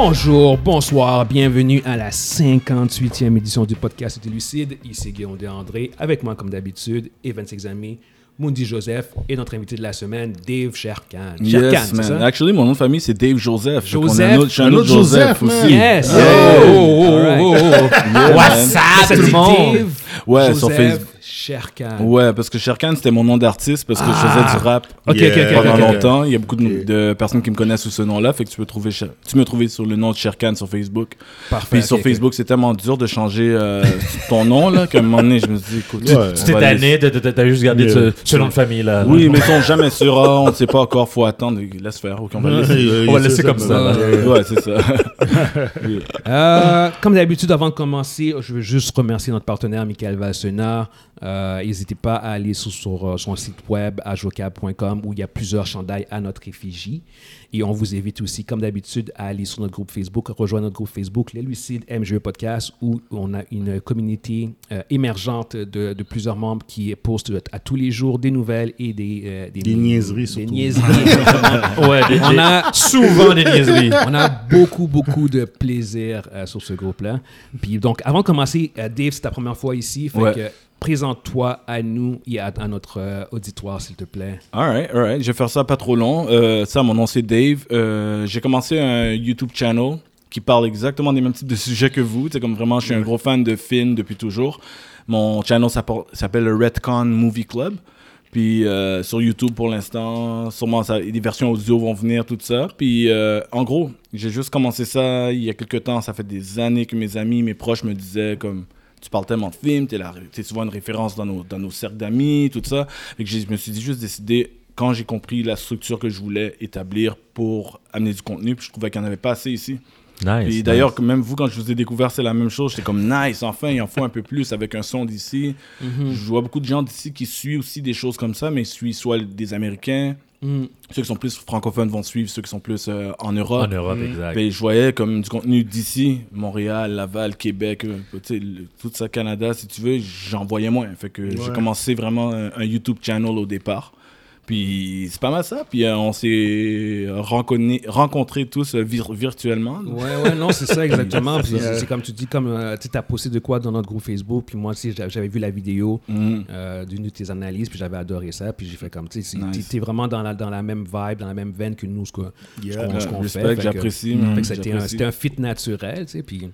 Bonjour, bonsoir, bienvenue à la 58e édition du podcast de Lucide. Ici Guillaume André, avec moi comme d'habitude, Evan Sexami, Mundi Joseph et notre invité de la semaine, Dave Sherkan. Sherkan, Yes, man. ça? Actually, mon nom de famille, c'est Dave Joseph. Joseph? Je suis un autre Joseph, Joseph, aussi. Yes! Oh, oh, oh, oh, oh. Yeah, What's up, tout le monde? Dave. Ouais, Joseph sur Facebook. Sherkan. Ouais, parce que Sherkan, c'était mon nom d'artiste parce que je Ah. faisais du rap Ok, Yeah. ok, ok. pendant longtemps. Il y a beaucoup de, de personnes qui me connaissent sous ce nom-là. Fait que tu peux trouver, tu me trouver sur le nom de Sherkan sur Facebook. Parfait. Puis sur ok. Facebook, c'est tellement dur de changer euh, ton nom là qu'à un moment donné, je me suis dit, écoute, Ouais. Tu t'es tanné, t'as- juste gardé Yeah. ce, ce nom de famille là. Oui, mais ils sont jamais sûrs. Ah, on ne sait pas encore, faut attendre. Laisse faire. Ok, on va le laisser. On va laisser comme ça, Ouais, c'est ça. Euh, comme d'habitude, avant de commencer, je veux juste remercier notre partenaire Michael Valsena. Euh, N'hésitez pas à aller sur, sur, euh, son site web ajocab.com où il y a plusieurs chandails à notre effigie. Et on vous invite aussi, comme d'habitude, à aller sur notre groupe Facebook, rejoindre notre groupe Facebook, Les Lucides MGE Podcast, où on a une communauté euh, émergente de, de plusieurs membres qui postent à tous les jours des nouvelles et des, euh, Des niaiseries, Des surtout. niaiseries, exactement. Ouais, des- On des- a souvent des niaiseries. on a beaucoup, beaucoup de plaisir euh, sur ce groupe-là. Puis donc, avant de commencer, euh, Dave, c'est ta première fois ici. Fait Ouais. que présente-toi à nous et à, notre euh, auditoire, s'il te plaît. Alright, alright. Je vais faire ça pas trop long. Euh, ça, mon nom c'est Dave. Euh, j'ai commencé un YouTube channel qui parle exactement des mêmes types de sujets que vous. C'est comme vraiment, je suis un gros fan de films depuis toujours. Mon channel s'appelle le Redcon Movie Club. Puis sur YouTube pour l'instant, sûrement ça, des versions audio vont venir, tout ça. Puis en gros, j'ai juste commencé ça il y a quelques temps. Ça fait des années que mes amis, mes proches me disaient comme tu parles tellement de films, t'es la- t'es souvent une référence dans nos, dans nos cercles d'amis, tout ça. Fait que j'ai- je me suis dit juste décidé quand j'ai compris la structure que je voulais établir pour amener du contenu, puis je trouvais qu'il n'y en avait pas assez ici. Nice. D'ailleurs, même vous, quand je vous ai découvert, c'est la même chose. J'étais comme nice, enfin, il en faut un peu plus avec un son d'ici. Mm-hmm. Je vois beaucoup de gens d'ici qui suivent aussi des choses comme ça, mais ils suivent soit des Américains, Mm. ceux qui sont plus francophones vont suivre, ceux qui sont plus euh, en Europe. En Europe, exact. Ben, je voyais comme du contenu d'ici, Montréal, Laval, Québec, euh, tu sais, le- tout ça, Canada, si tu veux, j'en voyais moins. Fait que j'ai commencé vraiment un, un YouTube channel au départ. Puis c'est pas mal ça. Puis euh, on s'est rencontrés, rencontrés tous euh, vir- virtuellement. Ouais, ouais, non, c'est ça exactement. Puis Ouais. c'est comme tu dis, comme euh, tu as posté de quoi dans notre groupe Facebook. Puis moi aussi, j'a- j'avais vu la vidéo euh, d'une de tes analyses. Puis j'avais adoré ça. Puis j'ai fait comme, tu sais, Nice. t'es- vraiment dans la, dans la même vibe, dans la même veine que nous, ce qu'on Yeah. Respect, fait. J'apprécie. c'était un fit naturel, tu sais. Puis,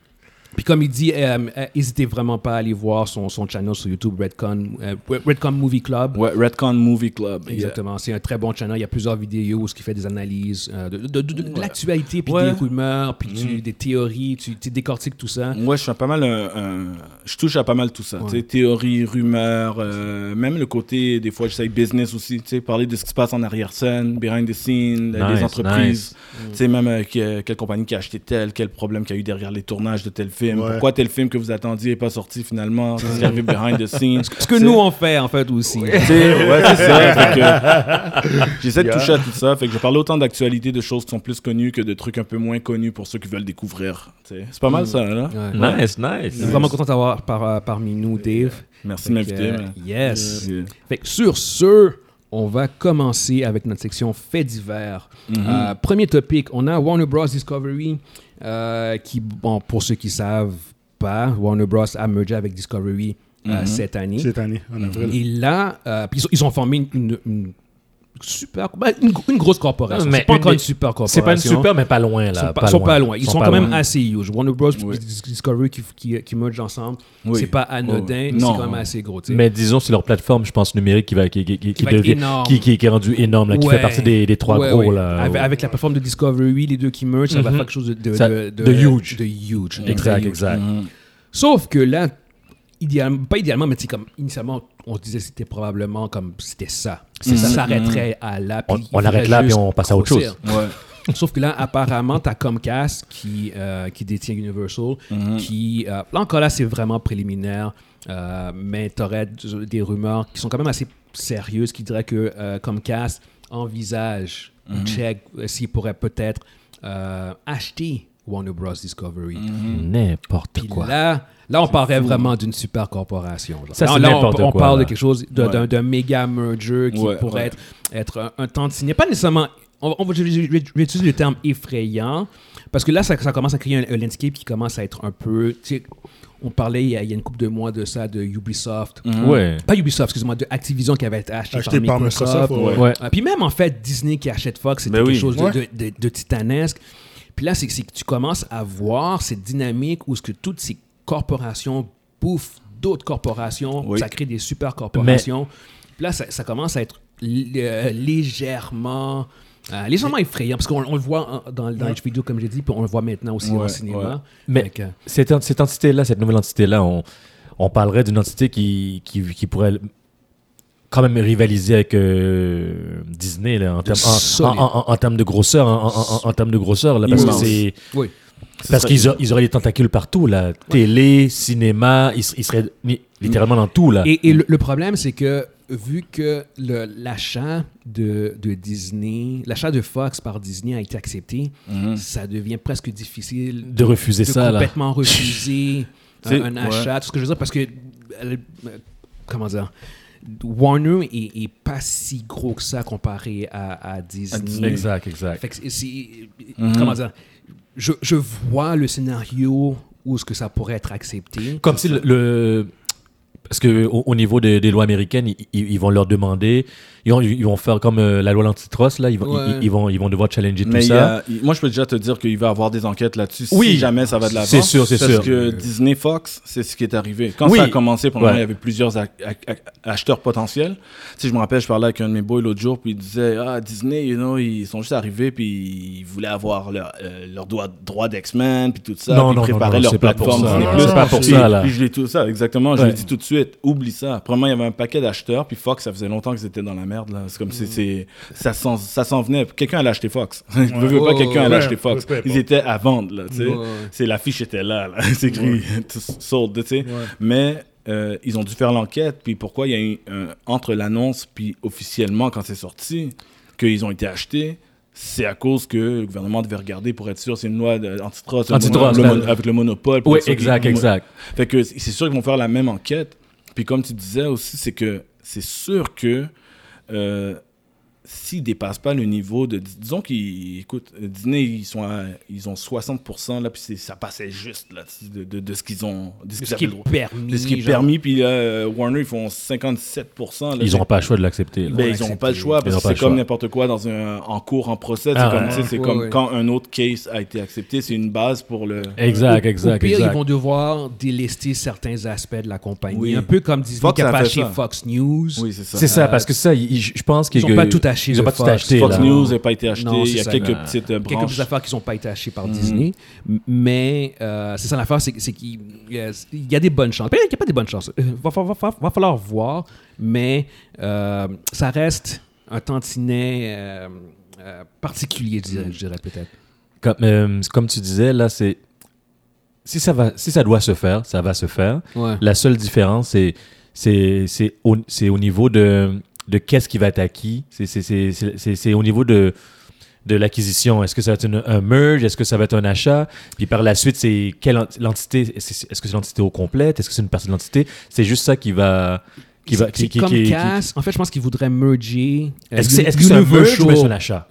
puis comme il dit, euh, euh, n'hésitez vraiment pas à aller voir son, son channel sur YouTube, Redcon, euh, Redcon Movie Club. Ouais, Redcon Movie Club. Exactement, c'est un très bon channel. Il y a plusieurs vidéos où il fait des analyses euh, de, de- de- de l'actualité, puis Ouais. des rumeurs, puis tu- des théories, tu, tu décortiques tout ça. Ouais, je suis pas mal un, un- je touche à pas mal tout ça. Ouais. Tu sais, théorie, rumeurs, euh, même le côté, des fois, j'essaye business aussi. Tu sais, parler de ce qui se passe en arrière-scène, behind the scenes, Nice, des entreprises. nice. Tu sais, même euh, que- quelle compagnie qui a acheté tel, quel problème qu'il y a eu derrière les tournages de tel film. Ouais. Pourquoi tel film que vous attendiez n'est pas sorti finalement? Qu'est-ce qui est arrivé behind the scenes? Ce que nous on fait en fait aussi. Ouais, c'est ça. Que J'essaie de toucher à tout ça. Fait que je parle autant d'actualité, de choses qui sont plus connues que de trucs un peu moins connus pour ceux qui veulent découvrir. C'est pas mal ça, là. Ouais. Nice, Je nice. suis vraiment content d'avoir par, euh, parmi nous Dave. Merci de m'inviter. yes. Yeah. Fait que sur ce, on va commencer avec notre section faits divers. Euh, premier topic, on a Warner Bros. Discovery, euh, qui, bon, pour ceux qui savent pas, Warner Bros. a mergé avec Discovery euh, cette année. Cette année, en avril. Et là, ils, ont, ils ont formé une, une- une super, ben, une, une grosse corporation. Mais C'est pas une encore une super corporation. C'est pas une super, mais pas loin Ils là. sont pas, sont pas loin. Ils sont, quand même assez huge. Warner Bros. Oui. et Discovery qui, qui, qui mergent ensemble, Oui. c'est pas anodin, Oh, c'est quand même assez gros. Mais disons, c'est leur plateforme, je pense, numérique qui va qui, qui, qui, Qui devient- énorme. qui, qui, qui est rendu énorme, là, qui Ouais. fait partie des, des trois Ouais, gros. ouais. Là, avec, avec la plateforme de Discovery, les deux qui mergent, ça va Mhm. faire quelque chose de, de, Ça- de, de huge. de huge. de Exact, huge. exact. Sauf que là, idéalement, pas idéalement, mais c'est comme initialement, on se disait que c'était probablement comme c'était ça. C'est ça s'arrêterait à là. On- puis on il arrête là, puis on passe à autre chose. Ouais. Sauf que là, apparemment, tu as Comcast qui, euh, qui détient Universal, Mhm. qui, euh, là encore là, c'est vraiment préliminaire, euh, mais tu aurais des rumeurs qui sont quand même assez sérieuses qui diraient que euh, Comcast envisage, Mhm. ou check, s'il pourrait peut-être euh, acheter Warner Bros. Discovery. Mhm. N'importe Puis quoi. là, là, on parlerait vraiment d'une super corporation. genre. Ça, là, c'est là, on, n'importe on quoi, parle là. de quelque chose, de- Ouais. d'un d'un méga merger qui Ouais, pourrait ouais. être, être un, un tantinet. Pas nécessairement on, on va, je, je- je vais je vais utiliser le terme effrayant, parce que là, ça, ça commence à créer un, un landscape qui commence à être un peu. on parlait il y, a, il y a une couple de mois de ça, de Ubisoft. Mhm. Ouais. Pas Ubisoft, excuse-moi, de Activision qui avait été acheté, Acheté par par Microsoft. Microsoft, Ouais. Euh, puis même en fait, Disney qui achète Fox, c'était Ben quelque oui. chose de, Ouais. de- de- de titanesque. Puis là, c'est que tu commences à voir cette dynamique où ce que toutes ces corporations bouffent d'autres corporations, Oui. ça crée des super corporations. Puis là, ça, ça commence à être euh, légèrement, euh, légèrement effrayant parce qu'on on le voit dans, dans les jeux vidéo, comme j'ai dit, puis on le voit maintenant aussi Ouais, au cinéma. ouais. Mais cette, ent- cette entité-là, cette nouvelle entité-là, on, on parlerait d'une entité qui, qui, qui pourrait quand même rivaliser avec euh, Disney là, en, termes, en, Solide. en, en- en termes de grosseur, en, en- en- en termes de grosseur, là, parce Immense. que c'est oui. parce qu'ils ils auraient des tentacules partout, là, télé, cinéma, ils, ils seraient li- littéralement dans tout là. Et, et le, le problème, c'est que vu que l'achat de, de Disney, l'achat de Fox par Disney a été accepté, Mhm. ça devient presque difficile de refuser de ça là. complètement refuser C'est- un, un ouais. achat. Tout ce que je veux dire, parce que, euh, comment dire, Warner est, est pas si gros que ça comparé à, à Disney. Exact, exact. Fait que c'est- c'est- Mhm. comment dire, je, je vois le scénario où est-ce que ça pourrait être accepté. Comme si le, le- parce que au, au niveau des, des lois américaines, ils, vont leur demander, ils vont, ils vont faire comme euh, la loi l'antitrust là, ils vont, Ouais. ils, ils vont, ils vont devoir challenger tout Mais ça. a- moi, je peux déjà te dire qu'il va y avoir des enquêtes là-dessus Oui. si jamais ça va de l'avant. C'est sûr, c'est Parce sûr. que Disney Fox, c'est ce qui est arrivé. Quand Oui. ça a commencé, pour le Ouais. moment, il y avait plusieurs ac- ac- ac- acheteurs potentiels. Sais, je me rappelle, je parlais avec un de mes boys l'autre jour, puis il disait Ah, Disney, you know, ils sont juste arrivés, puis ils voulaient avoir leur, euh, leur droit, droit d'X-Men, puis tout ça. Non, puis non, ils non, préparaient non, leur c'est pas pour plateforme ça. Disney+. Non, c'est pas pour ça, là. Puis je l'ai tout ça, exactement. Je l'ai dit tout de suite. Oublie ça. Premièrement, il y avait un paquet d'acheteurs, puis Fox, ça faisait longtemps qu'ils étaient dans la merde. là. C'est comme si c'est, ça s'en ça s'en venait. Quelqu'un allait acheter Fox. Je veux, veux pas, Ouais, quelqu'un ouais, allait ouais. acheter Fox. Ils étaient à vendre, là, sais. Ouais, ouais. C'est l'affiche était là, là. c'est écrit sold, sais. Mais euh, ils ont dû faire l'enquête, puis pourquoi il y a eu entre l'annonce puis officiellement quand c'est sorti qu'ils ont été achetés. C'est à cause que le gouvernement devait regarder pour être sûr, c'est une loi antitrust, Antitrust, le mon- avec le monopole. Oui, exact, exact. fait que c'est sûr qu'ils vont faire la même enquête. Puis comme tu disais aussi, c'est que c'est sûr que euh, s'ils dépassent pas le niveau de... Disons qu'ils... Écoute, Disney, ils, sont à- ils ont 60%, là, puis c'est- ça passait juste, là, de, de, de ce qu'ils ont... De ce De qu'ils ce qui est permis. De ce qui est genre. permis, puis là, euh, Warner, ils font 57%. là, Ils n'ont pas le choix de l'accepter. ben, ils n'ont pas le choix, parce que c'est comme n'importe quoi dans un, en cours, en procès. Ah c'est comme, Ouais, comme ouais. quand un autre case a été accepté, c'est une base pour le... Exact, exact, Au pire, exact. ils vont devoir délester certains aspects de la compagnie. Oui. Un peu comme Disney Fox qui a pas. Fox News. Oui, c'est ça. C'est ça, parce que ça, je pense qu'ils ils ont pas tout acheté Pas tout Fox. acheté. Fox là. News n'a pas été acheté. Non, il y a ça, quelques petites euh, Quelques branches. petites affaires qui n'ont pas été achetées par Mhm. Disney. Mais euh, c'est ça l'affaire, c'est qu'il y a- il y a des bonnes chances. Qu'il n'y a pas des bonnes chances. Il va, fa- va fa- va falloir voir, mais euh, ça reste un tantinet euh, euh, particulier, je dirais, je dirais peut-être. Comme, euh, comme tu disais, là, c'est. Si ça, va, si ça doit se faire, ça va se faire. Ouais. La seule différence, c'est, c'est, c'est, au, c'est au niveau de, de qu'est-ce qui va être acquis. C'est, au niveau de, de l'acquisition. Est-ce que ça va être une- un merge? Est-ce que ça va être un achat? Puis par la suite, c'est quelle ent- l'entité? Est-ce que c'est l'entité au complète? Est-ce que c'est une partie de l'entité? C'est juste ça qui va. Qui va qui, qui- comme Cass. En fait, je pense qu'ils voudraient merger. euh, Est-ce que c'est, Uni- est-ce que c'est un merge ou un achat?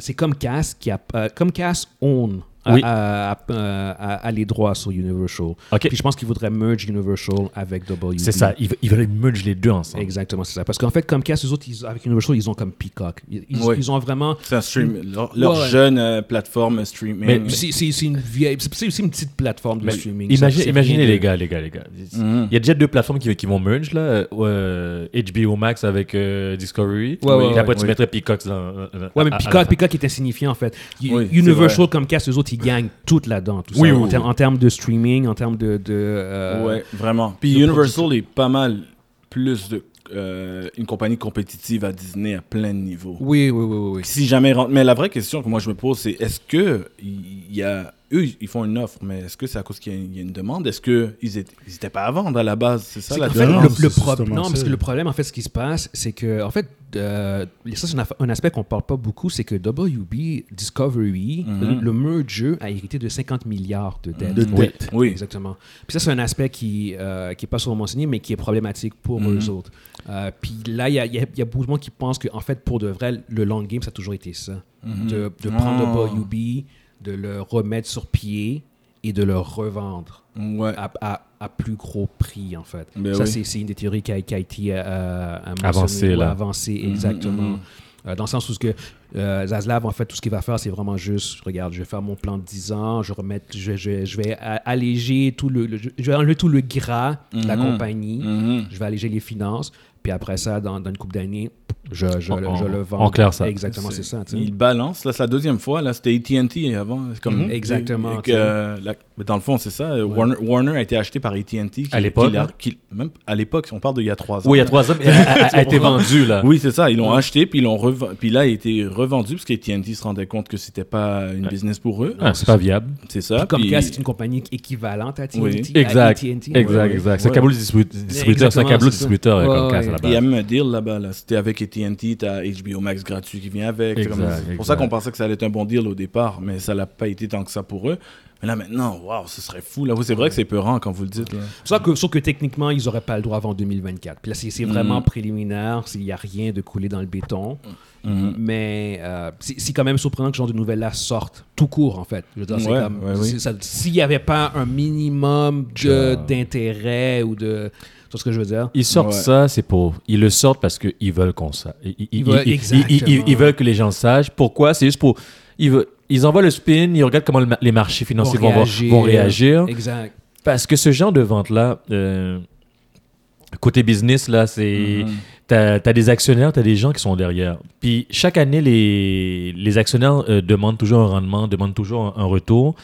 C'est comme Cass qui a euh, comme Cass own Oui. a, a- a- a- a les droits sur Universal. OK. Puis je pense qu'ils voudraient merge Universal avec WB. C'est ça. Ils, ils veulent merge les deux ensemble. Exactement, c'est ça. Parce qu'en fait, comme Cass, eux autres, ils- avec Universal, ils ont comme Peacock. Ils, ils- Oui. ils ont vraiment. C'est un stream. Leur, leur Ouais. jeune euh, plateforme streaming. Mais- C'est c'est- c'est une vieille. C'est c'est une petite plateforme de Mais streaming. imagine- Ça, c'est imaginez les gars, les gars, les gars. Mhm. Il y a déjà deux plateformes qui, qui vont merge là, euh, euh, HBO Max avec euh, Discovery. Ouais, ouais, Et après ouais, tu oui. mettrais Peacock dans. euh, Ouais, mais à- à Peacock. Peacock est insignifiant en fait. Y- Oui, c'est Universal, Cass, eux autres, ils gagnent tout là-dedans. Tout Oui, ça, oui, en, oui. ter- en termes de streaming, en termes de. de euh, ouais, vraiment. Puis de Universal est pas mal plus de euh, une compagnie compétitive à Disney à plein de niveaux. Oui, oui, oui, oui. oui. Si jamais rentre- mais la vraie question que moi je me pose c'est est-ce que il y a eux, ils font une offre, mais est-ce que c'est à cause qu'il y, a une- il y a une demande? Est-ce qu'ils n'étaient pas à vendre à la base? C'est ça la qu'en fait, Non, le, le pro- justement non, parce que le problème, en fait, ce qui se passe, c'est que, en fait, euh, ça, c'est un, aspect qu'on parle pas beaucoup, c'est que WB Discovery, Mhm. le, le merger a hérité de 50 milliards de dettes. De dettes. Oui. Exactement. Puis ça, c'est un aspect qui euh, qui est pas souvent mentionné, mais qui est problématique pour Mhm. eux autres. Euh, puis là, il y a, il y a- y a beaucoup de monde qui pense qu'en fait, pour de vrai, le long game, ça a toujours été ça. Mhm. De, de prendre Oh. WB, de le remettre sur pied et de le revendre Ouais. à, à- à plus gros prix, en fait. Ben ça, oui. c'est c'est une des théories qui a, été euh, mentionné, Avancée, avancée, Mhm, exactement. mhm. Euh, dans le sens où ce que euh, Zaslav, en fait, tout ce qu'il va faire, c'est vraiment juste, regarde, je vais faire mon plan de 10 ans, je, vais remettre, je, je- je vais alléger tout le, le- je vais enlever tout le gras de la Mhm. compagnie, Mhm. je vais alléger les finances, puis après ça, dans, dans une couple d'années, je, le- je le vends. on claire ça. Exactement, c'est ça. Il balance. Là, c'est la deuxième fois. Là, c'était AT&T avant. Comme, Mhm. Exactement, que, euh, la- mais dans le fond, c'est ça. Warner, Warner a été acheté par AT&T. qui- À l'époque, hein? qui- Même à l'époque, on parle d'il y a trois ans. Oui, il y a trois ans, a, a été vendue, là. Oui, c'est ça. Ils l'ont acheté, puis ils l'ont puis là, il a été revendu parce qu'AT&T se rendait compte que c'était pas une Ouais. business pour eux. Ah, c'est pas viable. C'est ça. Puis puis- Comcast, c'est une compagnie équivalente à TNT. Oui. Exact. AT&T. Exact, ouais. exact. C'est câble distribu- distributeur, c'est distributeur, Comcast, Puis il y a même un deal là-bas. Là. C'était avec AT&T, t'as HBO Max gratuit qui vient avec. C'est pour ça qu'on pensait que ça allait être un bon deal au départ, mais ça l'a pas été tant que ça pour eux. Mais là maintenant, waouh, ce serait fou. Là, c'est vrai que c'est peurant quand vous le dites. là. Sauf que, sauf que techniquement, ils n'auraient pas le droit avant 2024. Puis là, c'est vraiment Mhm. préliminaire. Il n'y a rien de coulé dans le béton. Mhm. Mais euh, c'est quand même surprenant que ce genre de nouvelles-là sortent tout court, en fait. Je veux dire, Ouais, comme. ouais, oui. S'il n'y avait pas un minimum d'intérêt ou de. Tu vois ce que je veux dire? Ils sortent Ouais. ça, c'est pour. Ils le sortent parce qu'ils veulent qu'on sache. Ils, ils- Ils veulent- ils- ils- exactement. ils- ils- ils veulent que les gens sachent. Pourquoi C'est juste pour. Ils, veulent- ils envoient le spin, ils regardent comment les marchés financiers vont, réagir. vont réagir. Exact. Parce que ce genre de vente-là, euh, côté business, là, c'est. Mhm. T'as as des actionnaires, t'as des gens qui sont derrière. Puis chaque année, les, les actionnaires euh, demandent toujours un rendement, demandent toujours un, un retour.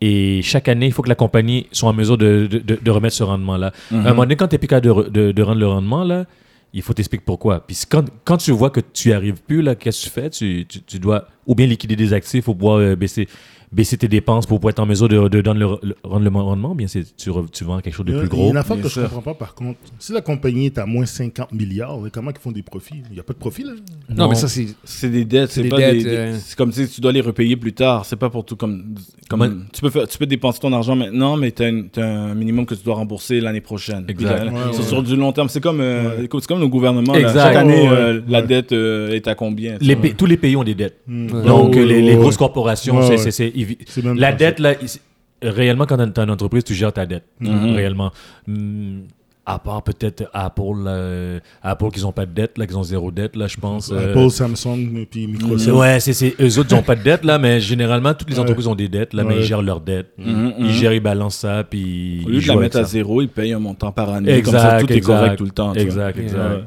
Et chaque année, il faut que la compagnie soit en mesure de, de- de- de remettre ce rendement-là. Mhm. À un moment donné, quand tu es plus capable de, re- de, de rendre le rendement, là, il faut t'expliquer pourquoi. Puis quand, quand tu vois que tu n'y arrives plus, qu'est-ce que tu fais? Tu, tu, tu dois ou bien liquider des actifs ou pouvoir euh, baisser, baisser tes dépenses pour pouvoir être en mesure de, de, donner le, le- rendre le rendement, ou bien c'est- tu, tu vends quelque chose de Il y a- plus Il y a gros. une affaire que je sûr. comprends pas par contre. Si la compagnie est à moins 50 milliards, comment ils font des profits? Il n'y a pas de profit là? Non, mais ça, c'est. C'est des dettes, c'est des pas dettes, des, euh. c'est comme si tu dois les repayer plus tard. C'est pas pour tout comme, comme tu peux faire, tu peux dépenser ton argent maintenant, mais tu as, un minimum que tu dois rembourser l'année prochaine. Exact. Ouais, c'est ouais. sur du long terme. C'est comme, euh, c'est comme le gouvernement. là. Exact. Chaque année, euh, la Ouais. dette euh, est à combien Les tous les pays ont des dettes. Hmm. Donc, euh, les, les ouais. grosses corporations, Ouais, c'est- La dette, là, il- réellement, quand tu as une entreprise, tu gères ta dette. Mhm. Réellement. Hmm, à part peut-être Apple, euh, Apple qui n'ont pas de dette, là, qui ont zéro dette, là, je pense. euh, Apple, Samsung et puis Microsoft. Ouais, c'est, c'est, eux autres, ils n'ont pas de dette, là, mais généralement, toutes les Ouais. entreprises ont des dettes, là, mais ils gèrent leurs dettes. Mhm, Ils gèrent, ils balancent ça, puis. Au lieu ils de la mettre à zéro, ils payent un montant par année. Exact, comme ça, tout est exact. correct tout le temps. vois. Exact, exact. Ouais.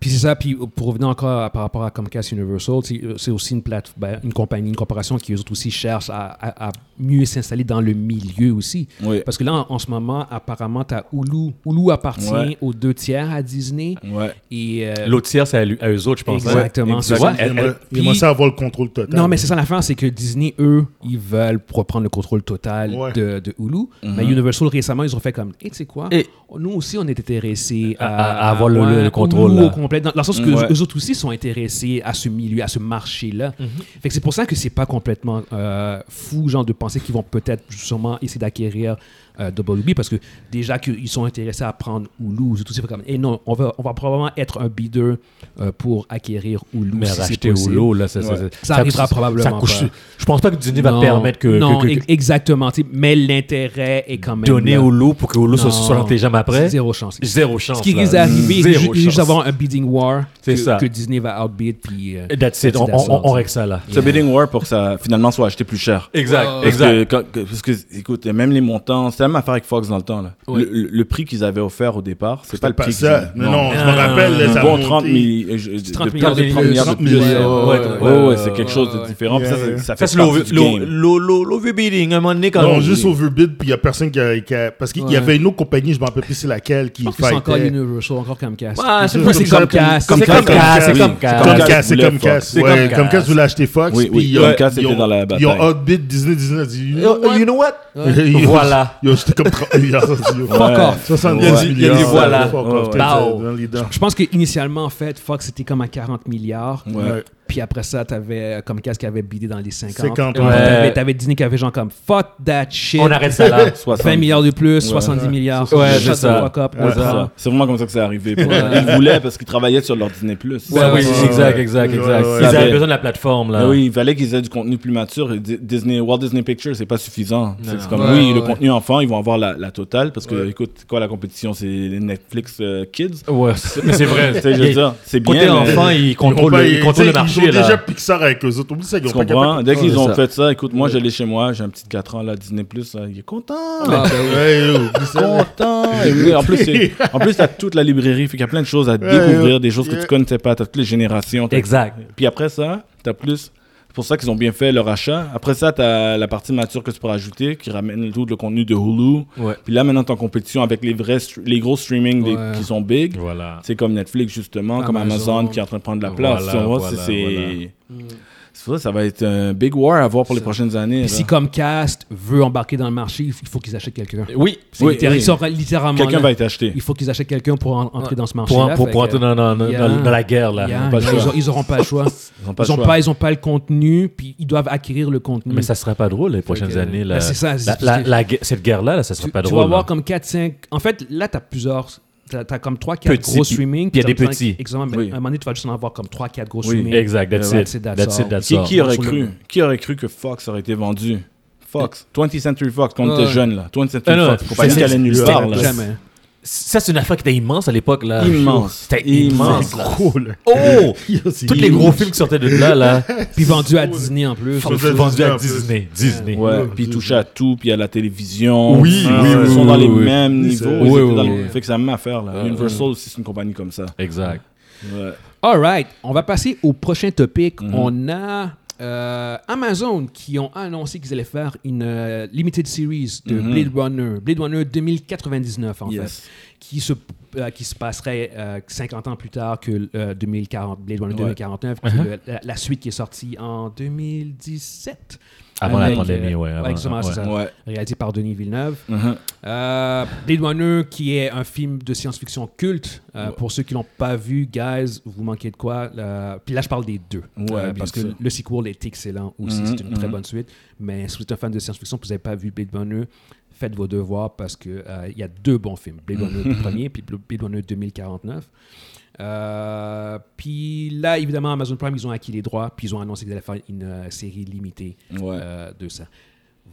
Puis c'est ça, puis pour revenir encore à- par rapport à Comcast Universal, c'est c'est aussi une plate, ben, une compagnie, une corporation qui eux autres aussi cherche à, à- à mieux s'installer dans le milieu aussi. Oui. Parce que là, en, en ce moment, apparemment, tu as Hulu. Hulu appartient Ouais. aux deux tiers à Disney. Ouais. Et, euh, L'autre tiers, c'est à, eux autres, je pense. Exactement. exact. c'est ça. Il elle- aimerait- elle- il aimerait puis- ça avoir le contrôle total. Non, mais c'est ça l'affaire, c'est que Disney, eux, ils veulent reprendre le contrôle total Ouais. de, de Hulu. Mhm. Mais Universal, récemment, ils ont fait comme, et tu sais quoi, Et- nous aussi, on est intéressés à, À- à avoir le- le- le contrôle, Hulu Dans, dans le sens que Ouais. eux autres aussi sont intéressés à ce milieu, à ce marché-là. Fait que c'est pour ça que c'est pas complètement euh, fou, genre, de penser qu'ils vont peut-être sûrement essayer d'acquérir euh, WB parce que déjà qu'ils sont intéressés à prendre Hulu, tout ça, comme, et non, on va, on va probablement être un bidder euh, pour acquérir Hulu. Mais si racheter. Hulu, là, ça, ça, Ouais. ça, Ça arrivera probablement coûte- pas. Je pense pas que Disney va permettre que, non, que- que- ex- exactement. Mais l'intérêt est quand même. donner. Hulu pour que Hulu soit, tes jambes après? Zéro chance. Zéro chance. Ce qui risque d'arriver, c'est juste avoir un bidding war C'est que, ça. que Disney va outbid. Puis, euh, That's it. On, that's on, all, on ça. règle ça là. C'est un bidding war pour que ça finalement soit acheté plus cher. Exact, exact. parce que, écoute, même les montants, la même affaire avec Fox dans le temps. Là. Oui. Le, le- le prix qu'ils avaient offert au départ, c'est pas le pas prix ça. non, je me rappelle, non, là, non, ça a bon, monté. 30 milliards, euh, je- 30 de- milliards de de 30 plus, milliards de 30 plus. milliards, Ouais, ouais, ouais, ouais, ouais, c'est quelque chose de différent. ça, Yeah, ça, yeah. ça fait partie du game. l'overbidding. Un moment donné, quand Non, on- juste overbid, puis il y a personne qui a, Parce qu'il y avait une autre compagnie, je me rappelle plus c'est laquelle, qui c'est encore. Universal, encore Comcast. C'est Comcast? comme C'est voulait acheter Fox. Oui, oui, ils Cass ils était dans la Ils bataille. ont outbid Disney, Disney a dit. You know what? Ils ont- Voilà. Ils ont jeté comme 30 milliards. Fuck off. 70 Ouais. milliards. Il y a dit voilà. Je pense qu'initialement, en fait, Fox c'était comme à 40 milliards. Puis après ça, t'avais comme Cass qui avait bidé dans les 50. 50, Puis ouais. T'avais, t'avais Disney qui avait genre comme fuck that shit. On arrête ça là. 60. 20 milliards de plus, Ouais. 70 milliards. Ouais, c'est ça. C'est prend. ça. C'est vraiment comme ça que c'est arrivé. Ils voulaient parce qu'ils travaillaient sur leur Disney+. Ouais, Ouais, oui, ouais, exact, ouais. exact, exact. ouais, Ils avaient besoin de la plateforme là. Mais oui, il fallait qu'ils aient du contenu plus mature. Disney, Walt Disney Pictures, c'est pas suffisant. C'est non. c'est comme, Ouais, oui, ouais, le contenu enfant, ils vont avoir la, la totale parce que, Ouais. écoute, quoi la compétition? C'est Netflix euh, Kids? Ouais, c'est- mais c'est vrai. C'est bien. Côté enfant, ils contrôlent le, marché Ils ont déjà là. Pixar avec eux autres. Oublie ça, ils Tu ont pas comprends? Capable. Dès qu'ils ont fait ça, écoute, moi, j'allais chez moi, j'ai un petit 4 ans là, Disney Plus, il est content. Ah, ben oui. Content. Et oui, en plus, c'est- en plus, t'as toute la librairie, fait qu'il y a plein de choses à découvrir, des choses que tu connaissais pas, t'as toutes les générations. t'as- Exact. Puis après ça, t'as plus. C'est pour ça qu'ils ont bien fait leur achat. Après ça, t'as la partie mature que tu pourras ajouter, qui ramène tout le contenu de Hulu. Ouais. Puis là, maintenant, t'es en compétition avec les vrais, les gros streaming des- Ouais. qui sont big. Voilà. C'est comme Netflix, justement, comme Amazon. Qui est en train de prendre la place. Voilà, Tu c'est- Mm. Ça, ça va être un big war à voir pour les prochaines années. Puis si comme Cast veut embarquer dans le marché, il faut qu'ils achètent quelqu'un. Oui. C'est Oui, littéralement Quelqu'un va être acheté. Il faut qu'ils achètent quelqu'un pour en- entrer dans ce Pour, marché-là. pour, pour entrer dans, dans, dans, Yeah. dans la guerre là. Yeah, ils, choix. ont- ils auront pas le choix. Ils ont pas ils pas, ils ont pas le contenu, puis ils doivent acquérir le contenu. Mais ça serait pas drôle les prochaines que- années là. Ben, c'est ça, La- cette guerre là, là, ça serait tu, pas tu drôle. vas avoir comme 4, 5. En fait, là, tu as plusieurs. Tu as, comme 3, 4 Petits, gros puis- streaming. puis il y a des t'as- petits. Exactement. mais Oui. À un moment donné, tu vas juste en avoir comme 3, 4 gros Oui. streaming. Exact, that's that's it, that's That's it, that's Qui, all. qui aurait cru Qui aurait cru que Fox aurait été vendu? Fox, 20th Century Fox, quand on était jeune là. 20th Century Ah Fox, compagnie c'est- qui allait nulle part là. Jamais. Ça, c'est une affaire qui était immense à l'époque là. Immense. C'était immense. Là. gros, là. Oh! Tous les gros films qui sortaient de là, là, Puis vendu à Disney en plus. Vendu à vendus Disney, à. Disney. Disney. Ouais, Ouais, puis touchaient à tout, puis à la télévision. Oui, Hein, oui, Ils oui, sont oui, dans les oui. mêmes Oui, niveaux. Oui, oui, dans oui, le- oui. Fait que c'est la même affaire là. Euh, Universal aussi, c'est une compagnie comme ça. Exact. Ouais. All right. On va passer au prochain topic. Mhm. On a euh, Amazon qui ont annoncé qu'ils allaient faire une euh, limited series de Mhm. Blade Runner. Blade Runner 2099, en fait. Qui se, euh, qui se passerait euh, 50 ans plus tard que 2040, Blade Runner Ouais. 2049, qui est Uh-huh. la suite qui est sortie en 2017. Avant Avec, la pandémie, euh, ouais. exactement, c'est ça. Ouais. Réalisé par Denis Villeneuve. Mhm. Euh, Blade Runner, qui est un film de science-fiction culte. Euh, Ouais. Pour ceux qui l'ont pas vu, guys, vous manquez de quoi? Euh, puis là, je parle des deux. Ouais, Euh, parce que le sequel est excellent aussi. Mhm, c'est une très mhm. bonne suite. Mais si vous êtes un fan de science-fiction et que vous n'avez pas vu Blade Runner, faites vos devoirs parce qu'il il y a deux bons films. Blade Runner le premier puis Blade Runner 2049. Euh, puis là, évidemment, Amazon Prime, ils ont acquis les droits, puis ils ont annoncé qu'ils allaient faire une euh, série limitée Ouais. euh, de ça.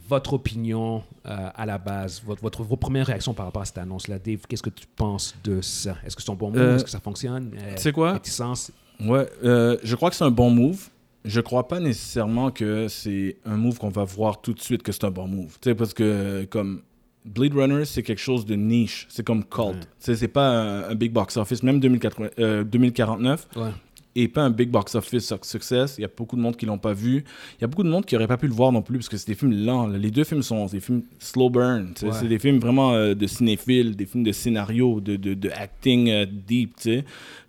Votre opinion à la base, votre, votre, vos premières réactions par rapport à cette annonce-là, Dave, qu'est-ce que tu penses de ça? Est-ce que c'est un bon move? Est-ce que ça fonctionne? Tu sais quoi? réticence? Ouais, je crois que c'est un bon move. Je crois pas nécessairement que c'est un move qu'on va voir tout de suite que c'est un bon move. Tu sais, parce que comme Blade Runner, c'est quelque chose de niche. C'est comme cult. Ouais. C'est pas un, un big box office. Même 2080, euh, 2049 Ouais. Et pas un big box office suc- success. Il y a beaucoup de monde qui l'ont pas vu. Il y a beaucoup de monde qui aurait pas pu le voir non plus parce que c'est des films lents. Les deux films sont des films slow burn. Ouais. C'est des films vraiment euh, de cinéphiles, des films de scénario, de, de, de acting euh, deep.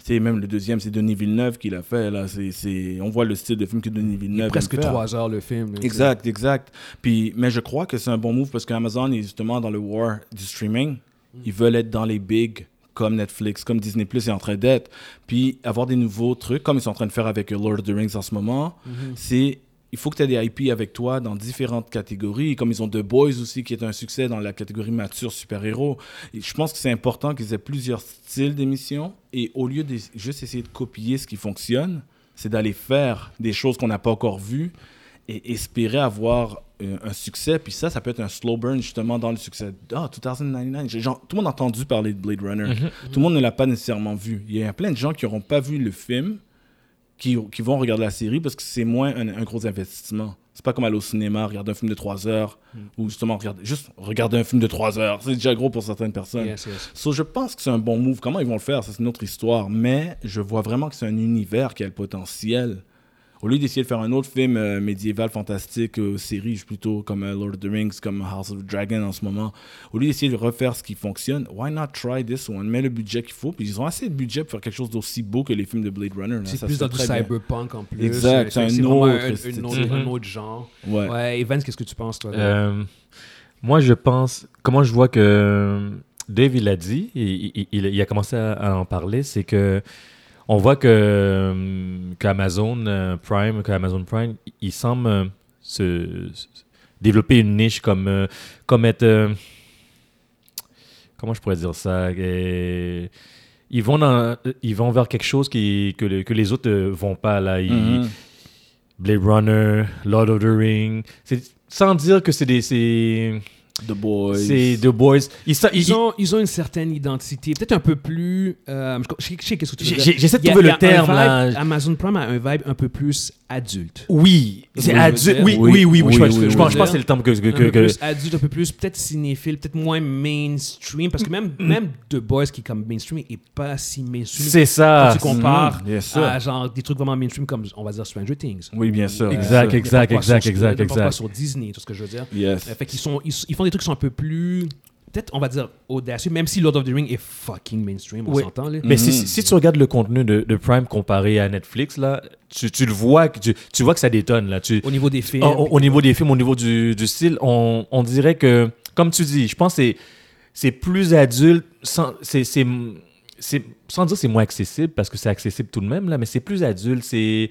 Même le deuxième, c'est Denis Villeneuve qui l'a fait. Là. C'est... On voit le style de film que Denis Villeneuve aime Presque trois heures le film. Exact, exact. Puis, mais je crois que c'est un bon move parce qu'Amazon est justement dans le war du streaming. Ils veulent être dans les big comme Netflix, comme Disney Plus est en train d'être. Puis avoir des nouveaux trucs, comme ils sont en train de faire avec Lord of the Rings en ce moment, c'est il faut que tu aies des IP avec toi dans différentes catégories, comme ils ont The Boys aussi, qui est un succès dans la catégorie mature super-héros. Je pense que c'est important qu'ils aient plusieurs styles d'émissions, et au lieu de juste essayer de copier ce qui fonctionne, c'est d'aller faire des choses qu'on n'a pas encore vues et espérer avoir euh, un succès. Puis ça, ça peut être un slow burn justement dans le succès. Ah, 2099. J'ai- genre, tout le monde a entendu parler de Blade Runner. Tout le monde ne l'a pas nécessairement vu. Il y a plein de gens qui n'auront pas vu le film, qui, qui vont regarder la série parce que c'est moins un, un gros investissement. C'est pas comme aller au cinéma, regarder un film de 3 heures, ou justement regarder, juste regarder un film de 3 heures. C'est déjà gros pour certaines personnes. Yes, yes. So, je pense que c'est un bon move. Comment ils vont le faire, c'est une autre histoire. Mais je vois vraiment que c'est un univers qui a le potentiel. Au lieu d'essayer de faire un autre film euh, médiéval fantastique, euh, série plutôt comme euh, Lord of the Rings, comme House of the Dragon en ce moment, au lieu d'essayer de refaire ce qui fonctionne, why not try this one? Mets le budget qu'il faut, puis ils ont assez de budget pour faire quelque chose d'aussi beau que les films de Blade Runner. C'est plus dans du bien. cyberpunk en plus. Exact, c'est un vraiment autre un, style. une autre, Mhm. un autre genre. Ouais. Ouais, Evans, qu'est-ce que tu penses, toi? là? Euh, moi, je pense, comment je vois que Dave, il a dit, il, il- il- il a commencé à, à en parler, c'est que on voit que euh, qu'Amazon euh, Prime, qu'Amazon Prime, il semble euh, se, se- développer une niche comme, comme être, comment je pourrais dire ça, ils vont dans, ils vont vers quelque chose qui, que, le- que les autres vont pas là. Ils- Mhm. Blade Runner, Lord of the Ring. Sans dire que c'est des. The Boys. c'est The Boys. Ils, sa- ils- Ils ont, ils ont une certaine identité, peut-être un peu plus. euh, je sais, qu'est-ce que tu veux dire. j'essaie de trouver le terme, vibe- là. Amazon Prime a un vibe un peu plus adulte. Oui, c'est adulte. Oui, oui, oui, oui, je, pense- que c'est le terme que. que, adulte, un peu plus peut-être cinéphile, peut-être moins mainstream, parce que même, même The Boys qui est comme mainstream est pas si mainstream. c'est ça. Quand tu compares Mhm, à genre des trucs vraiment mainstream comme on va dire Stranger Things. Oui, bien sûr. Exact, exact, exact, exact, exact. sur Disney, tout ce que je veux dire? Yes. Euh, Fait qu'ils sont, ils font des trucs qui sont un peu plus, peut-être on va dire audacieux, même si Lord of the Ring est fucking mainstream, on Oui. s'entend là. Mais si, Mhm. si- si tu regardes le contenu de, de Prime comparé à Netflix, là, tu, tu le vois, que tu, tu vois que ça détonne. Là. Tu, Au niveau des films. au, au- au niveau des films, au niveau du, du style, on, on dirait que, comme tu dis, je pense que c'est- c'est plus adulte, sans, c'est, c'est, c'est- sans dire que c'est moins accessible, parce que c'est accessible tout de même, là, mais c'est plus adulte, c'est,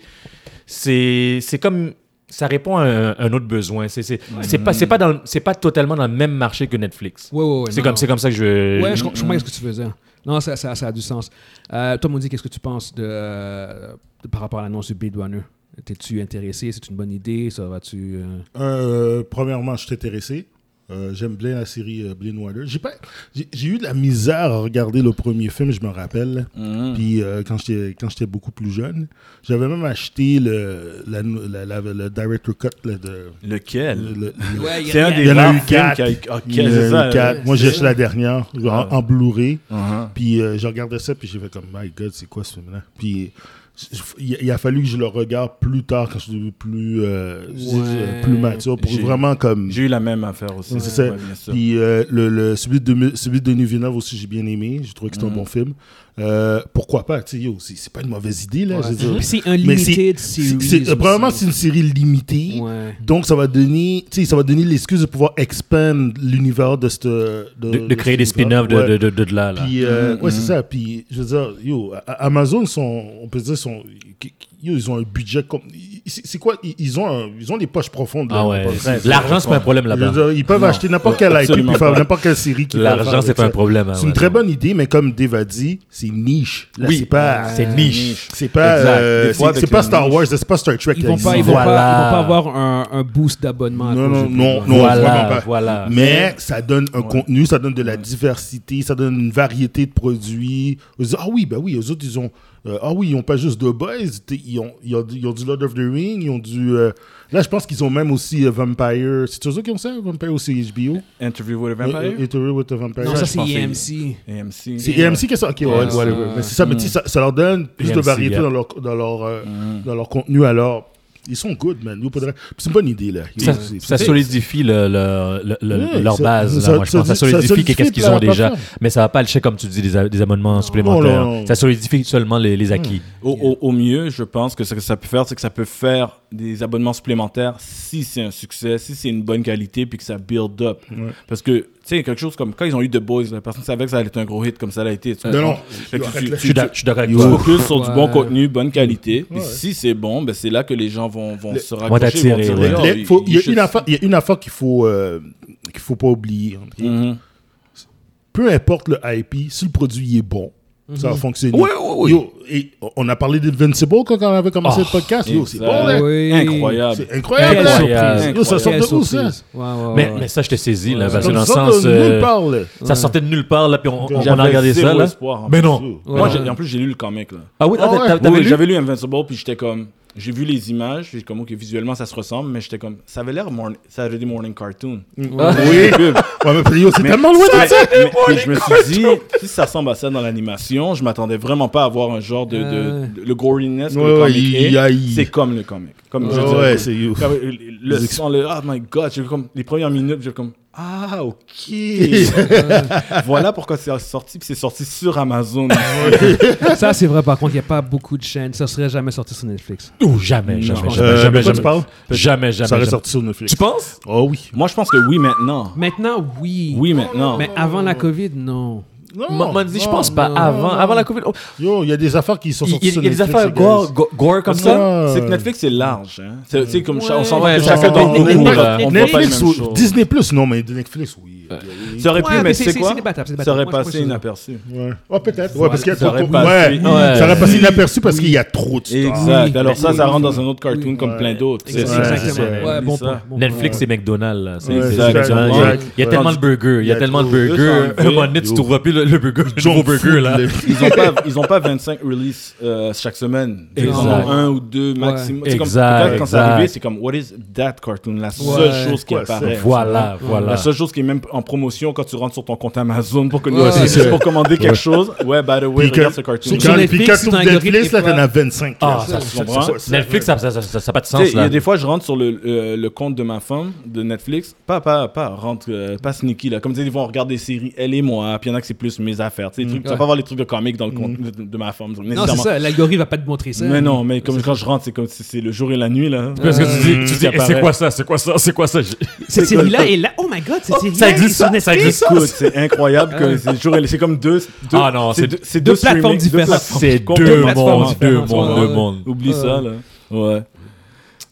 c'est, c'est comme... Ça répond à un, un autre besoin. C'est, c'est pas, c'est, pas dans, le- c'est pas totalement dans le même marché que Netflix. Ouais, ouais, ouais, c'est, comme, c'est comme ça que je... Ouais, je, com- je comprends ce que tu dire. Non, ça, ça, ça a du sens. Euh, toi, Maudit, qu'est-ce que tu penses de, euh, de- par rapport à l'annonce du Runner? T'es-tu intéressé? C'est une bonne idée? Ça va-tu... euh, Euh, premièrement, je suis intéressé. Euh, J'aime bien la série euh, Blade Runner. J'ai pas, j'ai j'ai eu de la misère à regarder le premier film, je me rappelle. Mhm. Puis euh, quand j'étais quand j'étais beaucoup plus jeune, j'avais même acheté le la, la- la- le director cut là, de Lequel? le- le- Ouais, il y a- C'est un des rares films qui a eu. Ok, il y en a c'est eu ça. quatre. Moi, j'ai acheté la dernière en, Ah. en Blu-ray. Mhm. Puis euh, je regardais ça, puis j'ai fait comme, my God, c'est quoi ce film-là? Puis il, a fallu que je le regarde plus tard, quand je suis devenu plus, euh, je euh, plus mature, pour vraiment comme... J'ai eu la même affaire aussi. Ouais, c'est ça. Ouais. Puis euh, le, le, celui, de, celui de Villeneuve aussi, j'ai bien aimé. J'ai trouvé que c'était un Mhm. bon film. Euh, pourquoi pas? Tu sais, yo, c'est pas une mauvaise idée, là. je veux dire. Puis c'est un limited C'est- series. c'est- euh, Premièrement, aussi. c'est une série limitée. Ouais. Donc, ça va donner, tu sais, ça va donner l'excuse de pouvoir expand l'univers de cette. De, de, de créer des spin-offs de, Ouais. de, de, de là. là. Puis, euh, Mhm, ouais, c'est mhm. ça. Puis, je veux dire, yo, Amazon, sont, on peut dire, sont, yo, ils ont un budget comme. C'est quoi Ils ont, un- ils ont des poches profondes. Ah ouais. L'argent, c'est pas un problème là-bas. ils peuvent Non. acheter n'importe quel IP n'importe quelle série qu'ils veulent L'argent, c'est pas un problème. hein, C'est une ouais. très bonne idée, mais comme Dave a dit, c'est niche. Là, Oui, c'est pas. c'est niche. C'est pas, euh, c'est- pas Star niche. Wars, c'est pas Star Trek. Ils qui vont pas, ils vont Voilà. pas, ils vont pas avoir un, un boost d'abonnement. Non, non, non, non, Voilà, voilà. Mais ça donne un contenu, ça donne de la diversité, ça donne une variété de produits. Ah oui, ben oui, eux autres, ils ont. euh, ah oui, ils ont pas juste The Boys, ils ont, ils, ont, du- ils ont du Lord of the Ils ont du. euh, là, je pense qu'ils ont même aussi euh, Vampire. C'est autres qui ont ça, Vampire aussi HBO Interview with a Euh, Vampire? Interview with the Vampire. Non, Ça, c'est EMC. AMC. C'est EMC qui a ça. Ok, ouais, Ouais, whatever. Mais c'est ça, mais ça, ça leur donne plus de EMC, variété yeah. dans, leur, dans, leur, euh, Mhm. dans leur contenu. Alors, ils sont good, man. C'est une bonne idée, là. Ça, solidifie le, le- le- le- Ouais, leur ça- base. là, ça- moi, je ça pense. Solidifie qu'est-ce qu'ils ont déjà. plateforme. Mais ça va pas acheter, comme tu dis, des, des abonnements supplémentaires. non, non. Ça solidifie seulement les, les acquis. Au, au- au mieux, je pense que ce que ça peut faire, c'est que ça peut faire des abonnements supplémentaires si c'est un succès, si c'est une bonne qualité, puis que ça build up. Ouais. Parce que, sais, quelque chose comme quand ils ont eu The Boys, la personne savait que ça allait être un gros hit comme ça l'a été. tu Non, non. Je suis d'ac- je suis d'accord avec toi. focuses sur du bon contenu, bonne qualité. Puis si c'est bon, ben c'est là que les gens vont, vont Le- se Vont raccrocher. dire. Oh, Il y, a should- une affaire- il y a une affaire qu'il faut, euh, qu'il faut pas oublier. Mhm. Peu importe le IP, si le produit est bon, ça va fonctionner. Oui, oui, oui. Yo, et on a parlé d'Invincible quand on avait commencé Oh, le podcast. Yo, c'est exact. bon, là. Oui. Incroyable. C'est incroyable. Surprise. Yo, ça sort de où, ça? surprise. Ouais, ouais, Mais, ça, je te saisis, là, Ouais. parce que Ça dans le sort sens. de euh, nulle part, là. Ça sortait de nulle part, là, puis on, on, on J'avais a regardé ça, là. espoir, Mais non. Moi, en plus, j'ai lu le comic. Là. Ah oui, Ah ah, Oui, t'avais oui, lu? j'avais lu Invincible, puis j'étais comme. J'ai vu les images, j'ai comme, ok, visuellement, ça se ressemble, mais j'étais comme, ça avait l'air morning, Saturday Morning Cartoon. Oui. Oui. Ouais, mais puis, c'est tellement loin de ça. mais- puis je me suis dit, si ça ressemble à ça dans l'animation, je m'attendais vraiment pas à voir un genre de, de- Euh. de- le goriness que Ouais, le comic C'est comme le comic. Comme je Ouais, c'est you. comme le, le le oh my god, j'ai comme les premières minutes, j'ai comme ah ok. voilà pourquoi c'est sorti, puis c'est sorti sur Amazon. Ça, c'est vrai, par contre, il n'y a pas beaucoup de chaînes. Ça serait jamais sorti sur Netflix. Ouh, jamais, jamais, jamais, Euh, jamais, jamais. parles? Jamais, jamais. Ça jamais. sorti sur Netflix. Tu penses? Oh oui. Moi, je pense que oui maintenant. Maintenant, oui. Oui maintenant. Mais avant la COVID, non. Non, je pense pas. non, avant, avant la Covid. oh, Yo, il y a des affaires qui sont sorties il- y a des affaires gore, gore comme ça. C'est que Netflix c'est large. Hein. C'est tu sais, comme on s'en va chacun dans les Netflix, ou-. Disney Plus, non, mais Netflix, oui. Ça aurait pu, Ouais, mais c'est quoi débattable, c'est Ça aurait passé inaperçu. Ouais. Oh, peut-être. Ouais, parce qu'il y a trop de- ouais. Ouais. Ça aurait passé inaperçu parce qu'il y a trop de. Exact. Oui, Alors ça, ça rentre dans un autre cartoon Oui. comme Ouais. plein d'autres. C'est- Exactement. Exactement. Ouais, bon Netflix et McDonald's. il y a- Exact. Il y a Ouais. tellement de burgers. Il y a tellement de burgers. un moment donné, tu trouveras plus le burger, le burger là. les- Ils ont pas, ils ont pas 25 releases euh, chaque semaine. Ils en ont un ou deux maximum. C'est comme- Exact, quand- c'est arrivé, c'est comme What is that cartoon? La seule chose qui apparaît. Voilà, La voilà. seule chose qui est même en promotion quand tu rentres sur ton compte Amazon pour, que Ouais, c'est pour commander quelque chose. Ouais, by the way, Puis que- regarde ce cartoon. Sur Quand- Netflix, Puis quand c'est tu ouvres un algorithme Netflix, là, t'en as 25. Ah, ça, Ça, ça, ça, Netflix, ça n'a pas de sens il y a des fois, je rentre sur le, euh, le compte de ma femme de Netflix. Pas, pas, pas, rentre, euh, pas sneaky, là. Comme tu sais, ils vont regarder des séries, elle et moi. Puis il y en a que c'est plus mes affaires. Tu sais, vas pas voir les trucs de comics dans le compte de, de ma femme. Non, c'est ça. L'algorithme va pas te montrer ça. Mais non, mais comme quand je rentre, c'est comme si c'est le jour et la nuit, là. Parce que tu dis, tu Mmh, dis, ça Eh, c'est quoi ça, c'est quoi ça, c'est quoi ça. Cette série-là est là. Oh my god, cette Oh, série-là ça existe ça, Écoute, c'est incroyable que c'est la- c'est comme deux, deux Ah non, c'est c'est deux, c'est deux deux plateformes différentes. plateformes C'est deux mondes, deux mondes, deux mondes. Oublie ça, là. Ouais.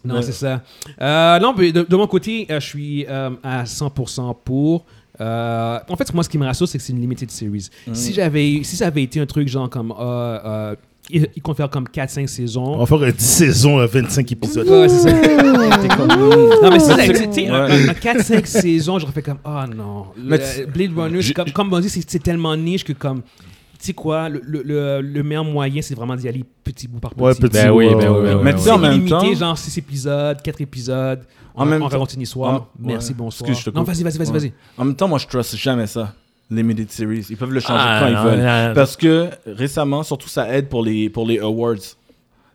Non, Ouais. c'est ça. Euh, non, mais de, de mon côté, euh, je suis euh, à 100% pour. Euh, en fait, moi, ce qui me rassure, c'est que c'est une limited series. Si j'avais, si ça avait été un truc genre comme, ils ils comptent faire comme 4-5 saisons. On va faire 10 saisons, là, 25 épisodes. Ouais, c'est ça. T'es comme, non, mais si ça tu sais, un- Ouais. un- un 4-5 saisons, j'aurais fait comme, oh non. Mais Le- Blade Runner, c'est comme, comme on dit, c'est c'est tellement niche que comme, tu sais quoi, le, le, le, le meilleur moyen, c'est vraiment d'y aller petit bout par petit. Ouais, petit. Ben oui, ben oui, ben oui. Mais tu sais, C'est en même limité, temps, genre 6 épisodes, 4 épisodes. En on, même on temps- raconte une histoire. en- Merci, ouais. bonsoir. Excuse, je te non, coupe. vas-y, vas-y, vas-y, Ouais. vas-y. en même temps, moi, je trust jamais ça. Limited series. Ils peuvent le changer Ah, quand ils veulent. non, non. Parce que récemment, surtout, ça aide pour les, pour les awards.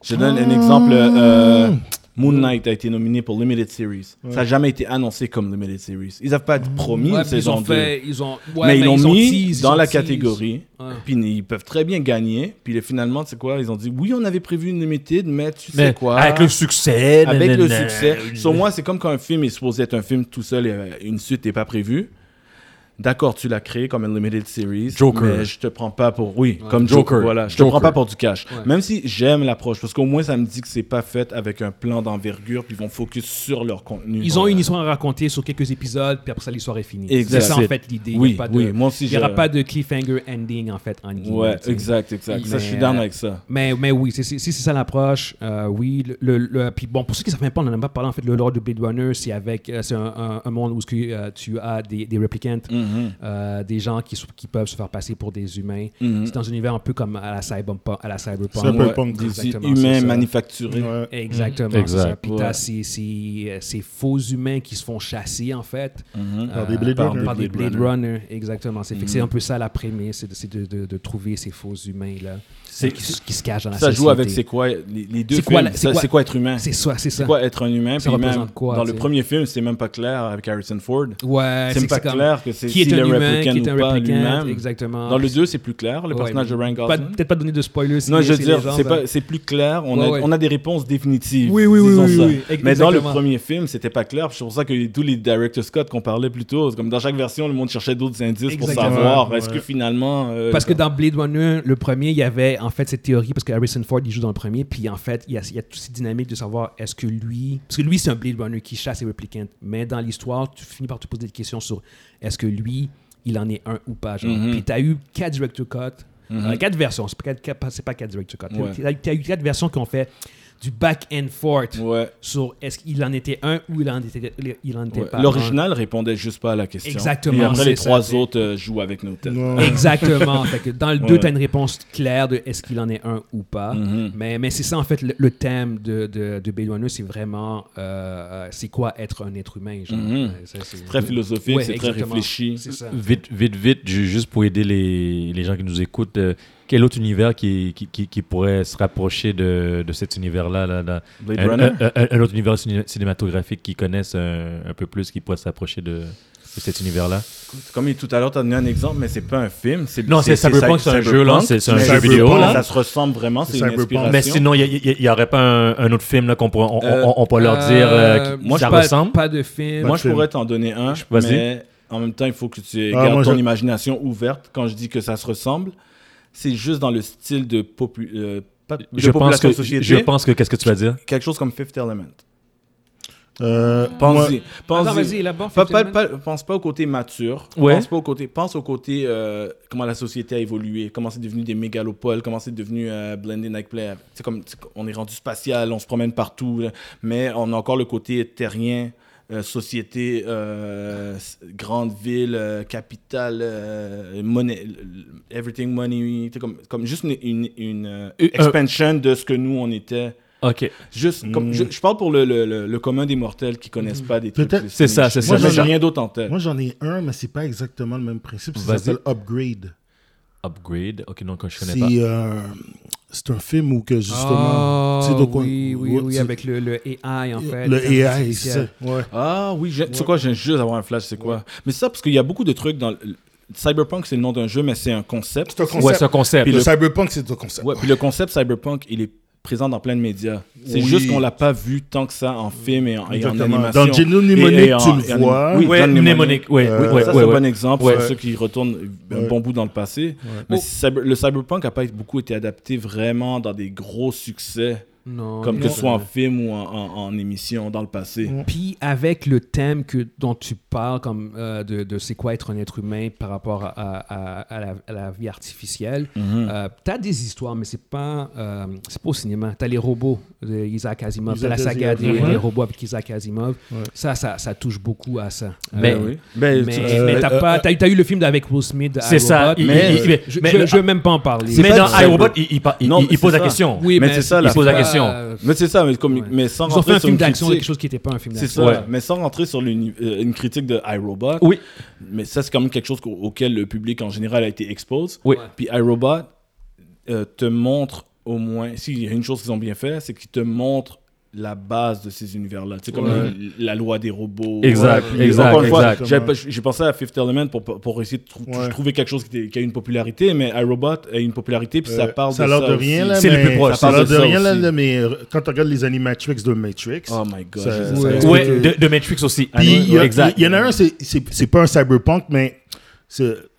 Je donne un exemple. euh, Moon Knight a été nominé pour Limited Series. Ça n'a jamais été annoncé comme Limited Series. Ils n'avaient pas promis Ouais, une saison ont 2. fait. Ils ont, ouais, mais ils l'ont ont mis tease, dans la tease. catégorie. Ouais. Puis ils peuvent très bien gagner. Puis finalement, tu sais quoi Ils ont dit oui, on avait prévu une limited, mais tu sais quoi? avec le succès. Avec le succès. Sur moi, c'est comme quand un film est supposé être un film tout seul et euh, une suite n'est pas prévue. D'accord, tu l'as créé comme une limited series. Joker. Mais je te prends pas pour. Oui, comme Joker. Joker. Voilà, je te prends pas pour du cash. Ouais. Même si j'aime l'approche, parce qu'au moins ça me dit que c'est pas fait avec un plan d'envergure, puis ils vont focus sur leur contenu. Ils ont une histoire à raconter sur quelques épisodes, puis après ça, l'histoire est finie. Exact. C'est ça, en fait, l'idée. Oui, pas de- oui, moi aussi Il n'y aura pas de cliffhanger ending, en fait, en guillemets, Ouais, tu sais. exact, exact. Ça, je suis down avec ça. Mais, mais oui, si c'est ça l'approche, euh, oui. Le, le- le- puis bon, pour ceux qui ne savent même pas, on n'en a pas parlé, en fait, le lore de Blade Runner, c'est avec, euh, c'est un, un- un monde où ce que, euh, tu as des, des replicants, Mhm, euh, des gens qui, qui peuvent se faire passer pour des humains. mhm. C'est dans un univers un peu comme à la cyberpunk. À la cyberpunk. Cyberpunk, Des exactement, humains manufacturés. Ouais. Exactement. Exact. Puis Ouais. ces, ces, ces faux humains qui se font chasser, en fait. Mhm. Par euh, des Blade par, Runner. par des Blade Runner. Exactement. C'est Mhm. un peu ça la prémisse, c'est de, c'est de, de- de trouver ces faux humains-là C'est- qui, se- qui se cachent dans la Ça société. joue avec c'est quoi les, les deux films? c'est ça, quoi- être humain? C'est ça, c'est ça. C'est quoi être un humain? Ça même quoi, Dans le premier film, c'est même pas clair avec Harrison Ford. Ouais, c'est pas clair que c'est Qui est un est humain, qui est un lui-même. exactement. Dans le 2, c'est plus clair, le Ouais, personnage de Ryan Gosling. Peut-être pas donner de spoilers. Non, je veux dire, gens c'est plus clair. On, a, des réponses définitives. Oui, oui, oui, ça. Mais dans le premier film, c'était pas clair. C'est pour ça que tous les directors Scott qu'on parlait plus tôt, comme dans chaque version, le monde cherchait d'autres indices pour savoir est-ce que finalement. euh, Parce que dans Blade Runner, le premier, il y avait en fait cette théorie, parce que Harrison Ford, il joue dans le premier, puis en fait, il y a, il y a toute cette dynamique de savoir est-ce que lui. Parce que lui, c'est un Blade Runner qui chasse les replicants, mais dans l'histoire, tu finis par te poser des questions sur est-ce que lui, il en est un ou pas. Genre. Mhm. Puis tu as eu quatre director cuts, euh, quatre versions, c'est pas pas quatre director cuts. Ouais. Tu as, eu quatre versions qui ont fait du back and forth Ouais. sur est-ce qu'il en était un ou il en était, il en était Ouais. pas un. L'original répondait juste pas à la question. Exactement, Et après, les ça, trois autres euh, jouent avec nos têtes. Ouais. Exactement. fait que dans le 2, Ouais. tu as une réponse claire de est-ce qu'il en est un ou pas. Mhm. Mais, mais c'est ça, en fait, le, le thème de, de, de c'est vraiment euh, euh, c'est quoi être un être humain. Genre. Mhm. Ça, c'est- Très philosophique, Ouais, c'est très réfléchi. Vite, vite, vite, ju- juste pour aider les, les gens qui nous écoutent, euh, quel autre univers qui, qui, qui, qui pourrait se rapprocher de, de cet univers-là là, là? Blade Un, Runner? un- un- un autre univers ciné- cinématographique qu'ils connaissent un, un peu plus, qui pourrait s'approcher de, de cet univers-là? Comme tout à l'heure, tu as donné un exemple, mais c'est pas un film. c'est- Non, c'est Cyberpunk, c'est un jeu, là, c'est- c'est un jeu vidéo, Ça se ressemble vraiment, C'est c'est une Cyberpunk. inspiration. Mais sinon, il n'y aurait pas un, un autre film là, qu'on pourrait, on, Euh, on, on peut leur dire euh, qui- moi, ça ressemble? Pas de film. Moi, je pourrais t'en donner un, Vas-y. mais en même temps, il faut que tu Ah, gardes ton je- imagination ouverte. Quand je dis que ça se ressemble, c'est juste dans le style de, popu- euh, pas- de je pense que société. je pense que qu'est-ce que tu vas dire? Quelque chose comme Fifth Element. Euh, vas-y, élabore. Pas- pas- effectivement. pas- pense pas au côté mature. Ouais. Pense pas au côté. Pense au côté euh, comment la société a évolué, comment c'est devenu des mégalopoles, comment c'est devenu euh, blended like play. C'est comme on est rendu spatial, on se promène partout, là. mais on a encore le côté terrien. Euh, société, euh, grande ville, euh, capitale, euh, money, everything money, comme, comme juste une, une, une, euh, Euh, expansion de ce que nous on était. Ok. Juste, comme, Mm. je, je parle pour le, le, le, le commun des mortels qui connaissent pas des trucs. C'est ça, c'est Moi, ça. j'ai Moi, rien d'autre en tête. Moi, j'en ai un, mais c'est pas exactement le même principe. Ça s'appelle Upgrade. Upgrade. Ok, non, je connais C'est pas. euh, c'est un film où que justement. Ah, donc, on- oui, oui, ouais, oui, avec le, le AI, en fait. Le AI, c'est ça. Ouais. Ah oui, tu sais quoi, viens juste d'avoir un flash, c'est quoi? Mais c'est ça, parce qu'il y a beaucoup de trucs dans. Cyberpunk, c'est le nom d'un jeu, mais c'est un concept. C'est un Ouais, concept. c'est un concept. Puis le le- cyberpunk, c'est un concept. Ouais, puis le concept Cyberpunk, il est présent dans plein de médias. C'est Oui. juste qu'on l'a pas vu tant que ça en film et en, et en animation. Dans Et- Mnemonic, tu le vois. Oui, Ouais, Mnemonic. Ouais, Euh, ouais, ouais, ça, ouais, c'est un bon exemple Ouais. pour ceux qui retournent un bon bout dans le passé. Mais Oh. cyber- le cyberpunk n'a pas beaucoup été adapté vraiment dans des gros succès, Non, comme non. que ce soit en film ou en, en- en émission dans le passé. Ouais. Puis avec le thème que, dont tu parles, comme euh, de, de c'est quoi être un être humain par rapport à, à- à la, à la vie artificielle, Mhm. euh, t'as des histoires, mais c'est pas, euh, c'est pas au cinéma. T'as les robots de Isaac Asimov, t'as Isaac la saga des, ouais. robots avec Isaac Asimov. Ouais. Ça, ça, ça touche beaucoup à ça. Mais- Euh, oui. Ben, mais, tu- Euh, mais t'as euh, pas, t'as, t'as eu le film avec Will Smith. C'est ça. mais je, mais- je, mais- je veux même pas en parler. Mais dans iRobot, il, il, il- il- pose la question. Oui, Mais c'est ça, il pose la question. Euh, Mais c'est ça, mais, comme, Ouais. mais sans Ils ont fait rentrer un sur film d'action quelque chose qui n'était pas un film C'est d'action. ça, Ouais. mais sans rentrer sur euh, une critique de iRobot. Oui. Mais ça, c'est quand même quelque chose auquel le public en général a été exposé. Oui. Ouais. Puis iRobot euh, te montre au moins, s'il y a une chose qu'ils ont bien fait, c'est qu'ils te montrent la base de ces univers-là. Tu sais, comme Ouais. la, la loi des robots. Exact, exact, encore une fois, exact. j'ai pensé à Fifth Element pour, pour essayer de trou- Ouais. trouver quelque chose qui, a une popularité, mais iRobot a une popularité, puis ça Euh, parle ça a de l'air ça de aussi. rien, là, C'est le plus proche. Ça a Ça l'air de parle de rien, ça là, aussi. là, mais euh, quand tu regardes les Animatrix de Matrix, Oh my god. Ça- Ouais, de, de Matrix aussi. Puis il y, a- exact. il y en a un, c'est- pas un cyberpunk, mais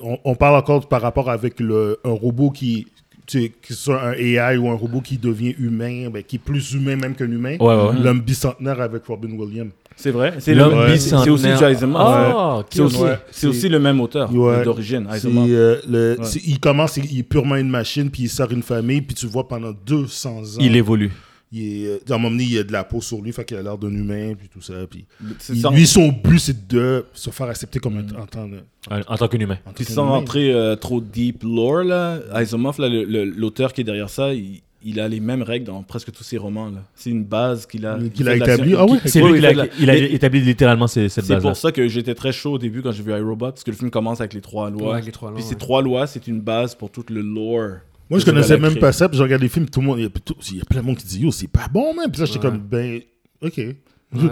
on, on parle encore par rapport avec le, un robot qui, tu sais, que ce soit un AI ou un robot qui devient humain, ben, qui est plus humain même qu'un humain. Ouais, ouais. L'homme bicentenaire avec Robin Williams. C'est vrai. C'est L'homme le- Ouais. bicentenaire. C'est aussi Jason Momoa. Ah, C'est aussi, aussi le même auteur Ouais. d'origine, euh, le- Ouais. c'est- il commence, il, est purement une machine, puis il sort une famille, puis tu vois pendant 200 ans. Il évolue. Il est, euh, à un moment donné, il y a de la peau sur lui, fait qu'il a l'air d'un humain, puis tout ça. Puis C'est il- sans- lui, son but, c'est de se faire accepter comme un, en tant En, en tant qu'humain. en tant Puis qu'un sans humain. rentrer euh, trop deep lore, là, Asimov, là, le- le- l'auteur qui est derrière ça, il, il a les mêmes règles dans presque tous ses romans. là. C'est une base qu'il a, Qu'il il a fait de la établi. science- Ah qui- C'est oui, lui il qui a, la- il a Mais établi littéralement ces- cette C'est base-là. pour ça que j'étais très chaud au début quand j'ai vu iRobot, parce que le film commence avec les trois lois. Ouais, avec les trois Puis ces trois lois, c'est une base pour tout le lore. Moi, je connaissais même pas ça, puis je regarde les films, tout le monde, il y a, plein de monde qui dit, yo, c'est pas bon, man. Puis là, j'étais Ouais. comme, ben, ok. Ouais,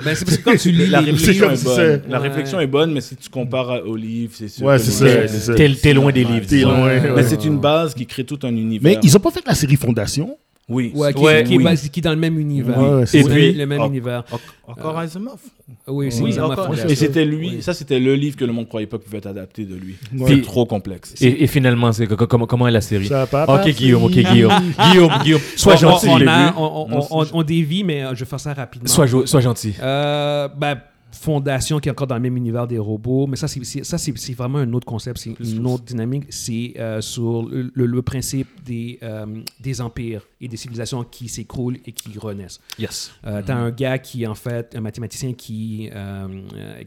ben, c'est parce que quand tu lis La réflexion comme est si bonne. La Ouais. réflexion est bonne, mais si tu compares à- aux livres, c'est sûr. Ouais, c'est ça, T'es- loin des livres. T'es loin, Ouais. ouais. Mais c'est une base qui crée tout un univers. Mais ils ont pas fait la série Fondation. Oui. Ouais, qui, Ouais, qui, est oui. basé- qui est dans le même univers. Ouais, c'est c'est le, vrai. même- le même univers. En- Encore Asimov? Oui, c'est. Et c'était lui, Oui. ça c'était le livre que le monde croyait pas pouvait être adapté de lui. Ouais. C'est trop complexe. Et, et finalement, c'est, comment, comment est la série? Ça pas Ok. Guillaume, ok, Guillaume. Guillaume, Guillaume, sois On- gentil. On, on, on, Non, on, on dévie, mais euh, je vais faire ça rapidement. Sois gentil. Euh, ben, fondation qui est encore dans le même univers des robots, mais ça, c'est, vraiment un autre concept, c'est une autre dynamique. C'est euh, sur le, le- le principe des, euh, des empires et des civilisations qui s'écroulent et qui renaissent. Yes. Euh, T'as un gars qui, en fait, un mathématicien qui, euh,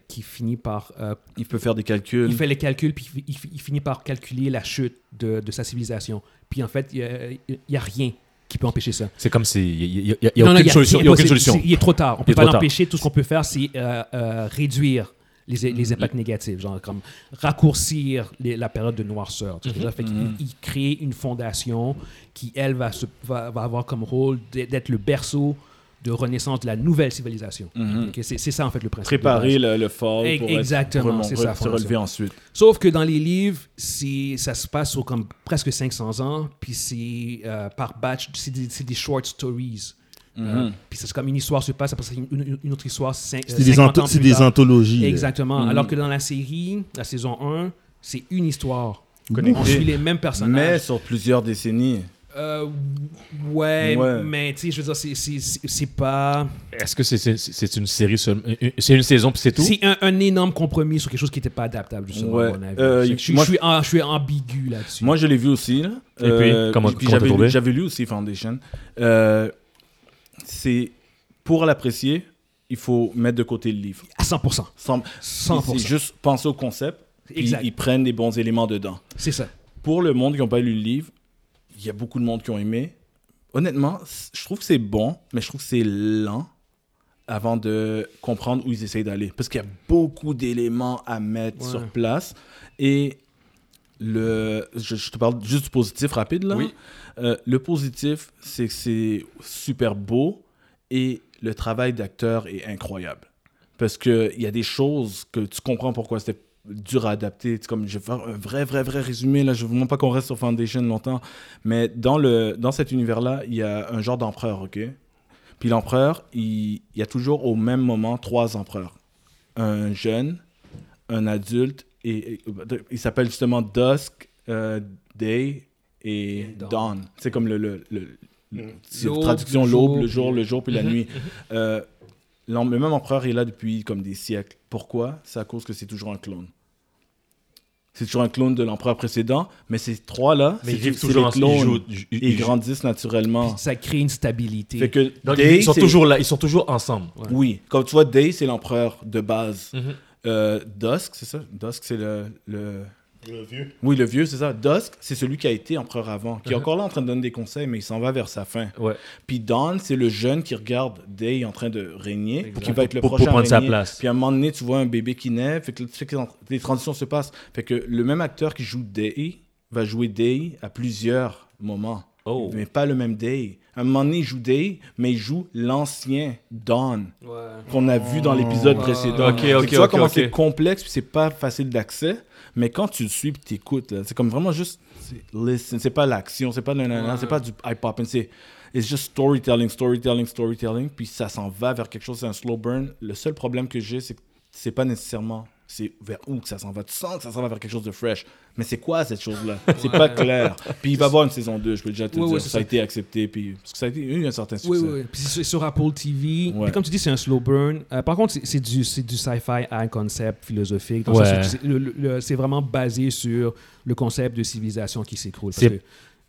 qui finit par Il peut faire des calculs. il fait les calculs, puis il, il- il finit par calculer la chute de, de sa civilisation. Puis en fait, il n'y a, rien qui peut empêcher ça. C'est comme si. Il n'y a, y a non, aucune y a- solution. aucune solution. Il est trop tard. On Il peut pas l'empêcher. Tout ce qu'on peut faire, c'est euh, euh, réduire les, les impacts négatifs, genre comme raccourcir les- la période de noirceur. tu vois. Fait qu'il- il, crée une fondation qui, elle, va, se- va, va avoir comme rôle d'être le berceau de renaissance de la nouvelle civilisation. Mhm. Ok, c'est c'est ça, en fait, le principe. Préparer le, le fall pour exactement, être, ça, se relever ensuite. Sauf que dans les livres, ça se passe sur comme presque 500 ans, puis c'est euh, par batch, c'est des, des short stories. Euh, Mhm. puis c'est comme une histoire se passe, après ça, une, une- une autre histoire, euh, C'est des, 50 anto- ans c'est plus des anthologies. là. Exactement. Mhm. Alors que dans la série, la saison 1, c'est une histoire. Connecté. On suit les mêmes Mais personnages. sur plusieurs décennies. Euh, ouais, Ouais. mais tu sais, je veux dire, c'est- c'est- c'est c'est pas. Est-ce que c'est c'est- c'est une série seulement C'est une saison puis c'est tout? C'est un, un énorme compromis sur quelque chose qui n'était pas adaptable, justement, Ouais. à mon avis. Euh, Je- je, moi- je suis, en- je suis ambigu là-dessus. Moi, je l'ai vu aussi. Là. Et puis, comment- puis comment j'avais j'avais lu aussi Foundation. Euh, c'est pour l'apprécier, il faut mettre de côté le livre. à 100%. Sans- 100%. C'est juste penser au concept. Puis Exact. ils prennent les bons éléments dedans. C'est ça. Pour le monde qui n'a pas lu le livre, il y a beaucoup de monde qui ont aimé. Honnêtement, je trouve que c'est bon, mais je trouve que c'est lent avant de comprendre où ils essayent d'aller. Parce qu'il y a beaucoup d'éléments à mettre Ouais. sur place. Et le, je, je te parle juste du positif rapide là. Oui. Euh, le positif, c'est que c'est super beau et le travail d'acteur est incroyable. Parce qu'il y a des choses que tu comprends pourquoi c'était dur à adapter. C'est comme, je vais faire un vrai, vrai, vrai résumé. Là. Je ne veux vraiment pas qu'on reste sur Foundation longtemps. Mais dans, le, dans cet univers-là, il y a un genre d'empereur, OK? Puis l'empereur, il, il y a toujours au même moment trois empereurs. Un jeune, un adulte, et, et- il s'appelle justement Dusk, euh, Day et Dawn. Dawn. C'est comme le, le, le- L'aube, traduction l'aube, le jour, le jour, puis la nuit. Euh, le même empereur est là depuis comme des siècles. Pourquoi? C'est à cause que c'est toujours un clone. C'est toujours un clone de l'empereur précédent, mais ces trois-là, c'est ils vivent c'est toujours les en- clones. ils jouent- ils- Ils ils- grandissent naturellement. Ça crée une stabilité. Fait que Donc, Day, ils sont toujours là, ils sont toujours ensemble. Ouais. Oui, comme tu vois, Day, c'est l'empereur de base. Mhm. Euh, Dusk, c'est ça? Dusk, c'est le, le... Le vieux. Oui, le vieux, c'est ça. Dusk, c'est celui qui a été empereur avant, qui est Mhm. encore là en train de donner des conseils, mais il s'en va vers sa fin. Ouais. Puis Dawn, c'est le jeune qui regarde Day en train de régner, qui va être le Pour- pour prochain prendre sa régner. place. Puis à un moment donné, tu vois un bébé qui naît, fait que les transitions se passent. Fait que le même acteur qui joue Day va jouer Day à plusieurs moments. Oh. Mais pas le même Day. À un moment donné, il joue Day, mais il joue l'ancien Dawn Ouais. qu'on a vu dans l'épisode Oh. précédent. Tu vois comment c'est complexe, puis c'est pas facile d'accès, mais quand tu le suis et t'écoutes, c'est comme vraiment juste listen, c'est pas l'action, c'est pas pas du hip hop, c'est it's just storytelling, storytelling, storytelling, puis ça s'en va vers quelque chose, c'est un slow burn. Le seul problème que j'ai, c'est que c'est pas nécessairement c'est vers où que ça s'en va. Tu sens que ça s'en va vers quelque chose de fresh. Mais c'est quoi cette chose-là? C'est pas clair. Puis il va y avoir une saison 2, je peux déjà te Ouais, dire. ouais, ça, c'est a ça. été accepté. Puis, parce que ça a été, eu un certain succès. oui, oui. Puis c'est sur Apple TV. Ouais. Puis comme tu dis, c'est un slow burn. Euh, par contre, c'est- du, du sci-fi high concept philosophique. Ouais. ça, c'est- vraiment basé sur le concept de civilisation qui s'écroule. C'est-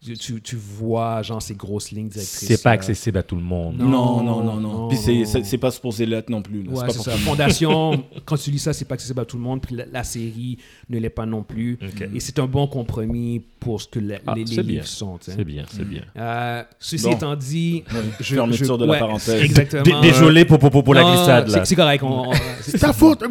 tu, tu- vois, genre, ces grosses lignes directrices. C'est pas euh, accessible à tout le monde. Non. Non, non, non, non. non, Puis c'est- non. pas supposé l'être non plus. là. Ouais, c'est pas c'est pour ça. Fondation, quand tu lis ça, c'est pas accessible à tout le monde. Puis la, la série ne l'est pas non plus. Ok. Et c'est un bon compromis pour ce que la- Ah, les, c'est les bien. livres sont. C'est bien, c'est bien. Euh, ceci Bon. étant dit, je, Fermeture de la ouais, parenthèse. Exactement. D- Désolé pour, pour, pour, pour la Non, glissade, là. c'est- C'est correct. on- on- C'est ta faute.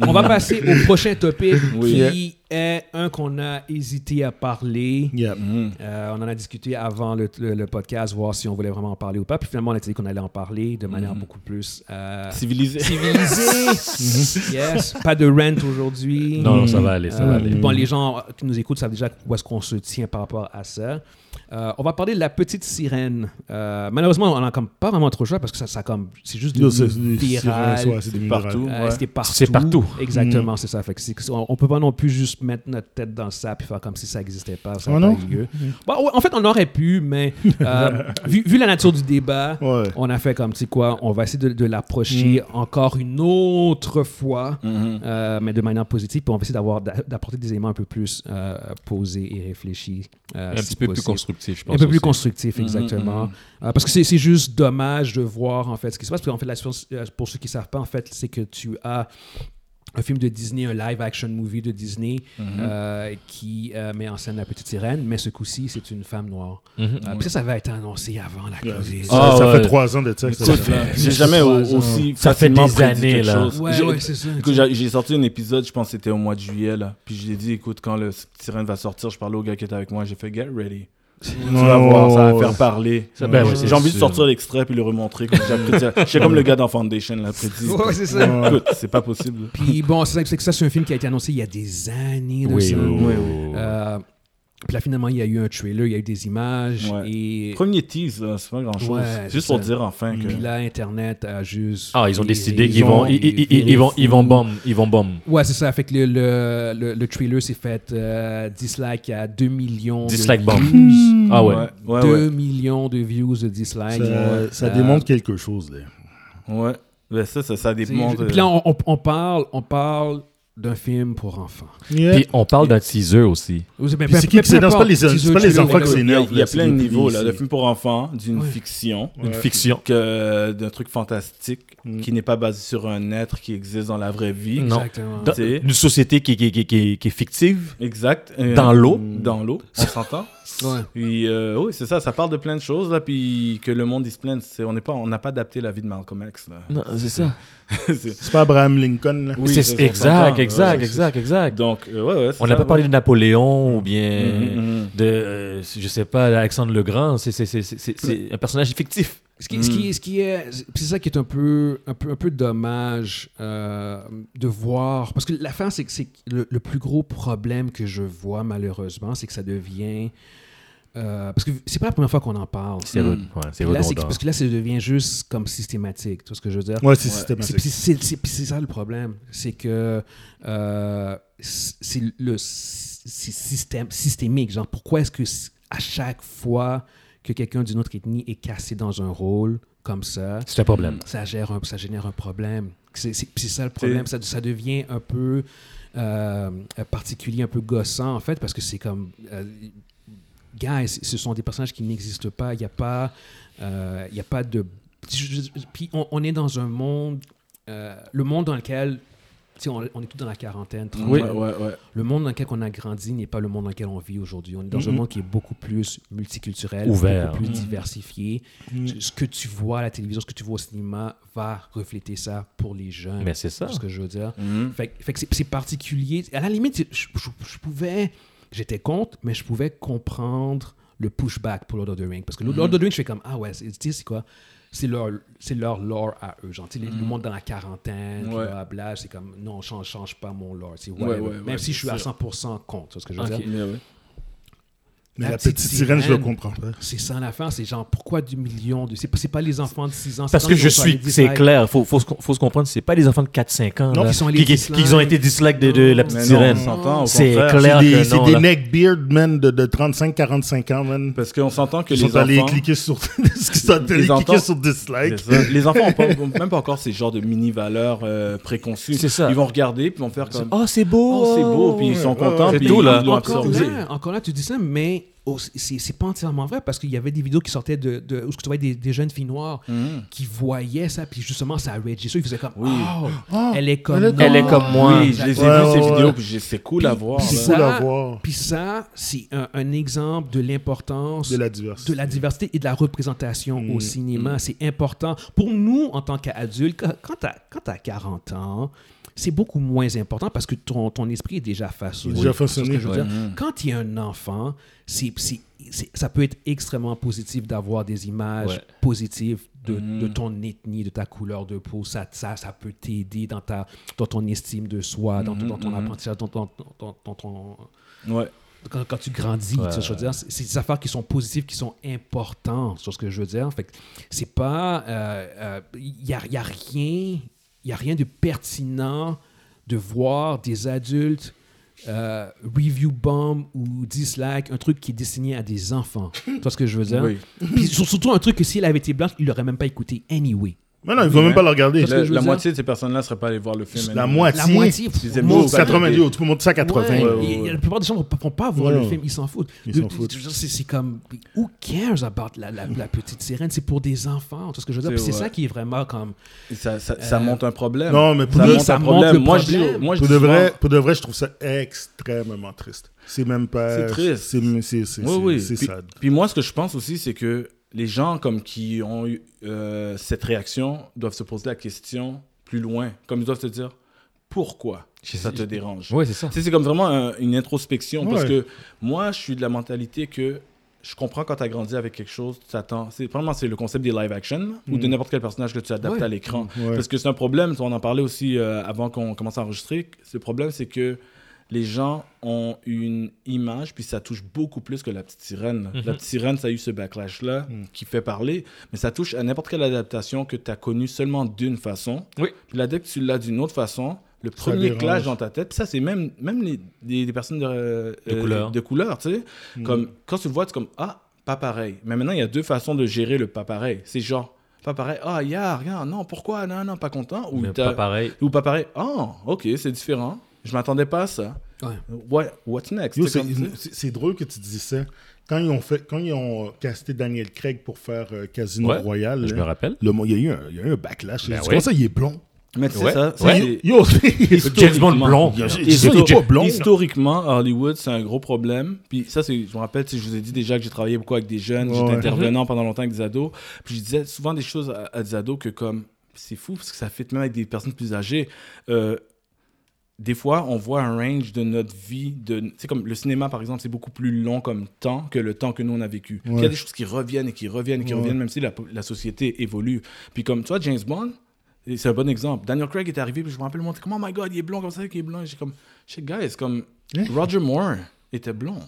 On va passer au prochain topic Oui. qui est un qu'on a hésité à parler. Mhm. Euh, on en a discuté avant le, le- le podcast, voir si on voulait vraiment en parler ou pas. Puis finalement, on a dit qu'on allait en parler de manière Mhm. beaucoup plus euh, Civilisé. civilisée. yes. Pas de rent aujourd'hui. Non, non, ça va aller, ça va Euh, aller. Bon, les gens qui nous écoutent savent déjà où est-ce qu'on se tient par rapport à ça. Euh, on va parler de la petite sirène. Euh, malheureusement, on n'a comme pas vraiment trop le choix parce que ça, ça comme c'est juste c'est- c'est des viral. sirènes, ouais, c'est des partout. virales. Euh, Ouais. C'était partout. C'est partout. Exactement, c'est ça. Fait que c'est- on, on peut pas non plus juste mettre notre tête dans ça puis faire comme si ça n'existait pas. Ça a non? pas eu lieu. Bon, ouais, en fait, on aurait pu, mais euh, vu, vu la nature du débat, Ouais. on a fait comme, tu sais quoi, on va essayer de, de l'approcher encore une autre fois, Mhm. euh, mais de manière positive, puis on va essayer d'avoir, d'apporter des éléments un peu plus euh, posés et réfléchis. euh, Un si petit peu plus possible. Constructif, je pense. Un peu plus constructif, Mhm, exactement. mhm. Euh, parce que c'est juste dommage de voir en fait ce qui se passe. Parce qu'en fait, la euh, pour ceux qui ne savent pas, en fait, c'est que tu as un film de Disney, un live action movie de Disney Mhm. euh, qui euh, met en scène la petite sirène, mais ce coup-ci, c'est une femme noire. Euh, puis ça, ça va être annoncé avant la COVID. Ça, Ah, ça ouais. fait trois ans de ça. j'ai jamais au- trois ans. aussi Ça fait des années, là. Ouais, J'ai- ouais, c'est ça. Écoute, j'ai j'ai sorti un épisode, je pense que c'était au mois de juillet, là. Puis je lui ai dit, écoute, quand le sirène va sortir, je parlais au gars qui était avec moi, j'ai fait, get ready. Tu vas voir, ça va faire parler. Ben J'ai- ouais, c'est j'ai envie de sortir l'extrait puis le remontrer. suis comme le gars dans Foundation, là, prédit. Ouais, c'est ça. C'est pas possible. Puis bon, c'est c'est que ça, c'est un film qui a été annoncé il y a des années. de Oui, ça. oui, oui, oui, oui. Euh, puis là, finalement, il y a eu un trailer, il y a eu des images. Ouais. Et Premier tease, là, c'est pas grand chose. Ouais, c'est Juste pour dire enfin que. puis là, Internet a juste. Ah, ils ont décidé ils qu'ils ont- vont, ils, vont, ils vont bomb, ils vont bomb. Ouais, c'est ça. Fait que le, le, le, le trailer s'est fait euh, dislike à 2 millions Dislike de bomb. views. Ah ouais. Ouais, ouais, 2 ouais. millions de views de dislike. Ça, ça Euh, démontre quelque chose. Là. Ouais. Ben, ça, ça, ça démontre. Puis là, on, on- on parle, on parle d'un film pour enfants. Puis on parle d'un teaser aussi. Puis c'est qui qui s'énerve? C'est pas les- pas les enfants qui s'énervent. il y a plein de niveaux, là. Le film pour enfants, d'une fiction, Une Ouais. fiction. que d'un truc fantastique Mm. qui n'est pas basé sur un être qui existe dans la vraie vie. Non. Exactement. Dans- Une société qui, qui, qui, qui, qui est fictive. Exact. Euh, Dans l'eau. Dans l'eau, on s'entend. Ouais. Puis euh, oui, c'est ça, ça parle de plein de choses là, puis que le monde il se plaint, c'est on n'est pas, on n'a pas adapté la vie de Malcolm X là. Non, c'est ça. C'est- C'est pas Abraham Lincoln. Là. Oui, C'est- exact, exact, Ouais, exact, exact. Donc euh, ouais, ouais. c'est On n'a pas parlé de. Napoléon ou bien Mhm, mhm. de, euh, je sais pas, Alexandre le Grand. C'est- c'est- c'est- C'est c'est- c'est un personnage fictif. Ce qui, ce qui, Mm. ce qui est, puis c'est ça qui est un peu, un peu, un peu dommage euh, de voir, parce que la fin, c'est que c'est le, le plus gros problème que je vois malheureusement, c'est que ça devient, euh, parce que c'est pas la première fois qu'on en parle. C'est Mm. re- ouais, là, parce que là, ça devient juste comme systématique. Tu vois ce que je veux dire? Ouais, c'est Ouais. Systématique. puis C'est c'est- puis c'est ça le problème. C'est que euh, c'est le c'est système, systémique. Genre, pourquoi est-ce que à chaque fois que quelqu'un d'une autre ethnie est cassé dans un rôle comme ça, C'est un problème. ça, gère un- ça génère un problème. C'est ça le problème. Ça, ça devient un peu euh, particulier, un peu gossant, en fait, parce que c'est comme... euh, guys, ce sont des personnages qui n'existent pas. Il n'y a pas... euh, Il y a pas de... Puis on, on est dans un monde... euh, le monde dans lequel... tu sais, On, on est tous dans la quarantaine. ouais, ouais. Le monde dans lequel on a grandi n'est pas le monde dans lequel on vit aujourd'hui. On est dans un Mhm. monde qui est beaucoup plus multiculturel, Ouvert. beaucoup plus Mhm. diversifié. Mm. Ce que tu vois à la télévision, ce que tu vois au cinéma va refléter ça pour les jeunes. Mais c'est ça. C'est ce que je veux dire. Fait, fait que c'est- c'est particulier. À la limite, je, je- je pouvais... J'étais contre, mais je pouvais comprendre le pushback pour Lord of the Rings. Parce que Lord of the Rings, je fais comme, ah ouais, c'est- tu sais, c'est quoi? C'est leur, c'est leur lore à eux. Genre, le monde dans la quarantaine, Ouais. blabla, c'est comme, non, change, change pas mon lore. c'est Ouais, Même si je suis à c'est 100% contre, ce que je veux dire? Mais ouais. La la petite petite sirène, je le sirène. comprends pas. C'est ça l'affaire, c'est genre, pourquoi du million de... C'est pas, les enfants de 6 ans. Parce que je les suis, de 10 c'est clair, faut, faut, se- faut se comprendre, c'est pas des enfants de 4-5 ans Non, là, qui sont qui, les qui- qui ont été dislikes de, de la petite sirène. C'est clair C'est des, que c'est non. des neckbeard men de, de 35-45 ans, man. Parce qu'on s'entend que Ils les sont allés enfants. cliquer sur, ils sont allés Les cliquer sur dislike. Les enfants ont pas, ont même pas encore ces genres de mini valeurs euh, préconçues. C'est ça. Ils vont regarder puis vont faire comme Oh, c'est beau! oh c'est beau puis ils sont ouais, contents ouais, puis c'est tout, ils l'ont encore absorbé. là, encore là, tu dis ça, mais c'est pas entièrement vrai parce qu'il y avait des vidéos qui sortaient de, de où tu voyais des, des jeunes filles noires Mhm. qui voyaient ça, puis justement, ça a registré. Ils faisaient comme, Oui. oh, Ah, elle est comme elle est moi. Elle est comme moi. Oui, je les ai Ouais, vus ces ouais, vidéos ouais. puis c'est cool à voir. puis là. C'est cool ça- à voir. Puis ça, c'est un, un exemple de l'importance De la diversité. de la diversité et de la représentation Mm, au cinéma. C'est important. Pour nous, en tant qu'adultes, quand- quand tu as, 40 ans, c'est beaucoup moins important parce que ton, ton esprit est déjà façonné. Déjà que façonné. je veux Ouais. dire. Quand il y a un enfant, c'est, c'est- c'est- ça peut être extrêmement positif d'avoir des images Ouais. positives de, Mhm. de ton ethnie, de ta couleur de peau. Ça, ça, ça peut t'aider dans, ta, dans ton estime de soi, dans, ton- Mhm, dans ton mhm. apprentissage, dans, ton- dans- dans- dans ton... Ouais. quand, quand tu grandis. tu sais Ouais. ce que je veux dire, c'est c'est des affaires qui sont positives, qui sont importantes, sur ce que je veux dire. Fait que c'est pas. Il n'y a, y a rien. Il y a rien de pertinent de voir des adultes euh, review bomb ou dislike un truc qui est destiné à des enfants. tu vois ce que je veux dire? Oui. Puis surtout un truc que s'il avait été blanc, il l'aurait même pas écouté anyway. Mais non, il ne faut même pas le regarder. La, moitié de ces personnes-là ne seraient pas allées voir le film. La anyway. moitié. La moitié. Ils aiment beaucoup Bon, 80, qualité. tout le monde, ça 80. Ouais, ouais, et- ouais. La plupart des gens ne vont pas voir le film, ils s'en foutent. Ils Je- s'en foutent. je C'est c'est comme, who cares about la, la, la petite sirène? C'est pour des enfants, tu ce que je veux dire? C'est Puis C'est vrai. ça qui est vraiment comme... Et Ça, ça, ça Euh, montre un problème. Non, mais pour ça lui, montre ça un montre problème. le Moi, je dis, problème. moi, je Pour dis de, vrai, pour de vrai, je trouve ça extrêmement triste. C'est même pas. C'est triste. C'est c'est- c'est- Oui, oui. c'est Puis- sad. Puis moi, ce que je pense aussi, c'est que les gens comme qui ont eu euh, cette réaction doivent se poser la question plus loin. Comme ils doivent se dire, pourquoi ça te dérange? Ouais, c'est ça. C'est comme vraiment un- une introspection. Parce que moi, je suis de la mentalité que je comprends quand tu as grandi avec quelque chose, tu t'attends. C'est, c'est le concept des live action ou de Mm. n'importe quel personnage que tu adaptes Ouais. à l'écran. Parce que c'est un problème, on en parlait aussi euh, avant qu'on commence à enregistrer. Ce problème, c'est que les gens ont une image, puis ça touche beaucoup plus que la petite sirène. Mhm. La petite sirène, ça a eu ce backlash-là Mhm. qui fait parler, mais ça touche à n'importe quelle adaptation que tu as connue seulement d'une faççon. Oui. Puis là, dès que tu l'as d'une autre façon, le premier clash dans ta tête, puis ça, c'est même, même les, personnes de, euh, De couleur. de couleur, tu sais. Mm. Comme, quand tu le vois, tu es comme, ah, pas pareil. Mais maintenant, il y a deux façons de gérer le pas pareil. C'est genre, pas pareil, ah, yeah, regarde, non, pourquoi, non, non, pas content. Ou pas pareil. ou pas pareil. Ah, ok, c'est différent. Je m'attendais pas à ça. Ouais. What, what's next? C'est c'est- comme- c'est c'est drôle que tu dis ça. Quand ils ont, fait, quand ils ont euh, casté Daniel Craig pour faire euh, Casino Ouais, Royale, Je là, me rappelle. le, il, y a eu un, il y a eu un backlash. Ben oui. Ça, il est blond? Mais tu sais Ouais. ça, Ouais. c'est- Yo, James Bond blond. Historiquement, à Hollywood, c'est un gros problème. Puis ça, c'est, je me rappelle, je vous ai dit déjà que j'ai travaillé beaucoup avec des jeunes, j'étais Ouais. intervenant pendant longtemps avec des ados. Puis je disais souvent des choses à, à des ados que comme, c'est fou parce que ça fait même avec des personnes plus âgées. Euh, des fois, on voit un range de notre vie. De, sais, comme le cinéma, par exemple, c'est beaucoup plus long comme temps que le temps que nous, on a vécu. Il y a des choses qui reviennent et qui reviennent et qui Ouais. reviennent, même si la, la société évolue. Puis comme, tu vois, James Bond, c'est un bon exemple. Daniel Craig est arrivé, puis je me rappelle, était comme, oh my god, il est blond comme ça, il est blond. J'ai comme, shit, guys, comme? Roger Moore était blond.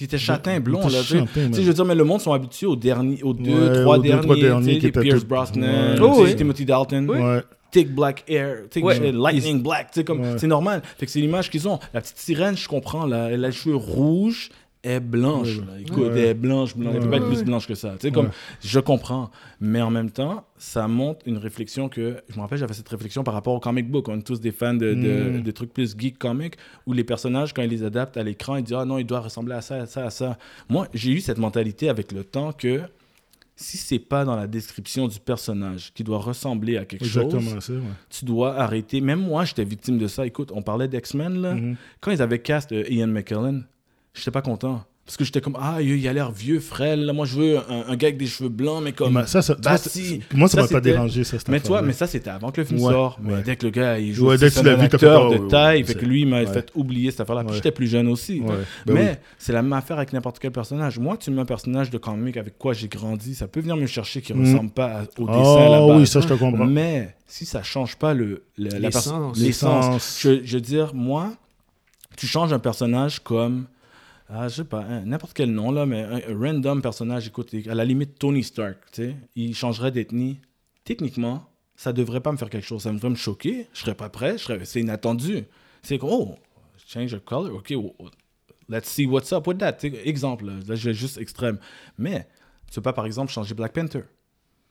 Il était châtain blond, là, tu sais. je veux dire, mais le monde sont habitués aux derniers, aux deux, Ouais, trois aux deux, derniers, trois derniers qui Pierce tout- Brosnan, Oh, oui. Timothy Dalton, Ouais. Thick Black Hair, sais, Ouais. Lightning Black, comme, c'est normal. Fait que c'est l'image qu'ils ont. La petite sirène, je comprends, là, elle a les cheveux rouges, est blanche, Ouais. là. Écoute, Ouais. elle est blanche, blanche. Elle peut pas être Ouais. plus blanche que ça, tu sais, comme, Ouais. je comprends. Mais en même temps, ça montre une réflexion que, je me rappelle, j'avais cette réflexion par rapport au comic book. On est tous des fans de, de, Mm. de trucs plus geek comic, où les personnages, quand ils les adaptent à l'écran, ils disent, ah non, il doit ressembler à ça, à ça, à ça. Moi, j'ai eu cette mentalité avec le temps que, si c'est pas dans la description du personnage qui doit ressembler à quelque chose, ça. ouais. tu dois arrêter. Même moi, j'étais victime de ça. Écoute, on parlait d'X-Men, là. Mhm. Quand ils avaient cast euh, Ian McKellen, j'étais pas content. Parce que j'étais comme, ah, il a l'air vieux, frêle. Moi, je veux un, un gars avec des cheveux blancs, mais comme. Mais ça, ça, ça, bâti. c'est- moi, ça Ça, m'a pas dérangé, ça. Mais toi, mais ça, c'était avant que le film Ouais, sort. Mais ouais. dès que le gars, il joue, Ouais, dès que tu l'as vu, acteur oh, de ouais, taille. ouais, fait que lui, il m'a ouais. fait oublier cette affaire-là. Puis j'étais plus jeune aussi. Ouais, ben mais oui. c'est la même affaire avec n'importe quel personnage. Moi, tu me mets un personnage de comic avec quoi j'ai grandi, ça peut venir me chercher qui Mm. ressemble pas au dessin à la Ah base. oui, ça, je te comprends. Mais si ça change pas le, L'essence. je veux dire, moi, tu changes un personnage comme, ah, je sais pas, hein, n'importe quel nom là, mais un, random personnage, écoute, à la limite Tony Stark, tu sais, il changerait d'ethnie. Techniquement, ça devrait pas me faire quelque chose, ça devrait me choquer. Je serais pas prêt, serais, c'est inattendu. C'est comme, oh, change the color, ok, let's see what's up with that. Exemple, là, je vais juste extrême. Mais tu peux pas, par exemple, changer Black Panther.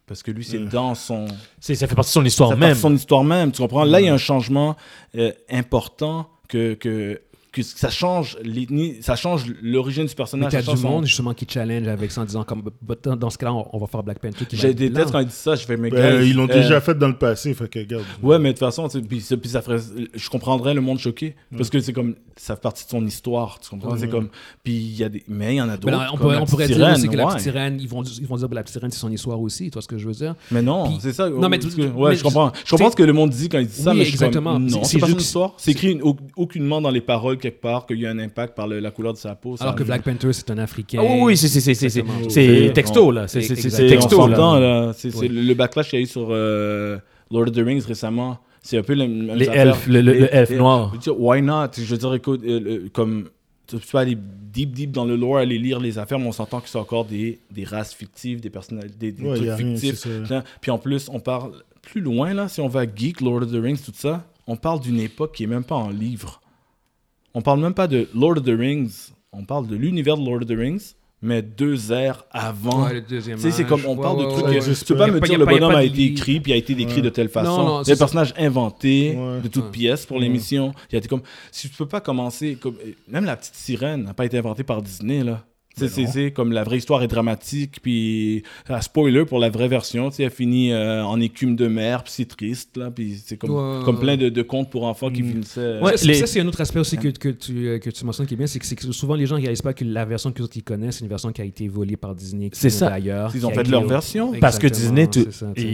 Parce que lui, c'est Mm. dans son, C'est- Ça fait partie de son histoire ça fait même. partie de son histoire même, tu comprends? Là, il y a un changement euh, important que, que, que ça change l'ethnie, ça change l'origine du Mais personnage. t'as ça du monde justement qui challenge avec ça en disant comme bah, dans, dans ce cas-là on, on va faire Black Panther J'ai des tests quand ils disent ça, je fais mes Ben, gars, ils l'ont euh, déjà fait dans le passé, fait que regarde. Ouais, mais de toute façon, puis, ça- ferait, je comprendrais le monde choqué. Parce que c'est comme, ça fait partie de son histoire, tu comprends? C'est comme, puis il y a des, mais il y en a Mais d'autres. là, on, la on pourrait dire aussi que la ouais. petite sirène, ils vont, ils vont dire que la petite sirène, c'est son histoire aussi, tu vois ce que je veux dire? Mais non, Puis- c'est ça. Non, mais tu- que- ouais, mais je comprends. Je comprends ce que le monde dit quand il dit ça, mais exactement. non, C'est- juste- histoire. C'est écrit au- aucunement dans les paroles quelque part qu'il y a un impact par le- la couleur de sa peau. Alors que Black Panther, c'est un Africain. Ah oui, oui, c'est- c'est- c'est- c'est- c'est- Exactement. c'est C'est- texto, là. C'est c'est- c'est- Exact. c'est C'est- texto, on là. C'est le backlash qu'il y a eu sur euh, Lord of the Rings récemment. C'est un peu le même Les elfes, le- le- le elfe noir. Why not? Je veux dire, écoute, euh, euh, comme. Tu peux aller deep, deep dans le lore, aller lire les affaires, mais on s'entend que c'est encore des, des races fictives, des personnalités, des, des Ouais, y trucs rien, fictifs. Puis en plus, on parle plus loin, là, si on va Geek, Lord of the Rings, tout ça, on parle d'une époque qui est même pas en livre. On parle même pas de Lord of the Rings, on parle de l'univers de Lord of the Rings, mais deux ères avant. Ouais, Tu sais, c'est comme on Ouais, parle de trucs. que- tu peux pas me pas- dire le a bonhomme a été écrit puis a été décrit de telle façon. Non, non, c'est c'est un ça. personnage inventé Ouais. de toutes pièces pour l'émission. Il a été comme si tu peux pas commencer comme même la petite sirène n'a pas été inventée par Disney là. C'est- Mais C'est comme la vraie histoire est dramatique, puis ah, spoiler pour la vraie version, tu sais, elle finit euh, en écume de mer, puis c'est triste, là, puis c'est comme, Ouais. comme plein de, de contes pour enfants qui Mm. finissaient. Ouais, ça, c'est- les- ça, c'est un autre aspect aussi que, que, tu, euh, que tu mentionnes qui est bien, c'est que, souvent les gens ne réalisent pas que la version que ils connaissent, c'est une version qui a été volée par Disney. C'est ça. d'ailleurs. Ils ont fait leur version. Parce que Disney, tu-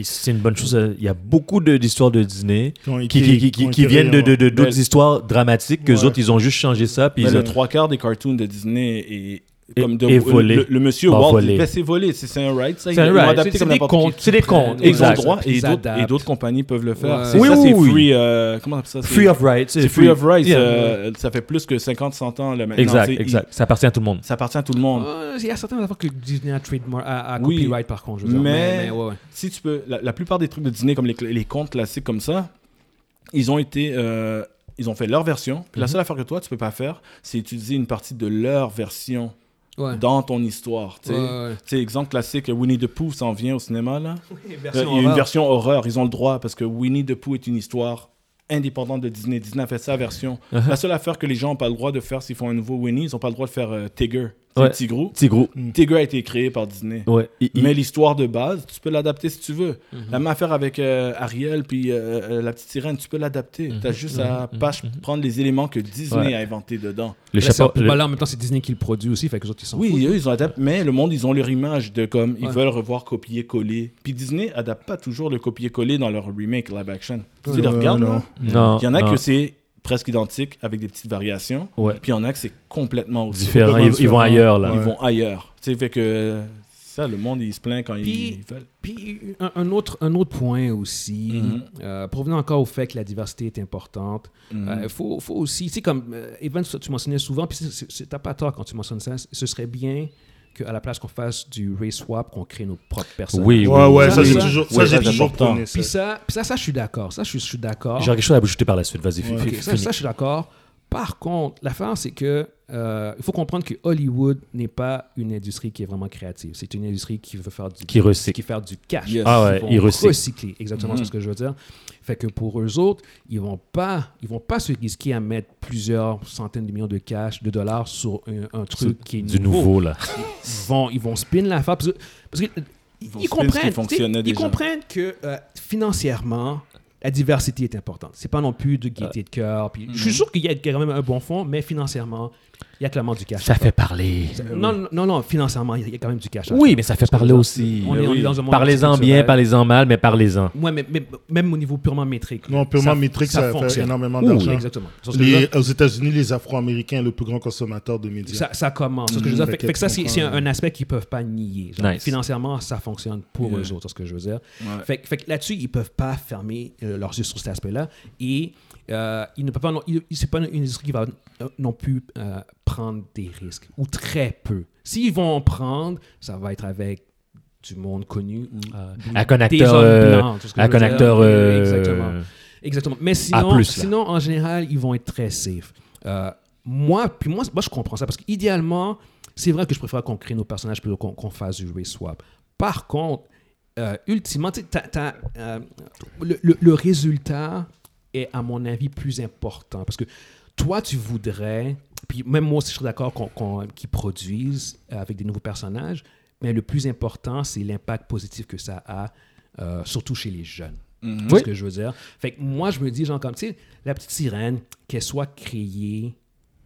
c'est une bonne chose. euh, Il y a beaucoup d'histoires de Disney Qui, qui, qui, qui, qui ont qui été viennent de de- d'autres histoires dramatiques que Ouais. autres, ils ont juste changé ça. Puis Mais ils le ont- trois quarts des cartoons de Disney est comme de, et volé. Le, le monsieur Pas Walt, volé. ben, c'est volé, c'est c'est un right. C'est un right. C'est- des contes C'est des Et ils ont droit, et d'autres, et adaptent. d'autres compagnies peuvent le faire. Ouais. C'est Oui, ça, oui, oui. free. euh, comment on appelle ça? Free of rights. C'est free of rights. Yeah. euh, ça fait plus que 50-100 ans là, maintenant. Exact, exact. Ça appartient à tout le monde. il- ça appartient à tout le monde. Euh, Il y a certaines affaires que Disney a trademark, à, à Oui. copyright par contre. Je veux dire. Mais- mais, ouais, ouais. Si tu peux, la, la plupart des trucs de Disney, comme les, les contes classiques comme ça, ils ont été, euh, ils ont fait leur version. Puis la Mhm. seule affaire que toi, tu peux pas faire, c'est utiliser une partie de leur version Ouais. dans ton histoire. Tu sais, Ouais, ouais. Exemple classique, Winnie the Pooh s'en vient au cinéma là. Euh, il y a une version horreur, ils ont le droit parce que Winnie the Pooh est une histoire indépendante de Disney. Disney a fait sa version. Uh-huh. La seule affaire que les gens n'ont pas le droit de faire s'ils font un nouveau Winnie, ils n'ont pas le droit de faire euh, Tigger. Ouais. Tigrou. Petit gros. Tigger a été créé par Disney. Ouais. Mais l'histoire de base, tu peux l'adapter si tu veux. Mhm. La même affaire avec euh, Ariel puis euh, euh, la petite sirène, tu peux l'adapter. Mhm, Tu as juste à mhm, pas prendre les éléments que Disney Ouais. a inventés dedans. Le Là, chapeau. le- bah là, en même temps, c'est Disney qui le produit aussi, fait que les autres, ils sont Oui, eux, ils ont adapté, mais le monde, ils ont leur image de comme ils Ouais. veulent revoir copier-coller. Puis Disney adapte pas toujours le copier-coller dans leur remake live action. Tu les regardes, non? Il y en a non. que c'est presque identique avec des petites variations. Ouais. Puis il y en a que c'est complètement chose. Différent. Ils, ils vont ailleurs là. Ils Ouais. vont ailleurs. Tu sais, fait que ça, le monde, il se plaint quand Puis- ils veulent. Puis un, un autre, un autre point aussi, Mhm. euh, provenant encore au fait que la diversité est importante, il Mhm. faut, faut aussi, tu sais, comme euh, Evan, tu mentionnais souvent, puis t'as pas tort quand tu mentionnes ça, ce serait bien qu'à la place qu'on fasse du race swap, qu'on crée nos propres personnages. Oui, Ouais, ouais, Ça, ça, oui. j'ai toujours, Oui, ça, j'ai c'est toujours important. prôné ça. Puis ça, puis ça, ça, je suis d'accord. Ça, je suis, je suis d'accord. J'ai quelque chose à ajouter par la suite. Vas-y, Ouais. fi- Ok, fi- ça, ça, je suis d'accord. Par contre, l'affaire, c'est que euh, il faut comprendre que Hollywood n'est pas une industrie qui est vraiment créative. C'est une industrie qui veut faire du Qui recycle. qui fait du cash. Yes. Ah ouais, vont ils recyclent. recycler. Exactement, Mhm. c'est ce que je veux dire. Fait que pour eux autres, ils vont pas, ils vont pas se risquer à mettre plusieurs centaines de millions de cash, de dollars sur un, un truc qui est Du nouveau là. Ils vont, ils vont spin la parce que, parce que ils, ils comprennent, ils déjà. comprennent que euh, financièrement, la diversité est importante. C'est pas non plus de gaieté de cœur. Puis, Je suis sûr qu'il y a quand même un bon fond, mais financièrement, il y a clairement du cash. Ça fait parler. Non, non, non, financièrement, il y a quand même du cash. Oui, mais ça fait parler aussi. On est, dans un monde Parlez-en bien, parlez-en mal, mais parlez-en. Ouais, mais, même au niveau purement métrique. Non, purement métrique, ça, fait fonctionne. énormément Oui, d'argent. exactement. Aux États-Unis, les Afro-Américains, le plus grand consommateur de médias. Ça, commence. C'est ce que je veux dire. Fait, Fait fait que ça, c'est c'est un, aspect qu'ils peuvent pas nier. Financièrement, ça fonctionne pour eux autres, c'est ce que je veux dire. Fait, que- là-dessus, ils peuvent pas fermer euh, leurs yeux sur cet aspect-là. Et euh, ils ne peuvent pas. C'est pas une industrie qui va non plus euh, prendre des risques, ou très peu. S'ils vont en prendre, ça va être avec du monde connu ou Euh, un acteur, euh, un acteur. Exactement. Exactement. Mais sinon, plus, sinon, en général, ils vont être très safe. Euh, moi, puis moi, moi, je comprends ça parce qu'idéalement, c'est vrai que je préfère qu'on crée nos personnages plutôt qu'on fasse du race swap. Par contre, euh, ultimement, euh, le, le- le résultat est, à mon avis, plus important parce que toi, tu voudrais, puis même moi aussi, je serais d'accord qu'on- qu'ils produisent avec des nouveaux personnages, mais le plus important, c'est l'impact positif que ça a, euh, surtout chez les jeunes. C'est ce que je veux dire? Fait que moi, je me dis, genre, comme, tu sais, la petite sirène, qu'elle soit créée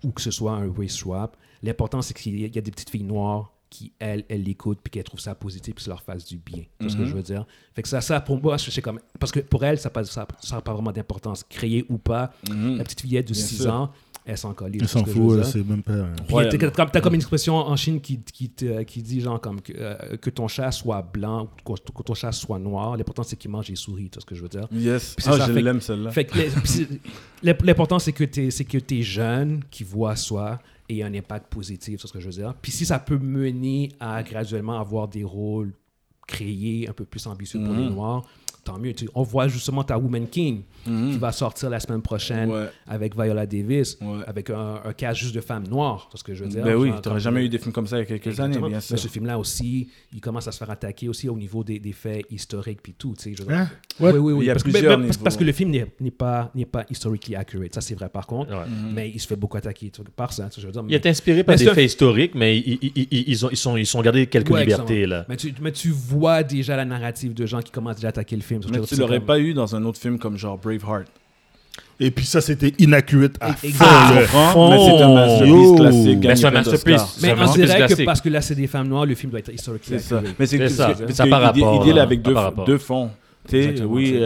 ou que ce soit un race swap, l'important, c'est qu'il y a des petites filles noires qui, elles, elles l'écoutent puis qu'elles trouvent ça positif puis que ça leur fasse du bien. C'est ce que Mhm. je veux dire? Fait que ça, ça pour moi, je sais comme. Parce que pour elles, ça n'a pas, ça, ça a pas vraiment d'importance. Créée ou pas, Mhm. la petite fillette de Bien 6 sûr. ans, elle s'en colle. Ils s'en foutent, c'est même pas. Ouais. t'as comme, t'as comme une expression en Chine qui, qui, te- qui dit genre comme que, euh, que ton chat soit blanc ou que, que ton chat soit noir. L'important c'est qu'il mange des souris, tu vois ce que je veux dire? Yes. Ah, ça, je l'aime celle-là. L'important c'est que t'es t'es jeune qui voit ça ait un impact positif, c'est ce que je veux dire. Puis si ça peut mener à graduellement avoir des rôles créés un peu plus ambitieux pour les Mhm. Noirs, tant mieux. Tu- on voit justement ta Woman King qui va sortir la semaine prochaine Ouais. avec Viola Davis, Ouais. avec un, un cast juste de femmes noires, c'est ce que je veux dire. Ben oui, t'aurais comme- jamais eu des films comme ça il y a quelques Exactement. années, bien Mais ce film-là aussi, il commence à se faire attaquer aussi au niveau des, des faits historiques puis tout. tu sais, je veux dire. Hein? Oui, oui, oui. Il y a parce, que- plusieurs mais- parce- que le film n'est n'est pas, n'est pas historically accurate. Ça, c'est vrai par contre. Ouais. Mais il se fait beaucoup attaquer tu vois, par ça. tu sais, Je veux dire, Il est inspiré par Mais des faits historiques, mais ils, ils, ils, ils ont, ils, sont, ils sont gardés quelques Ouais, libertés. Là. mais, tu, mais tu vois déjà la narrative de gens qui commencent déjà à attaquer le film. Mais C'est tu l'aurais comme- pas eu dans un autre film comme genre Braveheart. Et puis ça, c'était inaccurate à fond. Ah. Mais c'est un masterpiece Yo. classique. Mais c'est un masterpiece. Mais C'est on dirait que parce que là, c'est des femmes noires, le film doit être historiquement C'est ça. Mais c'est ça. Mais ça par rapport, Il deal là. avec deux, fonds. Tu sais, Exactement, oui,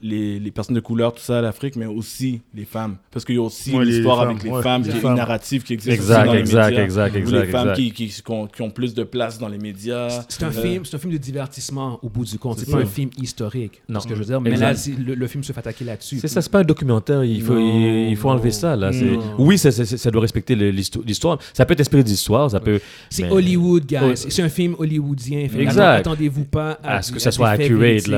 les, les personnes de couleur, tout ça, l'Afrique, mais aussi les femmes. Parce qu'il y a aussi Ouais, une les histoire avec les ouais, femmes, les qui est femmes. une narrative qui existe Exact, aussi dans les exact, médias. exact, les femmes exact. qui, qui, qui ont, qui ont plus de place dans les médias. C'est un, Euh, film, c'est un film de divertissement au bout du compte. C'est pas ça. un film historique. Non. Ce que je veux dire. Mais Exact. là, le, le film se fait attaquer là-dessus. C'est ça, c'est pas un documentaire. Il faut, Non, il, il faut enlever ça. Là. Oui, ça, ça, ça doit respecter l'histoire. Ça peut être inspiré d'histoire. Ça peut. C'est mais- Hollywood, guys. C'est un film hollywoodien. Attendez-vous pas à, À ce que ça soit accurate, Tu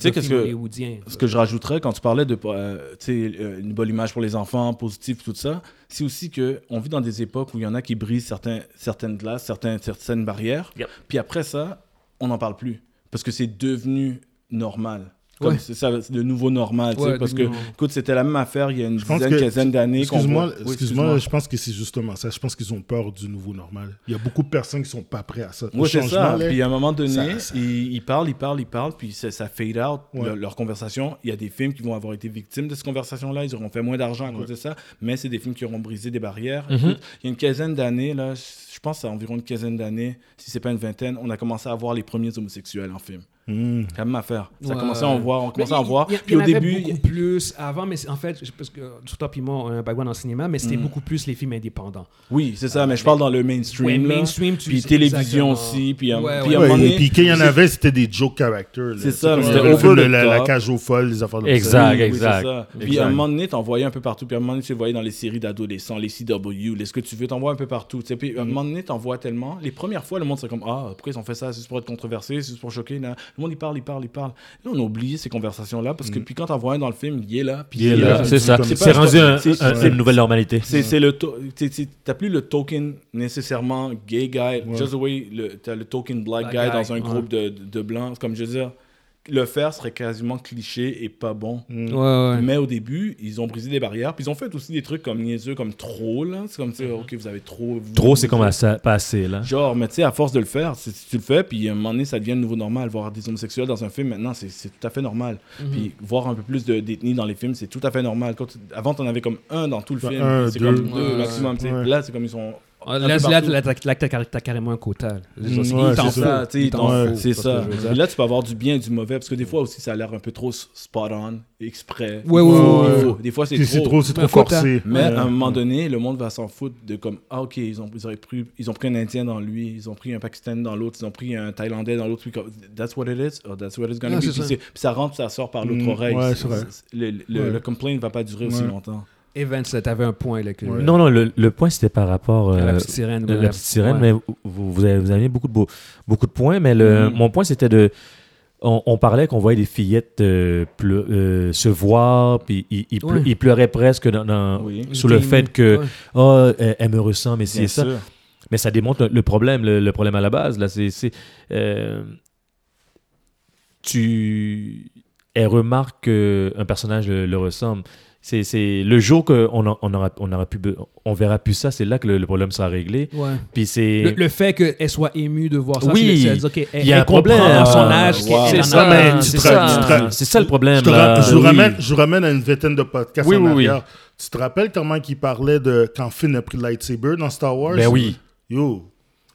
sais, qu'est-ce film que- que je rajouterais quand tu parlais de euh, euh, une bonne image pour les enfants, positif, tout ça, c'est aussi que on vit dans des époques où il y en a qui brisent certains, certaines glaces, certains, certaines barrières. Yep. Puis après ça, on n'en parle plus. Parce que c'est devenu normal. Comme Ouais. c'est ça, c'est le nouveau normal. tu sais, Ouais, parce que, écoute, c'était la même affaire il y a une Je dizaine, que- quinzaine d'années. Excuse-moi, Oui, je pense que c'est justement ça. Je pense qu'ils ont peur du nouveau normal. Il y a beaucoup de personnes qui sont pas prêtes à ça. Oui, c'est changement, ça. là, Puis à un moment donné, ça- ça- Ils, ils parlent, ils parlent, ils parlent, puis ça, ça fade out Ouais. leur, leur conversation. Il y a des films qui vont avoir été victimes de cette conversation-là. Ils auront fait moins d'argent à cause de ça, mais c'est des films qui auront brisé des barrières. Mhm. Écoute, il y a une quinzaine d'années, là, je pense à environ une quinzaine d'années, si c'est pas une vingtaine, on a commencé à voir les premiers homosexuels en film. Hmm. C'est la même affaire. Ça a Ouais. commencé à en voir, on commençait à en voir. y- Puis y au avait début, beaucoup plus avant, mais c'est- en fait, parce que tout toi et moi, on a un background en cinéma, mais c'était Mm. beaucoup plus les films indépendants. oui, c'est ça, mais je parle dans le mainstream. Mainstream, tu puis télévision exactement. aussi. Puis, Ouais, puis Ouais, moment et donné, puis quand il y en c'est- avait, c'était des joke characters. C'est ça, c'était over film de the la, cage aux folles, les affaires de. Exact. Oui, oui, exact. c'est. Puis Exact. à un moment donné, t'en voyais un peu partout. Puis à un moment donné, tu voyais dans les séries d'adolescents, les CW, les ce que tu veux, t'en vois un peu partout. Puis à un moment donné, t'en vois tellement. Les premières fois, le monde serait comme Ah, pourquoi ils ont fait ça? C'est juste pour être controversé, c'est juste pour choquer. Le monde, il parle, il parle, il parle. Là, on a oublié ces conversations-là parce que puis quand t'en vois un dans le film, il est là. Puis Il est là, c'est ça. C'est rendu un- un- une nouvelle normalité. C'est le. T'as plus le token nécessairement gay guy. Just the way le- t'as le token black, Black guy, guy, dans un ouais. groupe de, de, de blancs. Comme je veux dire, le faire serait quasiment cliché et pas bon. Hmm. Ouais, ouais. Mais au début, ils ont brisé des barrières. Puis ils ont fait aussi des trucs comme niaiseux, comme trop. là. C'est comme, tu sais, ok, vous avez trop. vous- Trop, c'est comme assez- pas assez. Là. Genre, mais tu sais, à force de le faire, si tu le fais, puis à un moment donné, ça devient le nouveau normal. Voir des homosexuels dans un film, maintenant, c'est c'est tout à fait normal. Mhm. Puis voir un peu plus de d'ethnie dans les films, c'est tout à fait normal. Quand tu- avant, t'en avais comme un dans tout le film. un, C'est deux. comme deux Ouais, maximum. Là, c'est comme ils sont. Là, t'as carrément un quota. Mm, Il ouais, t'en c'est. Ça. Puis là, tu peux avoir du bien et du mauvais, parce que des fois aussi, ça a l'air un peu trop spot on, exprès. Ouais, ouais. Des fois, c'est trop. forcé. Mais Ouais. à un moment donné, le monde va s'en foutre de comme ah ok ils ont ils auraient pris ils ont pris un Indien dans lui, ils ont pris un Pakistanais dans l'autre, ils ont pris un Thaïlandais dans l'autre. puis comme, That's what it is. That's what it's gonna Ah, be. Puis, ça. c'est- puis ça rentre, ça sort par l'autre Mm, oreille. ouais, c'est vrai. Le, complaint ne va pas durer aussi longtemps. Evans, là, t'avais un point là que. Ouais. Non, non, le, le point, c'était par rapport. à la euh, petite sirène. la, petite sirène, Ouais. mais vous, vous avez, vous avez mis beaucoup de, beaux- beaucoup de points, mais le, Mhm. mon point, c'était de. On, on parlait qu'on voyait des fillettes euh, pleu- euh, se voir, puis ils ils pleu- Ouais. ils pleuraient presque dans, dans- Oui. sur le fait que, oh, elle, elle me ressemble, et c'est ça. sûr. Mais ça démontre le, le problème, le, le problème à la base. Là, c'est, c'est, euh, tu, elle remarque qu'un personnage le, le ressemble. C'est, c'est le jour qu'on on aura, on aura on verra plus ça, c'est là que le, le problème sera réglé. Ouais. Puis c'est, Le, le fait qu'elle soit émue de voir ça, Oui. Il y a un problème. à son Ah, âge wow. c'est ça, a tu c'est ça, ra- c'est ça le problème. Je, te là. ra- je vous oui. ramène, je vous ramène à une vingtaine de podcasts Oui, en oui, oui. arrière. Tu te rappelles comment il parlait de quand Finn a pris le lightsaber dans Star Wars? Ben oui. Yo.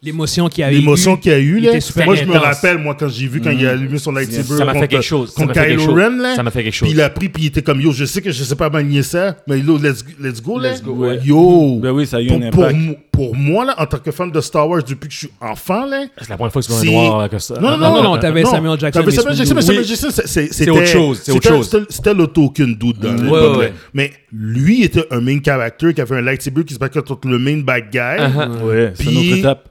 L'émotion qu'il y a eu. l'émotion qu'il y a eu. Là. super Moi, je me intense. rappelle, moi, quand j'ai vu, quand il a allumé son lightsaber Ça m'a fait quelque chose. Contre Kylo chose. Ren, là. Ça m'a fait quelque Puis chose. il a pris, puis il était comme, yo, je sais que je sais pas manier ça, mais yo, let's, let's go, là. Let's go, ouais. Yo. Ben oui, ça a eu pour, un pour impact. mo- pour moi, là, en tant que fan de Star Wars depuis que je suis enfant, là. C'est la première fois que tu vois un noir avec ça. Non, non, non, non, t'avais Samuel Jackson, T'avais mais Samuel Jackson, mais. Samuel. Jackson, c'est- c'est- C'est c'était autre chose, c'est autre c'était- chose. c'était- token dude Mm. là. Mais lui était un main character qui avait un lightsaber qui se battait contre le main bad guy. Uh-huh. Ouais, c'est une Puis- autre étape.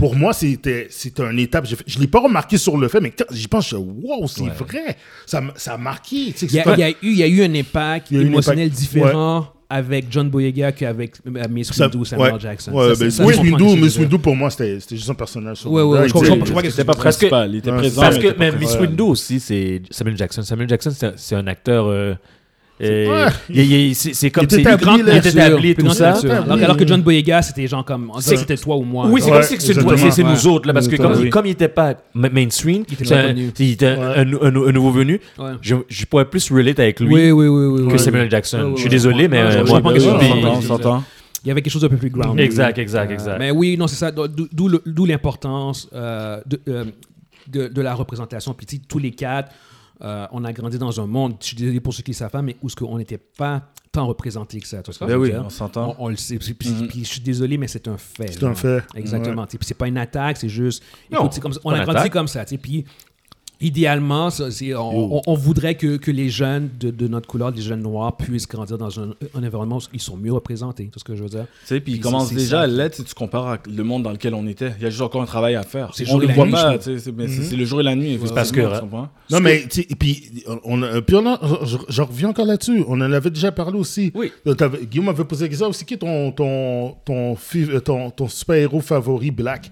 Pour moi, c'était c'était une étape. Je ne l'ai pas remarqué sur le fait, mais quand j'y pense, je wow, c'est vrai. Ça, ça a marqué. tu sais, Il y, a, y a eu, il y a eu un impact un émotionnel impact. différent avec John Boyega qu'avec euh, Miss ça- Windu, Samuel ouais. Jackson. Ouais, Ça, c'est- ben, ça, Miss Windu, Miss pour moi, c'était c'était juste un personnage. Ouais, ouais, je comprends- je comprends que C'était pas principal. Il était Ouais, présent. Parce que même Miss. Windu aussi, c'est Samuel Jackson. Samuel Jackson, c'est un, c'est un acteur. euh, euh, Ouais. c'est comme c'est établi, est établi Plus tout ça. Alors, que. John Boyega, c'était genre comme. c'était toi ou moi. Oui, c'est comme si c'est nous autres là, parce que comme, Oui. comme il était pas ma- mainstream, Il était un, connu. il était un, Ouais. un- un- un nouveau venu. Je, je pourrais plus relate avec lui Oui, oui, que. Samuel Jackson. Je suis désolé, mais euh, je moi, on s'entend. Il y avait quelque chose d'un peu plus grounded. Exact, exact, exact. Mais oui, non, c'est ça. D'où l'importance euh, de, euh, de, de la représentation. Puis tu sais, tous les quatre, euh, on a grandi dans un monde, je suis désolé pour ceux qui ne savent pas, mais où ce qu'on n'était pas tant représenté que ça. Tu vois ce que Ben je veux oui, dire? on s'entend. On, on le sait. Puis, puis- puis je suis désolé, mais c'est un fait. C'est un fait. Exactement. Puis c'est pas une attaque, c'est juste. Non, écoute, c'est comme ça- on a grandi attaque. comme ça. Puis idéalement, ça, c'est- on, on- on voudrait que, que les jeunes de, de notre couleur, les jeunes noirs, puissent grandir dans un, un environnement où ils sont mieux représentés. C'est ce que je veux dire? Tu sais, puis il Puis commence c'est- c'est déjà ça. à l'être si tu compares avec le monde dans lequel on était. Il y a juste encore un travail à faire. C'est le On jour le et la voit nuit, pas, c'est Mhm. c'est- c'est le jour et la nuit. parce que-? Non, mais, tu sais, et puis, on, a- puis on a- je, je reviens encore là-dessus. On en avait déjà parlé aussi. Oui. Euh, Guillaume m'avait posé la question aussi qui est ton, ton, ton, euh, ton, ton super-héros favori black?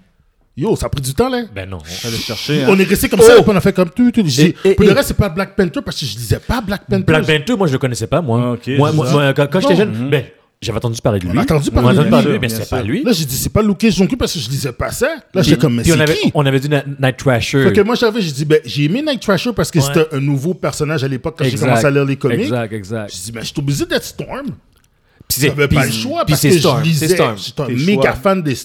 Yo, ça a pris du temps, là. Ben non. Allez chercher. hein. On est resté comme ça, puis on a fait comme tout. tout. Et- et- Pour le reste, c'est pas Black Panther parce que je disais pas Black Panther. Black Panther, moi je le connaissais pas, moi. Ah, ok, moi, c'est moi, ça. moi, quand, quand j'étais jeune, ben, j'avais entendu parler de lui. On a entendu On parler de lui, parler de lui, mais c'est pas lui. Là, j'ai dit, c'est pas Lucas Jonku parce que je disais pas ça. Là, j'étais comme, mais Puis on c'est avait, qui? on avait dit Night Trasher. Fait que moi, j'avais, j'ai dit, ben, j'ai aimé Night Trasher parce que Ouais. c'était un nouveau personnage à l'époque quand j'ai Exact. commencé à lire les comics. Exact, exact. J'ai dit, ben, je suis obligé d'être Storm. Puis c'est- J'avais puis- pas le choix puis parce c'est que Storm, je c'est lisais. Storm. J'étais un méga choix. fan des,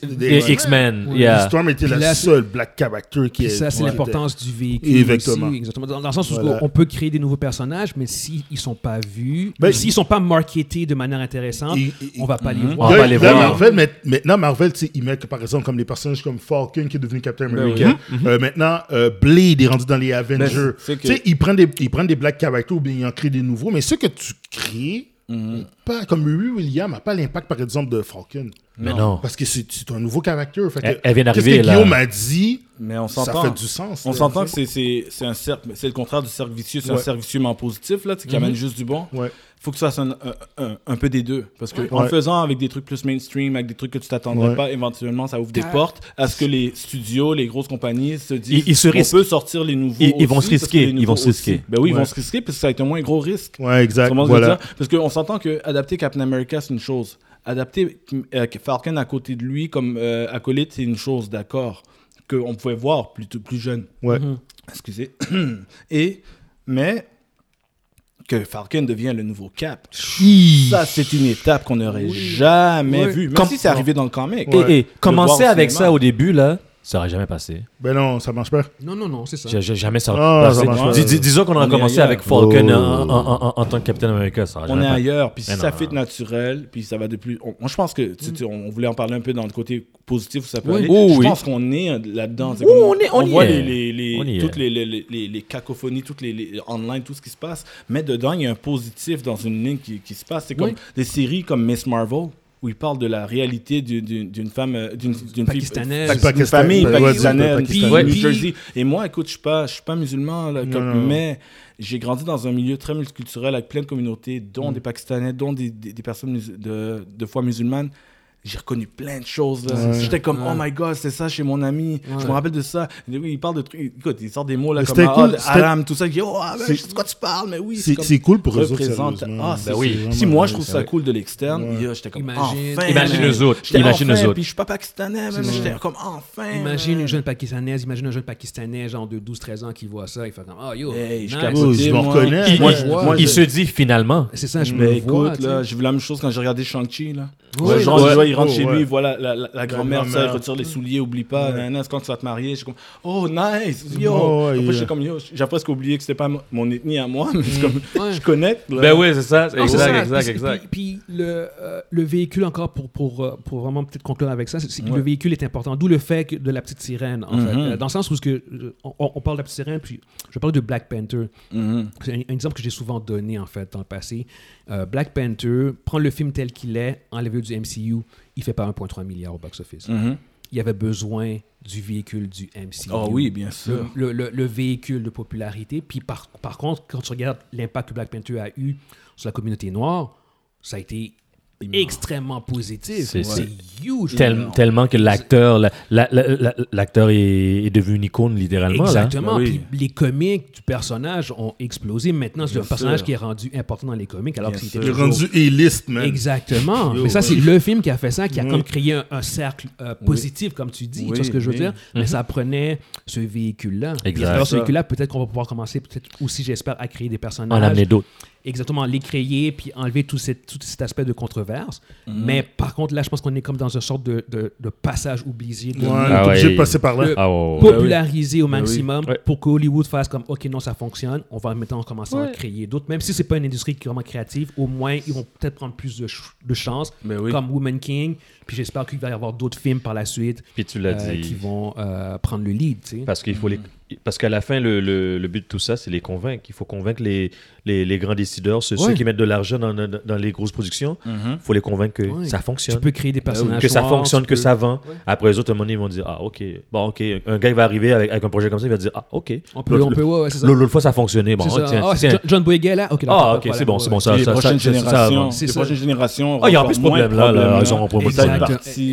X-Men, yeah. Storm était Puis la là, seule black character qui est. ça, c'est ouais, l'importance du véhicule. Exactement. aussi, exactement. Dans, dans le sens où Voilà. on peut créer des nouveaux personnages, mais s'ils ne sont pas vus, Ben, s'ils ne sont pas marketés de manière intéressante, Et- et- on va pas les On voir. va Là, pas les voir. Marvel, mais- maintenant, Marvel, tu sais, ils mettent par exemple comme les personnages comme Falcon qui est devenu Captain Ben America. Euh, maintenant, euh, Blade est rendu dans les Avengers. Ben, c'est que- Tu sais, ils prennent des, ils prennent des black characters ou bien ils en créent des nouveaux, mais ceux que tu crées, Mhm. pas, comme Riri Williams n'a pas l'impact, par exemple, de Falcon. Mais non. Parce que c'est c'est un nouveau caractère. Fait que, Elle- elle vient Qu'est-ce d'arriver, que là. Guillaume a dit, Mais on ça fait du sens. On s'entend que c'est- c'est c'est un cercle, c'est le contraire du cercle vicieux, c'est Ouais. un cercle vicieux mais en positif, là, qui amène juste du bon. Ouais. Faut que tu fasses un, un, un- un peu des deux. Parce que en Ouais. le faisant avec des trucs plus mainstream, avec des trucs que tu t'attendrais Ouais. pas, éventuellement, ça ouvre des Car- portes à ce que les studios, les grosses compagnies se disent Ils- ils se on risquent. peut sortir les nouveaux. Ils- ils vont se risquer, ils vont se risquer. aussi- Ben oui, ils vont se risquer parce que ça va être un moins gros risque. Ouais, exact. Voilà. dire? Parce qu'on s'entend que adapter Captain America, c'est une chose. Adapter euh, Falcon à côté de lui comme euh, acolyte, c'est une chose, d'accord. Qu'on pouvait voir plus, plus jeune. Ouais. Mhm. Excusez. Et, mais, que Falcon devient le nouveau Cap. Ça, c'est une étape qu'on n'aurait jamais Oui. vue. Même Comme- si c'est arrivé dans le comic. Et, et Le commencer avec cinéma. ça au début, là, ça aurait jamais passé. Ben non, ça marche pas. Non, non, non, c'est ça. J'ai jamais ça. Ah, passé. ça marche pas. Dis- dis- disons qu'on On aurait commencé avec Falcon Oh. en, en- en- en tant que Captain America, ça On est ailleurs, puis si ça non. naturel, puis ça va de plus. on- moi, je pense que tu- tu- on voulait en parler un peu dans le côté positif où ça peut Oui. aller. Oh, je oui. pense qu'on est euh, là-dedans. Oh, on est- on y voit est. les, On y toutes les, les, les, cacophonies, toutes les, les online, tout ce qui se passe. Mais dedans, il y a un positif dans une ligne qui, qui se passe. C'est comme Oui. des séries comme Miss Marvel. Où il parle de la réalité du- du- d'une femme, euh, d'une fille- Pakistanaise. d'une Pakistan- famille pakistanaise, ouais. New Jersey. Et moi, écoute, je suis pas, je suis pas musulman, là, Non, comme- non, non. mais j'ai grandi dans un milieu très multiculturel avec plein de communautés, dont Mm. des Pakistanais, dont des, des, des personnes de, de foi musulmane. J'ai reconnu plein de choses. là. Ouais. J'étais comme, Ouais. oh my god, c'est ça chez mon ami. Je me rappelle de ça. Il parle de trucs. Écoute, il sort des mots là comme c'était ah, cool, c'était- haram, tout ça. Oh, ah, ben, C'est- je sais de quoi tu parles, mais oui. C'est comme- cool pour eux autres. Ah, c'est- Ben oui. Si moi je trouve ça cool de l'externe, j'étais comme Imagine- enfin. Imagine eux autres, imagine enfin, eux autres. Puis je suis pas pakistanais, mais C'est j'étais comme enfin. Imagine man. une jeune Pakistanaise, imagine un jeune Pakistanais, genre de 12-13 ans, qui voit ça, il fait comme, oh yo, Hey, je. Oh, me reconnais. Il, se dit finalement. C'est ça, je Mais me vois. écoute, là, j'ai vu la même chose quand j'ai regardé Shang-Chi, là. Il rentre Oh, chez ouais. lui, voilà la, la, la grand-mère, ça, il retire les souliers, oublie pas, Ouais. nanana, c'est quand tu vas te marier. Je suis comme, oh, nice, yo. Oh, ouais, Après, yeah. comme, yo, j'ai presque oublié que c'était pas mon- ethnie à moi, mais c'est comme, Ouais. je connecte. là. Ben oui, c'est ça. Non, c'est Exact, ça. exact, Puis- exact. Puis, puis le, euh, le véhicule, encore pour, pour, euh, pour vraiment peut-être conclure avec ça, c'est que Ouais. le véhicule est important. D'où le fait que de la petite sirène, en fait. Mhm. Euh, Dans le sens où ce que, on, on parle de la petite sirène, puis je parle de Black Panther. Mhm. C'est un, un exemple que j'ai souvent donné, en fait, dans le passé. Euh, Black Panther, prendre le film tel qu'il est, enlever du MCU, il fait pas 1,3 milliard au box-office. Mhm. Il y avait besoin du véhicule du MCU. Oh oui, bien sûr. le, le- le véhicule de popularité. Puis par, par contre, quand tu regardes l'impact que Black Panther a eu sur la communauté noire, ça a été extrêmement positif. C'est- huge. Tellement que l'acteur, la- la- la- la- l'acteur est, est devenu une icône littéralement. Exactement. Oui. Puis les comics du personnage ont explosé. Maintenant, c'est un personnage qui est rendu important dans les comics alors Bien que c'était sûr. Il est toujours- rendu A-list, man. Exactement. Yo, Mais ça, ouais. c'est le film qui a fait ça, qui a Oui. comme créé un, un cercle euh, positif, comme tu dis. tu vois ce que je veux oui. dire? Mais ça prenait ce véhicule-là. Alors, ce véhicule-là, peut-être qu'on va pouvoir commencer, peut-être aussi, j'espère, à créer des En personnages. amener d'autres. Exactement, les créer, puis enlever tout, cet- tout cet aspect de controverse. Mhm. Mais par contre, là, je pense qu'on est comme dans une sorte de, de- de passage oublié, de Ouais, Ah t'es obligé ouais. de passer par là. Ah populariser au Ben oui. maximum Ouais. pour que Hollywood fasse comme, OK, non, ça fonctionne, on va maintenant commencer à créer d'autres. Même si c'est pas une industrie qui est vraiment créative, au moins, ils vont peut-être prendre plus de, ch- de chances, Ben oui. comme Woman King. Puis j'espère qu'il va y avoir d'autres films par la suite Puis tu l'as euh, dit. qui vont euh, prendre le lead, tu sais. Parce qu'il faut les... Parce qu'à la fin, le, le- le but de tout ça, c'est les convaincre. Il faut convaincre les, les, les grands décideurs, ceux, qui mettent de l'argent dans, dans, dans les grosses productions. Mhm. Il faut les convaincre que ça Tu fonctionne. peux créer des personnages que ça fonctionne, tu que peux- ça vend. Après, les autres, à un moment donné, ils vont dire Ah, ok. Bon, ok. Un gars, il va arriver avec, avec un projet comme ça, il va dire Ah, ok. On peut, L'autre- on peut, ouais, ouais, c'est ça. L'autre fois, ça a fonctionné. Bon, C'est ça. tiens, Ah, c'est tiens. John, Boyega, là? OK, Ah, ok, c'est bon, c'est bon, ça, les prochaines générations, les prochaines. Ah, il y a plus de moins problème, là, là, problème, ils auront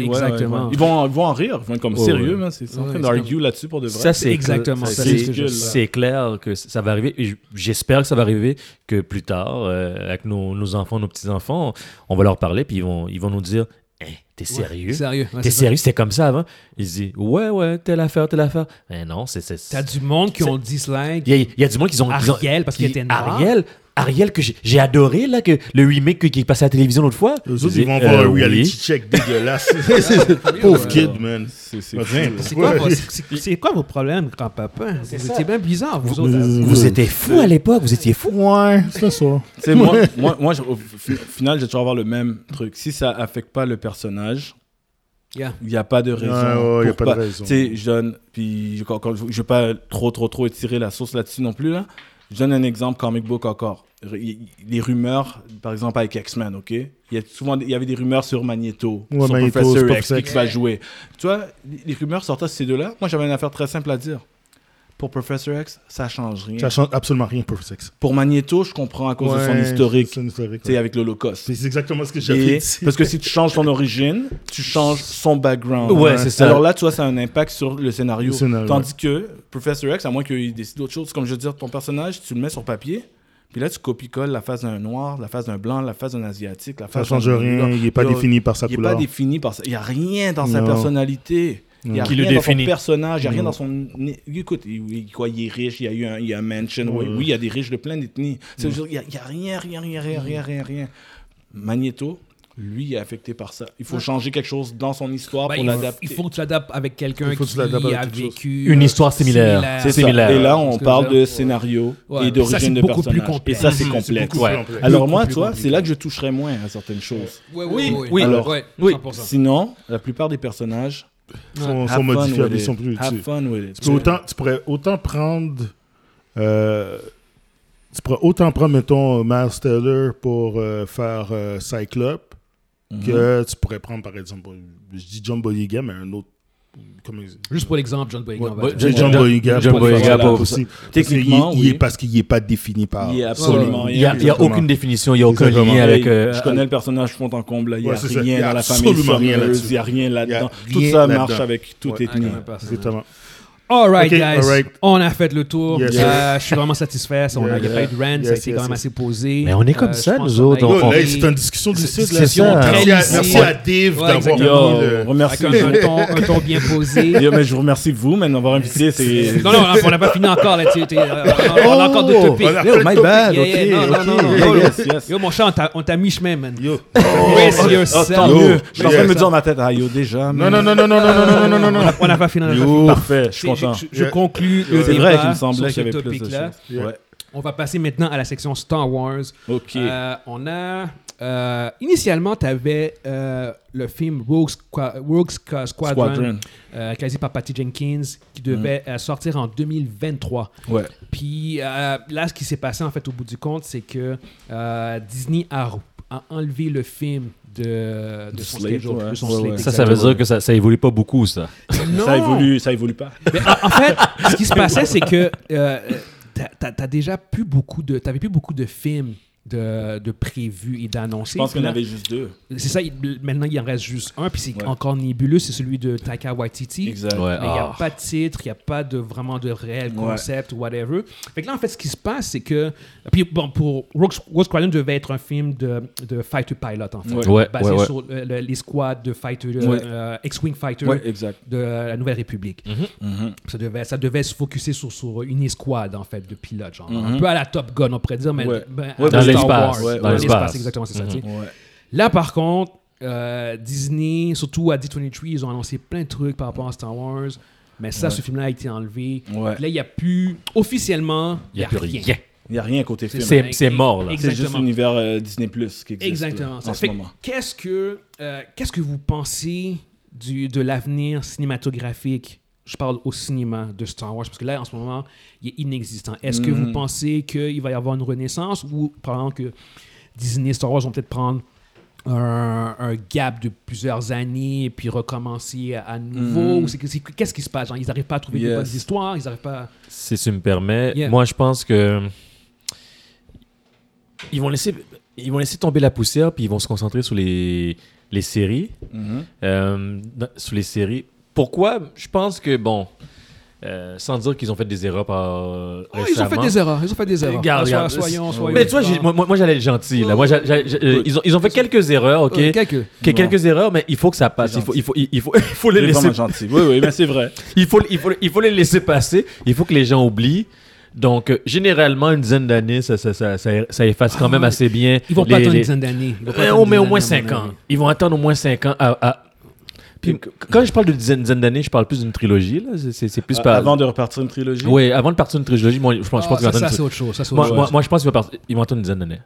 exactement. Ils vont, ils vont en rire, ils vont être comme sérieux, c'est en train d'argue là-dessus pour de vrai. Ça, c'est Exactement, c'est- clair que ça va arriver. J'espère que ça va arriver, que plus tard, euh, avec nos, nos enfants, nos petits-enfants, on va leur parler, puis ils vont, ils vont nous dire Hein, T'es sérieux? Sérieux. ouais, T'es sérieux? C'était comme ça avant Ils se disent Ouais, ouais, telle affaire, telle affaire. Mais non, c'est. T'as du monde qui ont dislike Il y, a, il y a du monde qui ont. Ariel parce qu'il qui- était noir. Ariel, Ariel que j'ai- adoré, là, que le remake que- qui est passé à la télévision l'autre fois. Les autres, ils vont dis, avoir euh, un reality oui. check dégueulasse. Pauvre kid, man. C'est fou, quoi, vos- problèmes, grand-papa? Vous ça. étiez bien bizarre, vous, Vous- autres. vous- Vous étiez fous à l'époque, vous étiez fous. Ouais, c'est ça. Moi, moi, moi je- au fi- final, j'ai toujours avoir le même truc. Si ça affecte pas le personnage, Yeah. il n'y a pas de raison. Ouais, y a pas de raison. Tu sais, je donne, puis je ne vais pas trop, trop, trop étirer la sauce là-dessus non plus. Là. Je donne un exemple, comic book encore. Les rumeurs, par exemple avec X-Men, ok? Il y a souvent, il y avait des rumeurs sur Magneto, Ouais, sur Magneto, Professor sur X, Professor qui va jouer. Tu vois, les- rumeurs sortaient de ces deux-là. Moi, j'avais une affaire très simple à dire. Pour Professor X, ça change rien. Ça change absolument rien pour sexe. Pour Magneto, je comprends à cause de son historique, Son historique. ouais. avec l'Holocauste. C'est exactement ce que j'avais dit. parce que si tu changes son origine, tu changes son background. Ouais, c'est ça. Alors là, tu vois, ça a un impact sur le scénario. Le scénario, Tandis que Professor X, à moins qu'il décide d'autre chose, comme je veux dire, ton personnage, tu le mets sur papier, puis là, tu copies-colles la face d'un noir, la face d'un blanc, la face d'un asiatique, la Ça face change d'un rien. Il n'est pas défini par sa Il n'est couleur. pas défini par ça. Il n'y a rien dans sa Non. personnalité. Il n'y a Qui rien le dans définit. son personnage, il n'y a rien dans son... Écoute, il, il- quoi, il est riche, il y a eu un, il y a un mansion, oui, Ouais. oui, il y a des riches de plein d'ethnies. Il n'y a, il y a rien, rien, rien, rien, rien, rien, rien. Magneto, lui, est affecté par ça. Il faut changer quelque chose dans son histoire Ben, pour l'adapter. il faut que tu l'adaptes avec quelqu'un qui avec a quelque chose. vécu Une euh, histoire similaire. Similaire. Et là, on parle de scénario Ouais, et d'origine de beaucoup plus personnage. complexe. Et ça, c'est complexe. Ouais. Alors moi, toi, c'est là que je toucherais moins à certaines choses. Ouais, ouais, Oui, oui. ouais, Alors, oui. 100%. Sinon, la plupart des personnages Sont, sont modifiables. Ils sont plus Have utiles. fun with it. Tu, peux autant, tu pourrais autant prendre. euh, tu pourrais autant prendre, mettons, Miles Teller pour euh, faire euh, Cyclope Mhm. que tu pourrais prendre, par exemple, je dis John Boyega, mais un autre. Juste pour l'exemple, John Boyega. Ouais. John, John Boyega John Boyega aussi. Techniquement, Parce qu'il est- il est oui. parce qu'il n'est pas défini par. Il absolument. Il n'y a, aucune définition, il n'y a aucun Exactement. lien avec. Hey, euh, je connais le personnage fond en comble. Il n'y a Ouais, rien dans la famille. Il n'y a rien là-dedans. Tout ça marche avec toute ethnie. Exactement. Alright, Ok, guys. On a fait le tour. Yes. Euh, je suis vraiment satisfait. On a, il n'y a Yeah. pas eu de rant. ça a Yes, été yes, quand même yes. assez posé. Mais on est comme Euh, ça, nous autres, on- c'est une discussion du site. Merci, merci à Dave Ouais, d'avoir le... remercie. Avec un, un ton, un ton bien posé. Yo, mais je vous remercie vous, mais d'avoir invité. C'est. Non, non, on n'a pas fini encore. Là, tu- tu- euh, on a encore deux Oh, topics. on Yo, my bad. Yo, yes, yes. Yo, mon chat, on t'a- on mis chemin, man. Yo. Brace yourself. Oh, tant Yo. mieux. Je suis en train de me dire dans ma tête, ah yo, déjà. Non, non, non, non, non, non, non, non, non. On n'a pas on fini. Parfait, je suis Je, je Yeah. conclus le C'est vrai qu'il me semblait ce qu'il y avait plus de choses. Ouais. On va passer maintenant à la section Star Wars. Ok. Euh, on a. euh, initialement, tu avais le film Rogue, Squa- Rogue Squa- Squadron, Squadron. euh, réalisé par Patty Jenkins, qui devait euh, sortir en 2023. Ouais. Puis euh, là, ce qui s'est passé, en fait, au bout du compte, c'est que euh, Disney a, a enlevé le film de, son slate, schedule, ouais. de son Ouais, slate, ouais. Ça, ça veut dire que ça, ça évolue pas beaucoup, ça. Non! Ça évolue, ça évolue pas. Mais en, en fait, ce qui se passait, c'est que euh, t'as- t'as t'as déjà plus beaucoup de, t'avais plus beaucoup de films de, de prévus et d'annoncés. Je pense qu'il y en Là, avait juste deux. C'est ça. il- Maintenant, il en reste juste un, puis c'est Ouais. encore nébuleux. C'est celui de Taika Waititi. Exact. Ouais. Mais il n'y a Ah. pas de titre, il n'y a pas de, vraiment de réel concept whatever. Fait que là, en fait, ce qui se passe, c'est que. Puis, bon, pour Rogue, Squadron devait être un film de, de fighter pilot, en fait. Ouais. Ouais, Basé ouais, ouais. sur le- les squads de fighter, euh, Ouais. euh, X-Wing fighter Ouais, exact. de la Nouvelle République. Mhm. Ça devait, ça devait se focuser sur, sur une escouade, en fait, de pilotes. Genre. Mhm. Un peu à la Top Gun, on pourrait dire, mais Ouais. ben, L'espace, ouais, dans l'espace, exactement, c'est ça. Ouais. Là, par contre, euh, Disney, surtout à D23, ils ont annoncé plein de trucs par rapport à Star Wars. Mais ça, Ouais. ce film-là a été enlevé. Là, il n'y a plus, officiellement, Il n'y a plus rien. Il n'y a rien côté film. C'est mort, là. C'est juste l'univers euh, Disney Plus qui existe Exactement. là, en ce moment. Qu'est-ce que, euh, qu'est-ce que vous pensez du, de l'avenir cinématographique je parle au cinéma de Star Wars, parce que là, en ce moment, il est inexistant. Est-ce que vous Mhm. pensez qu'il va y avoir une renaissance ou, par exemple, que Disney Star Wars vont peut-être prendre un, un gap de plusieurs années et puis recommencer à, à nouveau? Ou c'est que- c'est- Qu'est-ce qui se passe? Genre, ils n'arrivent pas à trouver de Yes. bonnes histoires, ils n'arrivent pas... Si tu me permets, Yeah. moi je pense que ils vont laisser ils vont laisser tomber la poussière puis ils vont se concentrer sur les les séries, euh, dans- sur les séries. Pourquoi? Je pense que bon, euh, sans dire qu'ils ont fait des erreurs par Oh, ils ont fait des erreurs, ils ont fait des erreurs. Regarde, Ah, sois- regarde. soyons, soyons. Mais tu vois, j'ai- moi, moi, moi, j'allais être gentil là. Moi, euh, ils ont ils ont fait quelques erreurs, ok? Euh, quelques. Que- quelques erreurs, mais il faut que ça passe. Il faut, il faut, il il faut, il faut les laisser gentil. Oui, oui, mais c'est vrai. il faut, il, faut, il faut les laisser passer. Il faut que les gens oublient. Donc, euh, généralement, une dizaine d'années, ça, ça, ça, ça, ça efface quand même assez bien. Ils vont les- pas attendre les- une dizaine d'années. Ils vont pas Euh, mais au moins d'années, à 5 mon ans. Ils vont attendre au moins 5 ans. à- à- Puis, qu- quand je parle de dizaine, dizaine d'années, je parle plus d'une trilogie. là. C'est- C'est c'est plus Euh, par... Avant de repartir une trilogie? Oui, avant de partir d'une trilogie, moi, je pense, je pense Ah, qu'ils vont ça, attendre ça, une c'est autre chose. Ça, c'est moi, autre moi, chose. moi, je pense qu'ils vont, partir- ils vont attendre une dizaine d'années.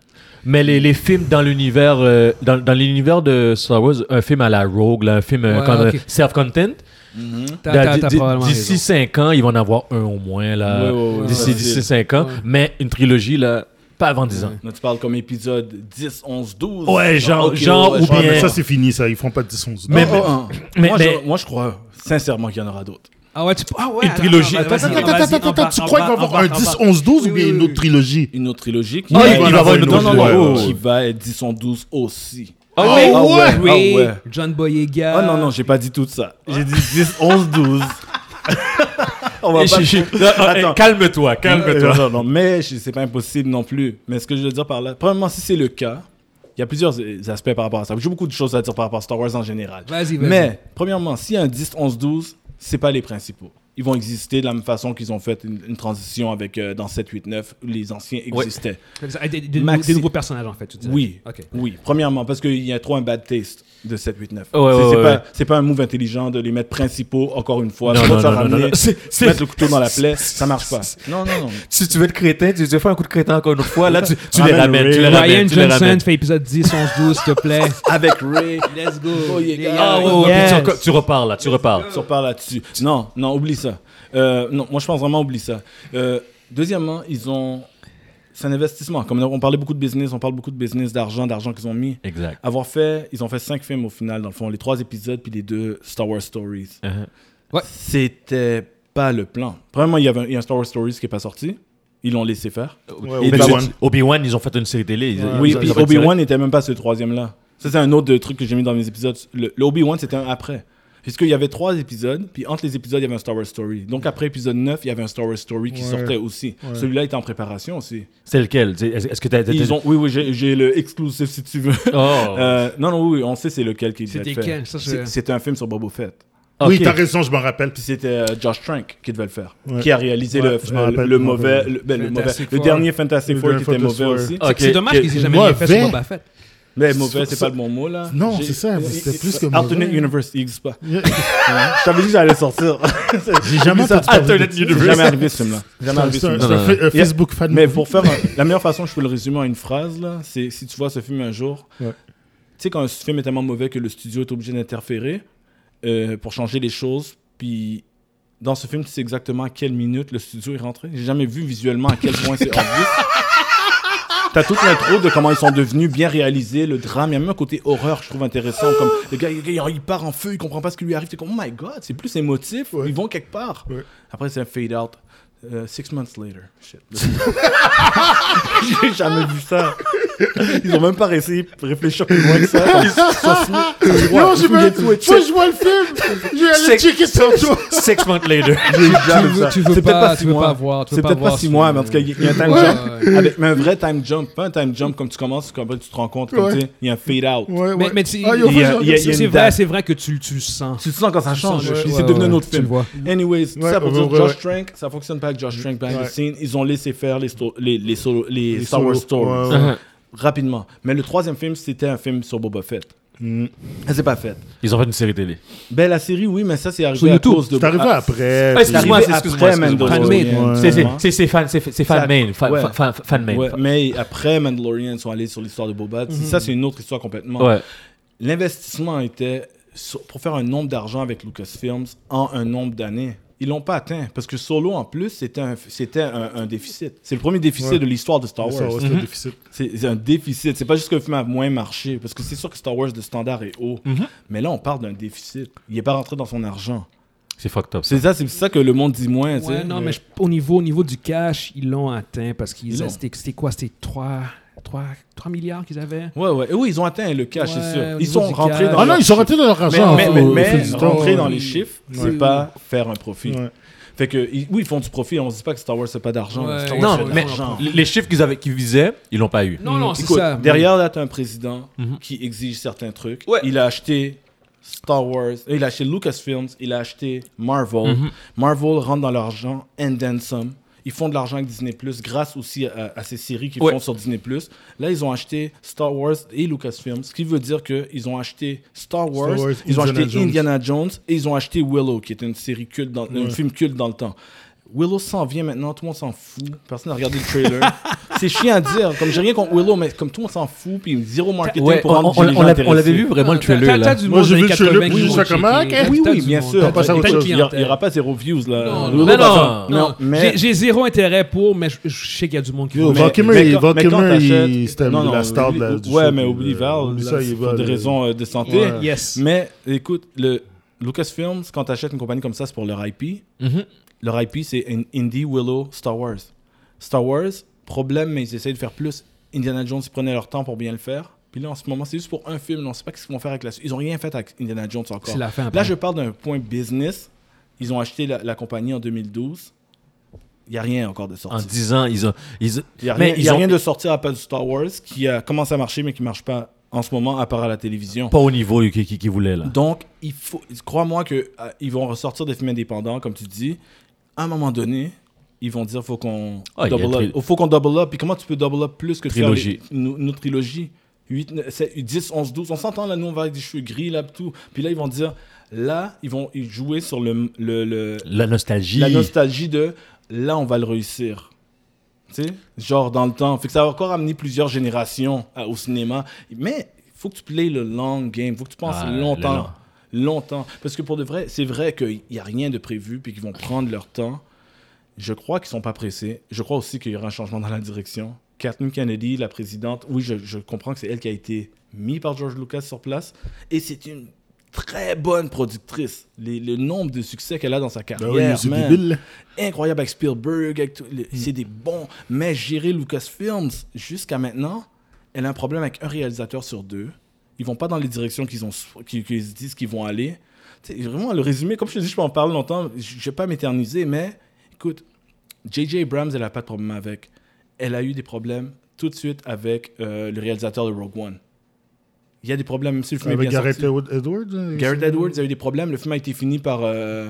Mais les, les films dans l'univers euh, dans, dans l'univers de Star Wars, un film à la Rogue, là, un film euh, Ouais, comme, euh, ok. self-content, Mhm. T'as- t'as- t'as d- D'ici raison. 5 ans, ils vont en avoir un au moins. là. Ouais, ouais, ouais, D'ici ouais. d'ici 5 ans. Ouais. Mais une trilogie, là, pas avant 10 ans. Là, tu parles comme épisode 10, 11, 12. Ouais, genre- Ok, genre, ouais, ou je- Ouais, bien- mais ça, c'est fini, ça. Ils font pas de 10 11 Mais- Oh, oh, oh. mais- moi, mais- je, moi, je crois sincèrement qu'il y en aura d'autres. Ah ouais, tu... ah ouais, Une trilogie. Attends, attends, attends, tu crois qu'il va y avoir un va- 10, on va- 11, 12 Oui, ou bien une autre trilogie? Une autre trilogie qui, Ah, va, il va y avoir une non, autre non, non, trilogie. qui va être 10 en 12 aussi. Ah oui? Ah ouais, ouais? ah. John Boyega. Ah non, non, j'ai pas dit tout ça. J'ai dit 10, 11, 12. On va pas- eh, Calme-toi, calme-toi. Non, non, mais c'est pas impossible non plus. Mais ce que je veux dire par là, premièrement, si c'est le cas, il y a plusieurs aspects par rapport à ça. J'ai beaucoup de choses à dire par rapport à Star Wars en général. Vas-y, vas-y. Mais, premièrement, s'il y a un 10, 11, 12, c'est pas les principaux. Ils vont exister de la même façon qu'ils ont fait une, une transition avec euh, dans 7, 8, 9, où les anciens existaient. Des, des- des Maxi- nouveaux, des nouveaux personnages, en fait, tu. Oui. OK. Oui, premièrement, parce qu'il y a trop un bad taste de 7, 8, 9. Ouais, ouais, c'est ouais, pas, ouais. c'est pas un move intelligent de les mettre principaux, encore une fois. Non, non, non, non, ramener, mettre le couteau dans la plaie, ça marche pas. Non, non, non. Si tu veux être crétin, tu veux faire un coup de crétin encore une fois, là, tu, tu les Ramène ramènes. Tu les ramènes. Ryan tu les Johnson fait épisode 10, 11, 12, s'il te plaît. Avec Ray, Let's go. Les Ah, yes. tu, tu repars, là, tu repars. on repart là-dessus. Non, non, oublie ça. Euh, non, moi je pense vraiment oublie ça. Euh, deuxièmement, ils ont. C'est un investissement. Comme on parlait beaucoup de business, on parle beaucoup de business, d'argent, d'argent qu'ils ont mis. Exact. Avoir fait, ils ont fait cinq films au final, dans le fond, les trois épisodes puis les deux Star Wars Stories. Uh-huh. C'était pas le plan. Premièrement, il y avait un, il y a un Star Wars Stories qui est pas sorti. Ils l'ont laissé faire. Ouais, Obi-Wan. Obi-Wan, ils ont fait une série télé. Ils- oui, Obi-Wan n'était même pas ce troisième-là. Ça, c'est un autre truc que j'ai mis dans mes épisodes. Le, le Obi-Wan, c'était un après. Parce qu'il y avait trois épisodes, puis entre les épisodes, il y avait un Star Wars Story. Donc après épisode 9, il y avait un Star Wars Story qui Ouais. sortait aussi. Ouais. Celui-là était en préparation aussi. C'est lequel? Est-ce que t'as. t'as- Ils ont, oui, oui, j'ai le exclusif si tu veux. Oh. Euh, non, non, oui, on sait c'est lequel qui devait C'était le faire. quel? Ça, je- C'est- C'était un film sur Boba Fett. Oui, Ok. t'as raison, je m'en rappelle. Puis c'était euh, Josh Trank qui devait le faire, Ouais. qui a réalisé Ouais, le, euh, rappelle, le mauvais, le, ben, le mauvais, Fantastic le Four. dernier Fantastic Four qui était mauvais aussi. Ok. C'est dommage qu'ils aient jamais fait sur Boba Fett. Mais mauvais, c'est pas le bon mot là. Non, c'est ça, c'était plus que Alternate mauvais. Universe, il existe pas. Je t'avais dit que j'allais sortir. J'ai jamais entendu Alternate. Universe. jamais arrivé ce film-là. Jamais arrivé ce a- Facebook fan. Mais pour faire la meilleure façon, je peux le résumer en une phrase là, c'est si tu vois ce film un jour, tu sais quand un film est tellement mauvais que le studio est obligé d'interférer euh, pour changer les choses, puis dans ce film, tu sais exactement à quelle minute le studio est rentré. J'ai jamais vu visuellement à quel point c'est obvious. T'as toute l'intro de comment ils sont devenus bien réalisés, le drame. Il y a même un côté horreur que je trouve intéressant. Comme le gars, il, part en feu, il comprend pas ce qui lui arrive. T'es comme, oh my god, c'est plus émotif. Ouais. Ils vont quelque part. Ouais. Après, c'est un fade out. Euh, six months later. Shit. J'ai jamais vu ça. Ils ont même pas réussi à réfléchir plus loin que ça. Non, to it. Faut que je vois le film. J'ai allé C'est- checker sur toi. Six months later. J'ai jamais Tu vu veux, ça. tu veux C'est peut-être pas, tu six veux mois. pas voir. C'est peut-être pas six mois, mais en tout cas, il y a un time jump. Avec, mais un vrai time jump. Pas un time jump comme tu commences, comme tu te rends compte, il y a un fade out. Mais, Ah, je- c'est vrai, c'est vrai que tu, le sens. Tu te sens quand ça change. C'est devenu un autre le film. Anyways, ça pour dire Josh. Trank, ça fonctionne pas Josh Trank behind Ouais. the scene. Ils ont laissé faire les, sto- les, les, solo- les Les Star Wars stories. Ouais, ouais. Rapidement. Mais le troisième film, c'était un film sur Boba Fett. Mm. Ça s'est pas fait. Ils ont fait une série télé. Ben, la série, oui, mais ça, c'est arrivé à cause de... C'est arrivé Ah, après. Excuse-moi, excuse-moi. C'est- c'est-. C'est c'est fan, c'est c'est fan main. Fan, ouais. fan, fan- fan main. Ouais, mais après Mandalorian, ils sont allés sur l'histoire de Boba. Ça, c'est une autre histoire complètement. Ouais. L'investissement était sur- pour faire un nombre d'argent avec Lucasfilms en un nombre d'années. Ils l'ont pas atteint parce que Solo en plus c'était un, c'était un, un déficit. C'est le premier déficit Ouais. de l'histoire de Star Wars. ouais, c'est un Mhm. déficit. C'est un déficit. C'est pas juste que le film a moins marché parce que c'est sûr que Star Wars de standard est haut. Mhm. Mais là on parle d'un déficit. Il est pas rentré dans son argent. C'est fucked up. ça. C'est ça, c'est ça que le monde dit moins. Ouais, non, mais je- au, niveau, au niveau du cash, ils l'ont atteint parce Ils qu'ils c'était quoi C'était 3, 3, 3 milliards qu'ils avaient Ouais, ouais. Et oui, ils ont atteint le cash, Ouais, c'est sûr. Ils sont rentrés dans Ah non, ils sont rentrés dans leur Mais, argent. mais, mais, rentrer dans les chiffres, Ouais. c'est pas faire un profit. Ouais. Fait que, oui, ils font du profit. On se dit pas que Star Wars, c'est pas d'argent. Ouais. Star Wars, Non, mais les chiffres qu'ils avaient- qu'ils visaient, ils l'ont pas eu. Non, non, c'est ça. derrière, là, t'as un président Mhm. qui exige certains trucs. Ouais. Il a acheté Star Wars, il a acheté Lucasfilms, il a acheté Marvel. Mhm. Marvel rentre dans l'argent and then some. Ils font de l'argent avec Disney Plus grâce aussi à, à ces séries qu'ils Ouais. font sur Disney Plus. Là, ils ont acheté Star Wars et Lucasfilms, ce qui veut dire qu'ils ont acheté Star Wars, Wars, ils ont Indiana acheté Jones. Indiana Jones et ils ont acheté Willow, qui est une série culte, dans, un film culte dans le temps. Willow s'en vient maintenant, tout le monde s'en fout. Personne n'a regardé le trailer. c'est chiant à dire. Comme j'ai rien contre Willow, mais comme tout le monde s'en fout, puis zéro marketing Ouais, pour on, rendre on- les gens on l'a- on l'avait vu vraiment le trailer t'as- là. du Moi, j'ai vu le trailer, 80 puis qui j'ai vont fait comme, checker. ah, ok. Oui, oui, bien sûr. Il n'y aura, pas zéro views là. Non, non. faire- Non, mais- j'ai- zéro intérêt pour, mais je, je sais qu'il y a du monde qui Yo, va. Val Kilmer, mais il- quand- Val mais quand Kilmer, t'achètes- il- c'était la star de la- Ouais, mais oublie Val, pour va, des raisons euh, de santé. Yes. Mais écoute, le Lucasfilms, quand tu achètes une compagnie comme ça, c'est pour leur IP. Leur IP, c'est Indie Willow Star Wars. Star Wars, problème, mais ils essayent de faire plus. Indiana Jones, ils prenaient leur temps pour bien le faire. Puis là, en ce moment, c'est juste pour un film. On ne sait pas ce qu'ils vont faire avec la suite. Ils n'ont rien fait avec Indiana Jones encore. C'est la fin. Là, je parle d'un point business. Ils ont acheté la, la compagnie en 2012. Il n'y a rien encore de En sorti. 10 ans, ils ont. Ils... Il n'y a, Mais rien, y a ont- rien de sorti à part du Star Wars qui a commencé à marcher, mais qui ne marche pas en ce moment, à part à la télévision. Pas au niveau qu'ils qu'ils- qu'ils voulaient là. Donc, il faut, crois-moi que euh, vont ressortir des films indépendants, comme tu dis. À un moment donné, ils vont dire faut qu'on Ah, double up. faut qu'on double up. Puis comment tu peux double up plus que Trilogie. les- une, une autre trilogie 8, 9, 7, 10, 11, 12. On s'entend là, nous, on va avec des cheveux gris, là, tout. Puis là, ils vont dire, là, ils vont jouer sur le, le, le- La nostalgie. la nostalgie de là, on va le réussir. Tu sais, genre dans le temps. Fait que ça va encore amener plusieurs générations à- au cinéma. Mais il faut que tu play le long game. Il faut que tu penses Ah, longtemps. Longtemps. Parce que pour de vrai, c'est vrai qu'il n'y a rien de prévu puis qu'ils vont prendre leur temps. Je crois qu'ils sont pas pressés. Je crois aussi qu'il y aura un changement dans la direction. Kathleen Kennedy, la présidente, oui, je, je comprends que c'est elle qui a été mise par George Lucas sur place. Et c'est une très bonne productrice. Les- le nombre de succès qu'elle a dans sa Ben carrière, oui, man incroyable avec Spielberg, Mm. c'est des bons. Mais gérer Lucasfilms, jusqu'à maintenant, elle a un problème avec un réalisateur sur deux. Ils vont pas dans les directions qu'ils ont, qu'ils, qu'ils se disent qu'ils vont aller. vraiment, le résumé, comme je te dis, je peux en parler longtemps, je ne vais pas m'éterniser, mais écoute, J.J. Abrams, elle n'a pas de problème avec. Elle a eu des problèmes tout de suite avec euh, le réalisateur de Rogue One. Il y a des problèmes, même si le film est Avec bien Gareth sorti. Edwards. hein, Garrett Edwards a eu des problèmes. Le film a été fini par. euh,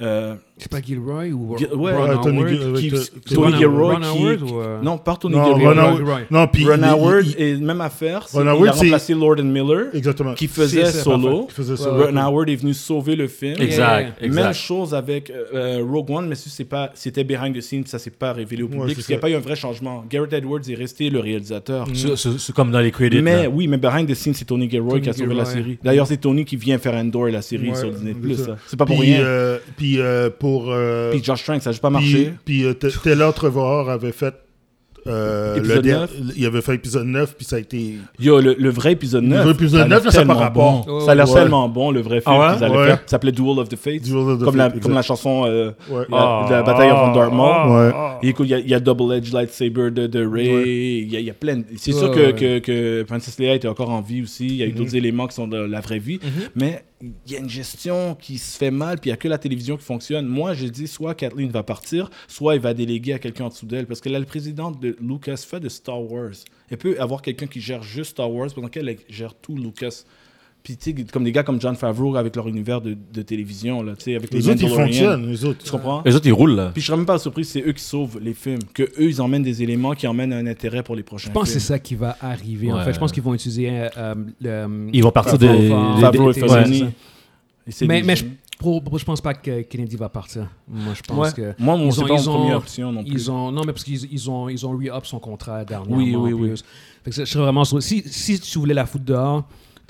euh, C'est pas Gilroy ou Ron Ouais, Tony Howard? Avec, qui- Tony Gilroy ou, Non, pas Tony Non, Gilroy. Ron Howard. Gilroy. Non, puis Ron il- Howard il- et même affaire. c'est- Ron il a Howard, remplacé Lord and Miller Exactement. qui faisait solo. Qui faisait ouais. Ron Howard est venu sauver le film. Exact. Même chose avec euh, Rogue One, mais ça, c'est pas, c'était behind the scenes, ça s'est pas révélé au public, Ouais, parce qu'il n'y a pas eu un vrai changement. Garrett Edwards est resté le réalisateur. C'est- C'est comme dans les crédits. Mais là. oui, mais behind the scenes, c'est Tony Gilroy Tony qui a sauvé la série. D'ailleurs, c'est Tony qui vient faire Endor, la série sur Disney+. c'est pas pour rien. euh, Puis euh, pour. euh, Puis Josh Trank, ça n'a pas marché. puis euh, Taylor Trevor avait fait. euh, Épisode le der- 9. Il avait fait épisode 9, puis ça a été. Yo, le, le vrai épisode 9. vrai épisode ça a l'air 9, là, ça a pas tellement rapport. bon. Ça a l'air Ouais. tellement bon, le vrai film Ah ouais? qu'ils allaient Ouais. faire. Ça s'appelait Duel of the Fates. Duel of the comme, la, Fates, comme la chanson euh, Ouais. la- de la bataille. Ouais. Et écoute, il y a- il y, a Double Edge Lightsaber de, de Ray. Ouais. Il y, a- il y a plein. de- C'est Ouais, sûr que, ouais. que, que Princess Leia était encore en vie aussi. Il y a eu d'autres éléments qui sont de la vraie vie. Mais il y a une gestion qui se fait mal, puis il n'y a que la télévision qui fonctionne. Moi, je dis soit Kathleen va partir, soit il va déléguer à quelqu'un en dessous d'elle. Parce que là, le président de Lucas fait de Star Wars. Elle peut avoir quelqu'un qui gère juste Star Wars pendant qu'elle elle gère tout Lucas. Puis, tu sais, comme des gars comme John Favreau avec leur univers de, de télévision, là, tu sais, avec les, Les autres, ils fonctionnent. Les autres. Tu comprends? Les autres, ils roulent, là. Puis je serais même pas surpris, c'est eux qui sauvent les films, que eux ils emmènent des éléments qui emmènent un intérêt pour les prochains Je pense que c'est ça qui va arriver. En fait, je pense qu'ils vont utiliser euh, euh, le. Ils vont partir Favreau, des- Favreau, et Filoni. Mais, mais je, je pense pas que Kennedy va partir. Moi, je pense Ouais. que. Moi, mon c'est pas ils ont- première option non plus. Ils ont, non, mais parce qu'ils ils ont, ils ont re-up son contrat dernièrement. Oui, oui, oui. plus. Fait que ça, je serais vraiment si, si tu voulais la foutre dehors,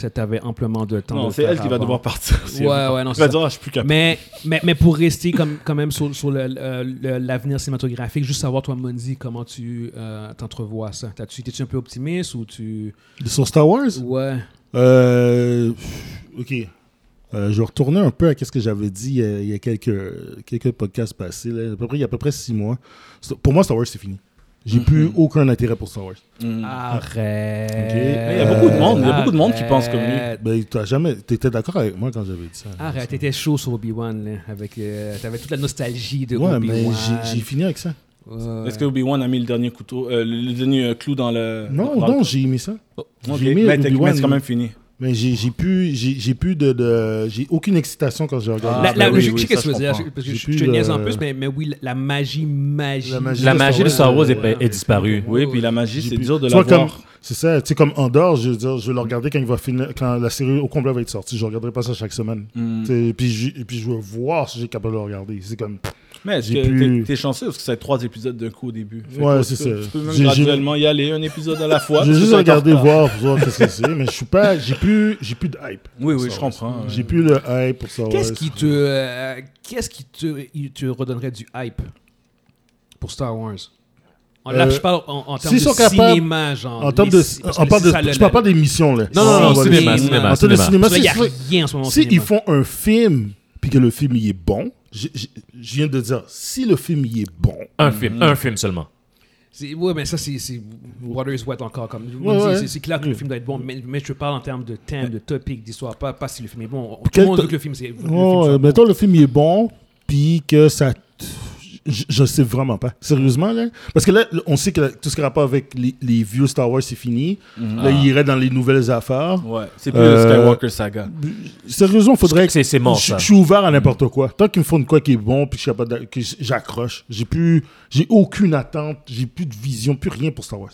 tu avais amplement de temps. non, c'est elle qui va devoir partir. Ouais, ouais, non, Elle c'est va ça. dire, ah, je suis plus capable. Mais, mais, mais pour rester comme, quand même sur, sur le- le- le- l'avenir cinématographique, juste savoir, toi, Mondi, comment tu euh, t'entrevois ça? T'as-tu- T'es-tu un peu optimiste ou tu. Sur Star Wars? Ouais. Euh, ok. Euh, je vais retourner un peu à ce que j'avais dit euh, il y a quelques, quelques podcasts passés. là. À peu près, il y a à peu près six mois. Pour moi, Star Wars, c'est fini. J'ai Mhm. plus aucun intérêt pour Star Wars. Mm. Arrête. Il y a beaucoup de monde, il y a beaucoup de monde qui pense comme lui. Ben, t'as jamais, t'étais d'accord avec moi quand j'avais dit ça. Arrête, t'étais chaud sur Obi-Wan, là, avec, euh, t'avais toute la nostalgie de Ouais, Obi-Wan. mais j'ai- fini avec ça. Ouais. Est-ce que Obi-Wan a mis le dernier couteau, euh, le, dernier clou dans le. Non, dans non, le- j'ai aimé ça. Ok, j'ai mis Obi-Wan, c'est quand même fini. Mais j'ai j'ai plus, j'ai j'ai plus de, de- j'ai aucune excitation quand je regarde. La- Ah, la- ben oui, je oui, sais qu'est-ce que tu veux je dire, parce que je, je te niaise en le- plus, mais, mais oui, la- la magie, magie. La magie La de magie Star de Star Wars est, Ouais. est disparue. Oui, puis la magie, c'est dur de l'avoir. comme- C'est ça, tu sais, comme Andorre, je veux dire, je vais le regarder quand il va finir, quand la série au complet va être sortie. Je regarderai pas ça chaque semaine. Mm. Puis, je- puis je vais voir si j'ai capable de le regarder. C'est comme. Mais est-ce J'ai que plus- t'es- t'es chanceux? Parce que c'est trois épisodes d'un coup au début. Fait Ouais, c'est ça. Tu peux même graduellement y aller, un épisode à la fois. J'ai juste regardé voir pour voir qu'est-ce que c'est, mais je suis pas, j'ai plus, j'ai plus de hype. Oui, oui, je comprends. J'ai plus le hype pour Star Wars. Qu'est-ce qui te, euh, qu'est-ce qui te, te redonnerait du hype pour Star Wars? Là, Euh, je parle en, en termes de sont capables- cinéma, genre. En termes de, on parle de, c'est je parle pas d'émission là. Non, non, On non, cinéma, cinéma, En termes de cinéma. si- rien en ce moment. Si ils font un film puis que le film il est bon, je, je- je viens de dire, si le film il est bon, Un film, un film seulement. C'est- Ouais, mais ça, c'est c'est Water is wet encore. Comme, Ouais, ouais. c'est- C'est clair que le film doit être bon, mais, mais je parle en termes de thème, de topic, d'histoire, pas, pas si le film est bon. Tout le monde veut que le film, c'est- le film Oh, euh, bon. mettons le film il est bon, puis que ça. Je, je sais vraiment pas. Sérieusement, là? Parce que là, on sait que tout ce qui a rapport avec les, les vieux Star Wars, c'est fini. Mhm. Là, il irait dans les nouvelles affaires. Ouais, c'est plus Euh, le Skywalker saga. Sérieusement, faudrait que. C'est mort, je, suis ouvert à n'importe quoi. Tant qu'ils me font de quoi qui est bon, puis que j'accroche. J'ai plus, j'ai aucune attente, j'ai plus de vision, plus rien pour Star Wars.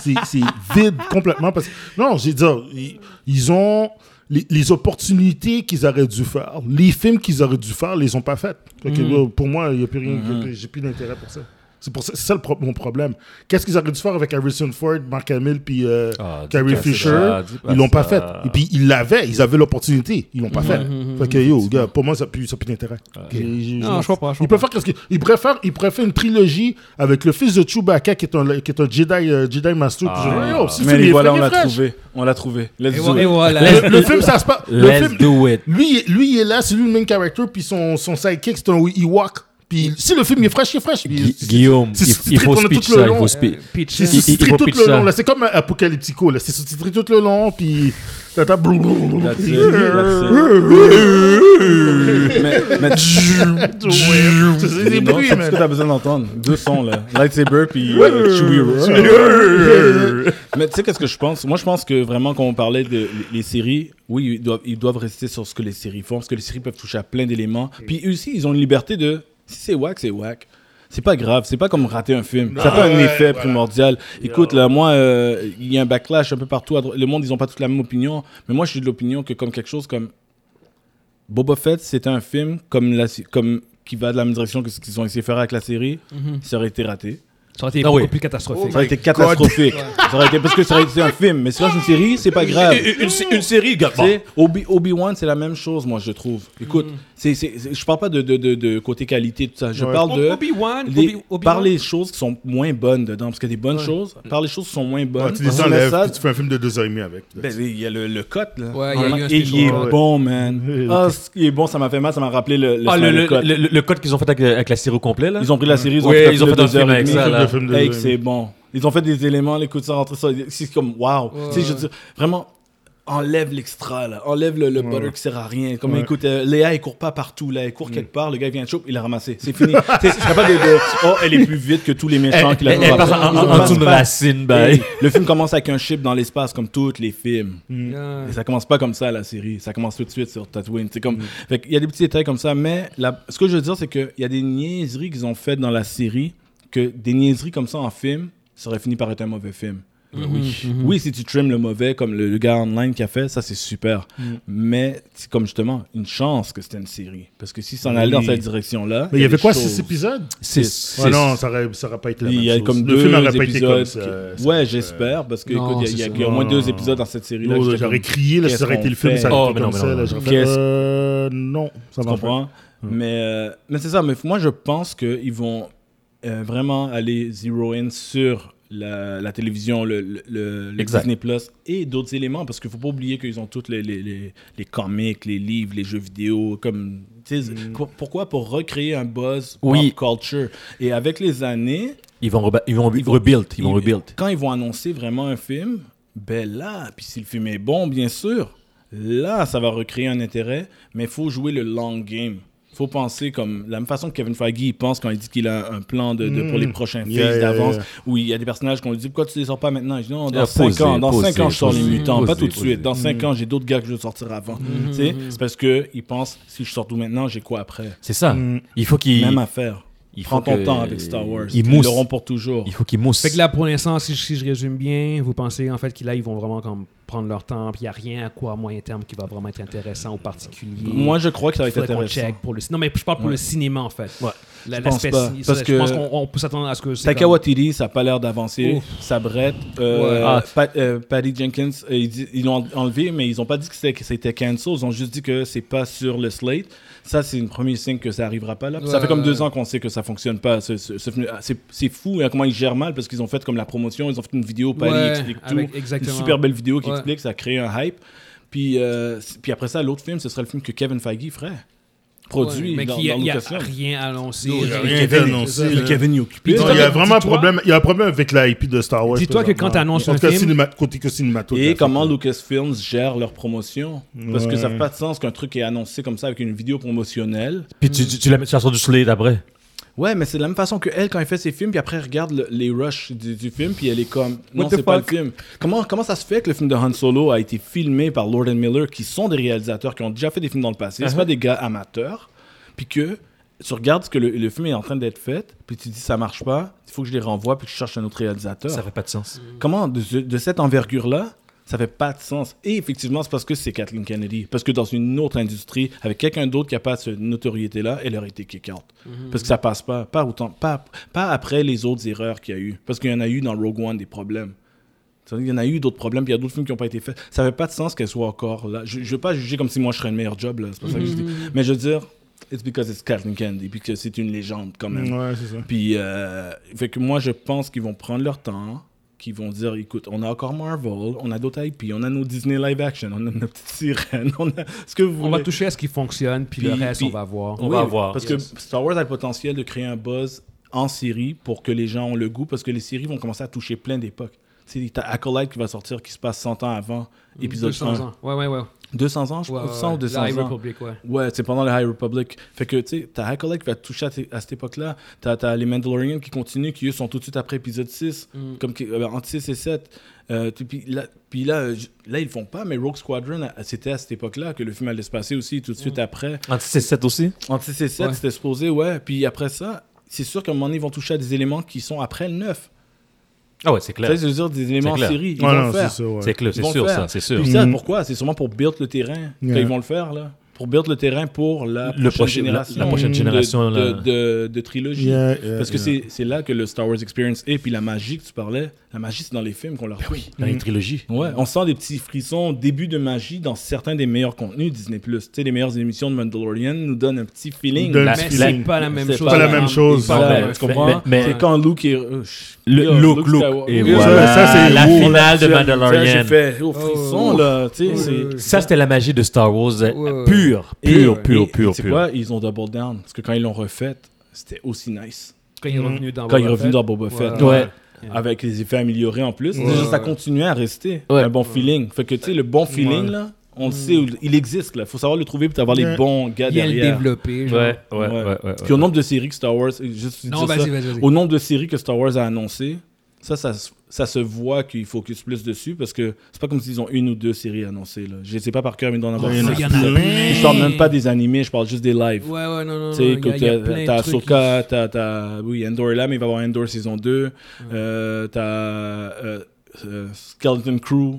C'est c'est vide complètement parce que non, j'ai dit, ils, ils ont les, les opportunités qu'ils auraient dû faire, les films qu'ils auraient dû faire, les ont pas faites. Fait que, là, pour moi, il y a plus rien, j'ai plus d'intérêt pour ça. C'est pour ça, c'est ça le pro- mon problème. Qu'est-ce qu'ils auraient dû faire avec Harrison Ford, Mark Hamill puis euh, Ah, Carrie Fisher? Ça, pas Ils l'ont pas ça. fait. Et puis ils l'avaient, ils avaient l'opportunité, ils l'ont pas fait. Mhm, Fait que yo, gars, pour moi ça pue, ça pue d'intérêt. J'ai- Non, je comprends, Ils faire qu'est-ce que- ils faire une trilogie avec le fils de Chewbacca qui est un, qui est un Jedi, euh, Jedi Master. Ah. yo, si Mais les voilà, on l'a fraîche. trouvé. On l'a trouvé. Let's Et do et it. voilà. Le, le film, ça se passe. Le Let's film, do it. lui, lui, il est là, c'est lui le main character, puis son, son sidekick, c'est un Ewok. Puis si le film est fraîche, il est fraîche. Puis Gui- c'est- Guillaume, c'est il, faut speech tout le ça, il faut speech. Euh, pitch, C'est sous-titré faut tout le long. C'est comme Apocalyptico. C'est sous-titré tout le long. Puis it, that's it. mais, mais C'est des bruits, c'est ce que t'as besoin d'entendre. Deux sons, là. Lightsaber, puis euh, Chewie. Mais tu sais, qu'est-ce que je pense? Moi, je pense que vraiment, quand on parlait de les- séries, oui, ils doivent, ils doivent rester sur ce que les séries font, parce que les séries peuvent toucher à plein d'éléments. Puis aussi, ils ont une liberté de... Si c'est whack, c'est whack. C'est pas grave, c'est pas comme rater un film. Ça n'a pas un ouais, effet voilà. primordial. Écoute, là, moi, euh, il y a un backlash un peu partout. Le monde, ils ont pas toute la même opinion. Mais moi, je suis de l'opinion que comme quelque chose comme Boba Fett, c'était un film comme, la, comme qui va de la même direction que ce qu'ils ont essayé de faire avec la série, ça aurait été raté. Ça aurait été Ah beaucoup oui. plus catastrophique. Ça aurait été catastrophique. ça aurait été, parce que ça aurait été un film. Mais si c'est une série, c'est pas grave. Une, une- une série, gars. Tu sais, Obi- Obi-Wan, c'est la même chose, moi, je trouve. Écoute, c'est, c'est, c'est- je parle pas de, de, de, de côté qualité, tout ça. Je Ouais. parle de. Obi-Wan, les- Obi- Obi-Wan? par les choses qui sont moins bonnes dedans, parce qu'il y a des bonnes choses, par les choses qui sont moins bonnes. Ouais, tu les enlèves, ça- tu fais un film de deux heures et demie avec. ben, il y a le, le cut, là. Ouais, il y a eu un Et special il est bon, man. Ah, ce qui est bon, ça m'a fait mal, ça m'a rappelé le, le, Ah, le, Cut. qu'ils ont fait avec, avec la série au complet, là? Ils ont pris la série, ils ont fait, deux heures film et avec demie. Film de Hey, c'est bon. Ils ont fait des éléments, écoute ça, rentrer ça. C'est comme, waouh. Tu sais, je veux dire, vraiment, enlève l'extra, là. Enlève le, le butter qui sert à rien. Comme, Ouais. écoute, euh, Léa, elle court pas partout, là. Elle court quelque part, le gars vient de choper, il l'a ramassé. C'est fini. C'est pas de, de, oh, elle est plus vite que tous les méchants Elle, qui la elle, elle passe en, en, en dessous de le film commence avec un ship dans l'espace, comme tous les films. Yeah. Et ça commence pas comme ça, la série. Ça commence tout de suite sur Tatooine. C'est Mm. comme... Fait qu'il y a des petits détails comme ça, mais la- ce que je veux dire, c'est qu'il y a des niaiseries qu'ils ont faites dans la série, que des niaiseries comme ça en film, ça aurait fini par être un mauvais film. oui. Oui, si tu trimes le mauvais, comme le, le gars online qui a fait, ça c'est super. Mm. Mais c'est comme justement une chance que c'était une série. Parce que si ça en allait dans cette direction-là. Mais il y avait quoi, choses- six épisodes? C'est. Ah non, ça aurait, ça aurait pas été la il même y a chose. comme Le deux film aurait pas été comme épisodes. ça. ça. Ouais, j'espère, parce que Non, écoute, il y y, y a au moins Non. deux épisodes dans cette série-là. Oh, que J'aurais crié, là, ça aurait été le film, ça aurait Oh, été comme non, ça. non, Qu'est-ce- euh, non, ça Tu va pas. comprends? Mais, euh, mais c'est ça, mais moi je pense qu'ils vont euh, vraiment aller zero in sur la, la télévision, le, le, le- le Exact. Disney Plus et d'autres éléments parce qu'il faut pas oublier qu'ils ont tous les, les, les, les comics, les livres, les jeux vidéo. Comme, tu sais, pour- pourquoi Pour recréer un buzz Oui. pop culture? Et avec les années, Ils vont, reba- ils vont rebuild. Ils vont rebuild. quand ils vont annoncer vraiment un film, ben là, puis si le film est bon, bien sûr, là, ça va recréer un intérêt, mais il faut jouer le long game. Il faut penser comme la même façon que Kevin Feige il pense quand il dit qu'il a un plan de, de- pour les prochains Yeah, phases yeah, d'avance, yeah. où il y a des personnages qu'on lui dit pourquoi tu les sors pas maintenant? Il dit non, dans Ah, 5 posez, ans, dans posez, 5 ans je sors les posez, mutants, pas tout de suite. Dans 5 ans, j'ai d'autres gars que je veux sortir avant. Sais, C'est parce que il pense si je sors tout maintenant, j'ai quoi après? C'est ça. Mm. Il faut qu'ils. Même affaire. Il Prends faut ton que- temps avec Star Wars. Ils Ils l'auront pour toujours. Il faut qu'ils moussent. Fait que là, pour l'instant, si, si je résume bien, vous pensez en fait qu'ils là, ils vont vraiment comme prendre leur temps, puis il n'y a rien à quoi à moyen terme qui va vraiment être intéressant ou particulier. Moi, je crois que ça va être intéressant. check pour le Non, mais je parle pour Ouais. le cinéma en fait. Ouais. La- Je pense l'aspect pas, parce ça, que Je pense qu'on on peut s'attendre à ce que. Taika comme- ça n'a pas l'air d'avancer. Ça brette. Euh, Ouais. Ah. Pat- euh, Patty Jenkins, euh, ils, l'ont enlevé, mais ils n'ont pas dit que c'était, que c'était cancel. Ils ont juste dit que c'est pas sur le slate. Ça, c'est une premier signe que ça arrivera pas là. Ça fait comme deux ans qu'on sait que ça fonctionne pas. Ah, c'est, fou hein, comment ils gèrent mal parce qu'ils ont fait comme la promotion. Ils ont fait une vidéo, Patty Ouais, explique tout. exactement. Une super belle vidéo qui Ouais. explique, ça crée un hype. Puis, euh, puis après ça, l'autre film, ce serait le film que Kevin Feige ferait. Produit mais dans, qu'il y a, y rien annoncé. Non, il y a Rien annoncé. là. Kevin est occupé. Non, il y a vraiment un problème. Il y a un problème avec la IP de Star Wars. Dis-toi que quand t'annonces En un film- cinéma- côté que cinématographique. Et comment Lucasfilms gère leur promotion? Parce que ça n'a pas de sens qu'un truc est annoncé comme ça avec une vidéo promotionnelle. Puis tu, tu, tu la mets, tu sors du soleil d'après. Ouais, mais c'est de la même façon que elle, quand elle fait ses films, puis après, elle regarde le- les rushs du, du film, puis elle est comme, non, What the c'est pas le fuck? film. Comment, comment ça se fait que le film de Han Solo a été filmé par Lord and Miller, qui sont des réalisateurs qui ont déjà fait des films dans le passé, c'est Uh-huh. pas des gars amateurs, puis que tu regardes que le, le film est en train d'être fait, puis tu dis, ça marche pas, il faut que je les renvoie, puis que je cherche un autre réalisateur. Ça fait pas de sens. Comment, de, ce- de cette envergure-là, ça fait pas de sens. Et effectivement, c'est parce que c'est Kathleen Kennedy. Parce que dans une autre industrie, avec quelqu'un d'autre qui n'a pas cette notoriété-là, elle aurait été kick-out. Parce que ça passe pas. Pas, autant, pas, pas après les autres erreurs qu'il y a eu. Parce qu'il y en a eu dans Rogue One des problèmes. Qu'il y en a eu d'autres problèmes, puis il y a d'autres films qui n'ont pas été faits. Ça fait pas de sens qu'elle soit encore là. Je ne veux pas juger comme si moi je serais le meilleur job, là. C'est pas ça que je dis. Mais je veux dire, it's because it's Kathleen Kennedy, puis que c'est une légende quand même. Ouais, c'est ça. Puis, euh, fait que moi, je pense qu'ils vont prendre leur temps, qu'ils vont dire, écoute, on a encore Marvel, on a d'autres IP, on a nos Disney live action, on a nos petites sirènes, on a ce que vous On va toucher à ce qui fonctionne, puis, le reste, puis- on va voir. On va voir. Parce Yes. que Star Wars a le potentiel de créer un buzz en série pour que les gens ont le goût, parce que les séries vont commencer à toucher plein d'époques. Tu sais, t'as Acolyte qui va sortir qui se passe 100 ans avant épisode 200 1. ans. Ouais, ouais, ouais. 200 ans, je Ouais, crois. ouais, 100 ou ouais. 200 La High ans. Republic, ouais. Ouais, c'est pendant le High Republic. Fait que, tu sais, t'as Acolyte qui va toucher à, à cette époque-là. T'as as les Mandalorians qui continuent, qui eux sont tout de suite après épisode 6, Mm. comme que- euh, entre 6 et 7. Euh, puis là, puis là, euh, là, ils le font pas, mais Rogue Squadron, c'était à cette époque-là que le film allait se passer aussi, tout de suite après. Anti c'est 7 aussi? Entre 6 et 7, Ouais. c'était supposé, ouais. Puis après ça, c'est sûr qu'à un moment donné, ils vont toucher à des éléments qui sont après le 9. Ah ouais, c'est Tu sais, clair. je veux dire, des éléments en clair. série. Ils Ouais, vont non, le c'est faire. ça, ouais. C'est clair, Ils c'est sûr ça, c'est sûr. Puis ça, Mhm. pourquoi? C'est sûrement pour build le terrain Yeah. qu'ils vont le faire, là. Pour build le terrain pour la Le prochaine prochain- génération. la prochaine de- génération, de, là. de, de trilogie. Yeah, yeah, Parce que yeah. c'est- c'est là que le Star Wars Experience est. Puis la magie que tu parlais, la magie, c'est dans les films qu'on leur trouve. Dans les trilogies. Ouais, on sent des petits frissons, début de magie dans certains des meilleurs contenus Disney+. Tu sais, les meilleures émissions de Mandalorian nous donnent un petit feeling. Mais c'est feeling. pas la même C'est chose. pas la même chose. Tu comprends? mais- c'est quand Luke est... euh, Le look. Skywalker. Et voilà, ça, c'est la finale de Mandalorian. J'ai fait au frisson, là. C'est... Ça, c'était la magie de Star Wars euh, pure, Et- pure, pure, et- pure, C'est pure. quoi Ils ont double down. Parce que quand ils l'ont refait, c'était aussi nice. Quand il est revenu dans Quand il est Boba revenu Fett. dans Boba Fett. Ouais. Ouais. Avec les effets améliorés en plus. Ça continuait à rester. Ouais. Un bon feeling. Fait que, tu sais, le bon feeling, Ouais. là, on le sait, il existe, là. Faut savoir le trouver pour avoir les bons gars Bien le derrière. développer. genre. Ouais, ouais, ouais, Ouais. ouais, ouais. Puis au nombre de séries que Star Wars... Juste Non, dire ça, vas-y, vas-y, vas-y. Au nombre de séries que Star Wars a annoncé, ça, ça, se- ça se voit qu'il focus plus dessus parce que c'est pas comme s'ils ont une ou deux séries annoncées. Là. Je sais pas par cœur, mais ils doivent en avoir Il y en a cinq. Il y en a plein. Je parle même pas des animés, je parle juste des lives. Ouais, ouais, non, non. Tu sais, t'as- de t'as oui, Endor est là, mais il va y avoir Endor saison 2. Euh, t'as euh, euh, Skeleton Crew,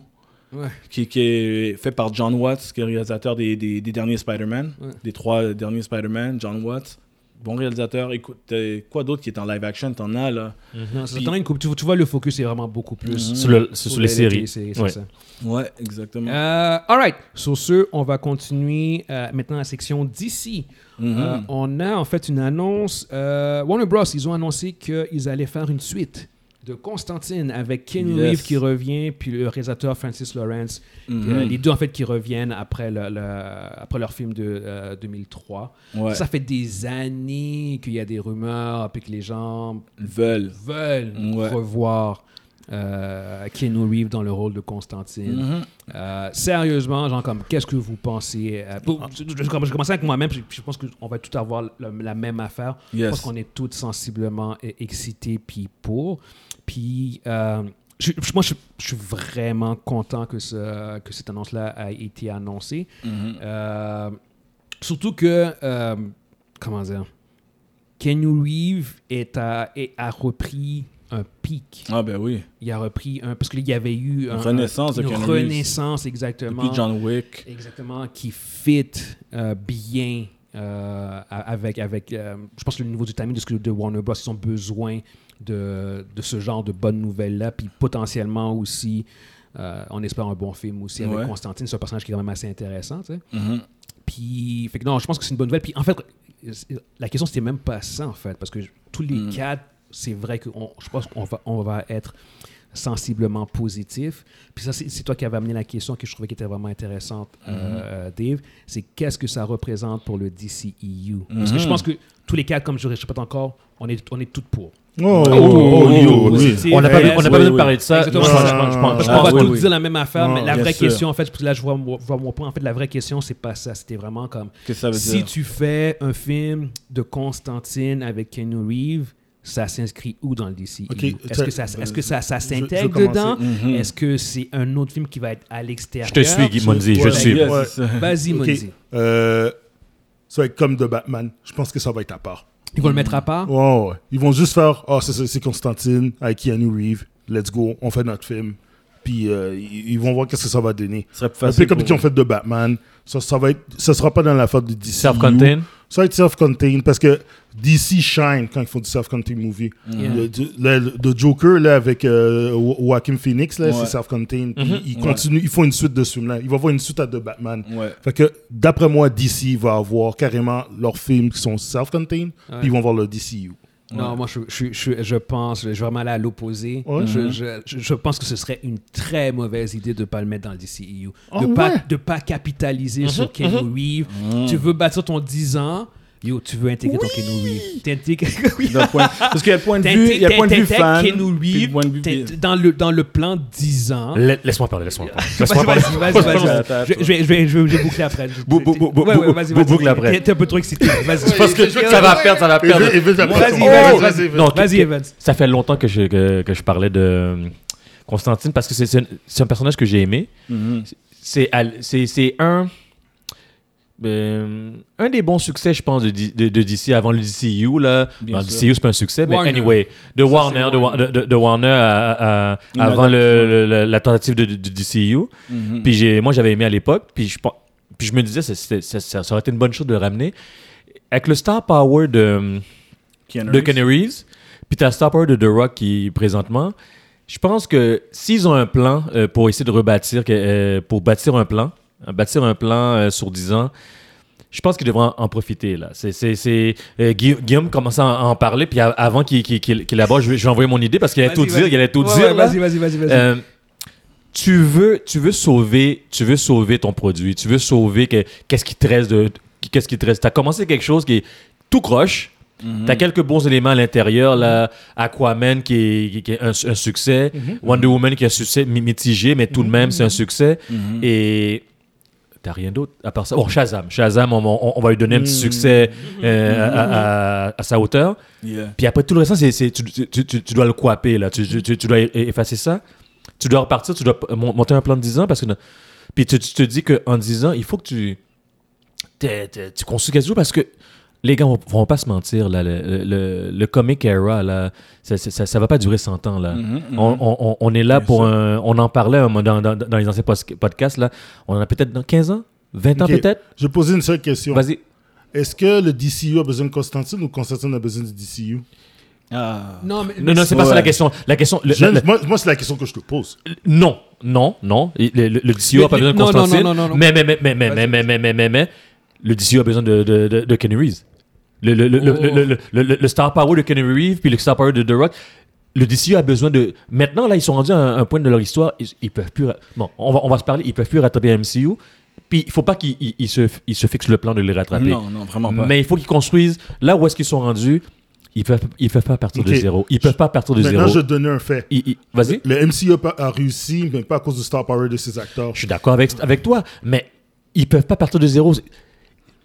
qui- Ouais. qui, qui est fait par John Watts, qui est le réalisateur des, des, des derniers Spider-Man, Ouais. des trois derniers Spider-Man, John Watts. Bon réalisateur. Écoute, quoi d'autre qui est en live action? T'en as là Non, ça Puis- une coupe. Tu, vois- tu vois, le focus est vraiment beaucoup plus Mhm. Sur, le- sur sur les séries. c'est Ouais. ça. Ouais, exactement. Euh, all right. Sur ce, on va continuer euh, maintenant la section d'ici. Mhm. Euh, on a en fait une annonce. euh, Warner Bros. Ils ont annoncé qu'ils allaient faire une suite de Constantine avec Keanu Yes. Reeves qui revient, puis le réalisateur Francis Lawrence. Euh, les deux en fait qui reviennent après, le, le- après leur film de euh, 2003. Ouais. Ça fait des années qu'il y a des rumeurs, puis que les gens veulent. veulent Ouais. revoir euh, Keanu Reeves dans le rôle de Constantine. Mhm. Euh, sérieusement, genre, comme, qu'est-ce que vous pensez euh, pour- je, je- je commence avec moi-même, puis je pense qu'on va tout avoir la, la même affaire. Je Yes. pense qu'on est tous sensiblement euh, excités, puis pour. Puis, euh, je, moi, je, je suis vraiment content que, ce- que cette annonce-là a été annoncée. Mhm. Euh, surtout que, euh, comment dire, Keanu Reeves est à- est- a repris un pic. Ah ben oui. Il a repris un. Parce qu'il y avait eu un- Une renaissance de une Keanu Reeves. renaissance, exactement. Depuis John Wick. Exactement, qui fit euh, bien euh, avec. avec euh, je pense le niveau du timing de, ce que, de Warner Bros. Ils ont besoin de, de ce genre de bonnes nouvelles-là. Puis potentiellement aussi, euh, on espère un bon film aussi avec Ouais. Constantine. C'est un personnage qui est quand même assez intéressant. tu sais. Mhm. Puis, fait que non, je pense que c'est une bonne nouvelle. Puis, en fait, la question, c'était même pas ça, en fait, parce que tous les Mm. quatre, c'est vrai que on- je pense qu'on va, on va être sensiblement positif. Puis ça, c'est toi qui avais amené la question que je trouvais qui était vraiment intéressante, euh, Dave. C'est qu'est-ce que ça représente pour le DCEU? Parce que je Mhm. pense que tous les quatre, comme je répète encore, on est, on est toutes pour. Oh, oh, oh, oh, oui. On n'a pas, on n'a pas oui, besoin de parler de ça. Exactement. Moi, je pense- je pense- je pense- Parce Ah, qu'on va oui, tous oui. dire la même affaire, mais la vraie sûr. question, en fait, parce que là, je vois, mon- je vois mon point. En fait, la vraie question, c'est pas ça. C'était vraiment comme que ça veut si dire? tu fais un film de Constantine avec Keanu Reeves, ça s'inscrit où dans le DCU Ok, Est-ce que ça, ça- est-ce que ça, ça s'intègre dedans? Mhm. Est-ce que c'est un autre film qui va être à l'extérieur? Je te suis, Guy Monzi, je te suis. Vas-y. Monzi. Euh, ça va être comme de Batman. Je pense que ça va être à part. Ils vont le mettre à part? Ouais, ouais. Ils vont juste faire Ah, c'est- Constantine avec Keanu Reeves. Let's go, on fait notre film. Puis euh, ils ils vont voir qu'est-ce que ça va donner. Ce serait plus Un peu comme qu'ils ont fait de Batman. Ça, ça va être, ça sera pas dans la faute de DC. Self-contained? Ça va être self-contained parce que DC shine quand ils font du self-contained movie. Le, le- le Joker là, avec euh, Joaquin Phoenix, là, Ouais. c'est self-contained. Puis Mhm. Ils Ouais. continuent, ils font une suite de ce film-là. Il va avoir une suite à de Batman. Ouais. Fait que d'après moi, DC va avoir carrément leurs films qui sont self-contained, puis ils vont voir le DCU. Non, moi, je, je, je, je pense, je vais vraiment aller à l'opposé. Ouais. Je, Mhm. je, je- je pense que ce serait une très mauvaise idée de ne pas le mettre dans le DCEU. Ah de ne pas, ouais? de pas capitaliser sur Keanu Reeves. Mhm. Tu veux bâtir ton 10 ans, Yo, tu veux intégrer ton Keanu Reeves? T'intègres- Oui. Parce qu'il y a le point de vue, il y a le point de vue fan. Dans le, dans le plan 10 ans. La- Laisse-moi parler, laisse-moi parler. Vas-y, Laisse-moi parler. vas-y, Je vais, je vais, je vais, je vais boucler après. Bou- bou- bou- bou- Ouais, ouais, bou- vas-y, bou- vas-y. boucle après. T'es- un peu trop excité. Vas-y. Parce que ça va perdre, ça va perdre. Vas-y, Oh, vas-y, vas-y, vas-y. Non, Vas-y, que- Evans. Ça fait longtemps que je, que, je parlais de euh, Constantine parce que c'est- c'est un, personnage que j'ai aimé. Mhm. C'est c'est un euh, un des bons succès, je pense, de, de, de DC avant le DCU. Là. Bien sûr. DCU, c'est pas un succès, mais Warner. anyway, de Warner, c'est de, Wa- de, de- de Warner à- à- à- Une avant le, la tentative de, de- de DCU. Puis j'ai- moi, j'avais aimé à l'époque. Puis je, puis je me disais, ça, ça, ça- ça aurait été une bonne chose de le ramener. Avec le star power de, Keanu de Reeves, puis t'as le star power de The Rock qui présentement. Je pense que s'ils ont un plan euh, pour essayer de rebâtir, que- euh, pour bâtir un plan, bâtir un plan euh, sur 10 ans, je pense qu'ils devraient en, en profiter. là. C'est, euh, Guillaume, commençait à en, à en parler, puis à- avant qu'il, qu'il, qu'il- qu'il aborde, je vais, je vais envoyer mon idée parce qu'il allait tout dire. vas-y. Il allait tout Ouais, dire. ouais. Vas-y, vas-y, vas-y. vas-y. Euh, tu veux, tu veux sauver, tu veux sauver ton produit. Tu veux sauver que- qu'est-ce qui te reste de, qu'est-ce qui te reste? T'as commencé quelque chose qui est tout croche. Mhm. T'as quelques bons éléments à l'intérieur, là. Aquaman qui est, qui- est un, un succès. Wonder Woman qui est un succès mi- mitigé, mais tout de même, c'est un succès. Mhm. Et t'as rien d'autre à part ça. Bon, Shazam. Shazam, on, on- on va lui donner un petit succès euh, à, à- à sa hauteur. Yeah. Puis après, tout le reste, c'est, tu, tu- tu- tu dois le couper, là. Tu, dois effacer ça. Tu dois repartir, tu dois monter un plan de 10 ans parce que. Puis tu, tu te dis qu'en 10 ans, il faut que tu. t'es- t'es- tu construis quelque chose parce que les gars vont, vont pas se mentir, là. Le, le, le- le comic era, là, ça, ça, ça- ça va pas durer 100 ans, là. Mhm, mhm. On, on- on- on est là Bien pour sûr. un. On en parlait un dans, dans- dans les anciens podcasts, là. On en a peut-être dans 15 ans? 20 ans peut-être? Je vais poser une seule question. Vas-y. Est-ce que le DCU a besoin de Constantine ou Constantine a besoin du DCU Ah. Non, mais. Non, non, c'est pas ça la question. La question. le- Je- la- la- Moi, moi, c'est la question que je te pose. Non, non, non. Le, le, le DCU a pas besoin de non, non, Constantine. non, non, non. Mais, mais, mais, mais, mais, mais, mais, mais, mais, mais, le DCU a besoin de, de, de, de Kenny Reeves. Le, le, le, le, Oh. le, le, le- le- le star power de Kenny Reeves puis le star power de The Rock. Le DCU a besoin de. Maintenant, là, ils sont rendus à un, un point de leur histoire. Ils, ils peuvent plus. Bon, on va, on va se parler. Ils peuvent plus rattraper MCU. Puis il faut pas qu'ils ils- ils se, ils se fixent le plan de les rattraper. Non, non, vraiment pas. Mais il faut qu'ils construisent. Là où est-ce qu'ils sont rendus, ils peuvent, ils peuvent pas partir de zéro. Ils peuvent pas partir de Maintenant, zéro. je vais te donner un fait. Vas-y. Le MCU a réussi, mais pas à cause du star power de ses acteurs. Je suis d'accord avec, avec toi, mais ils peuvent pas partir de zéro.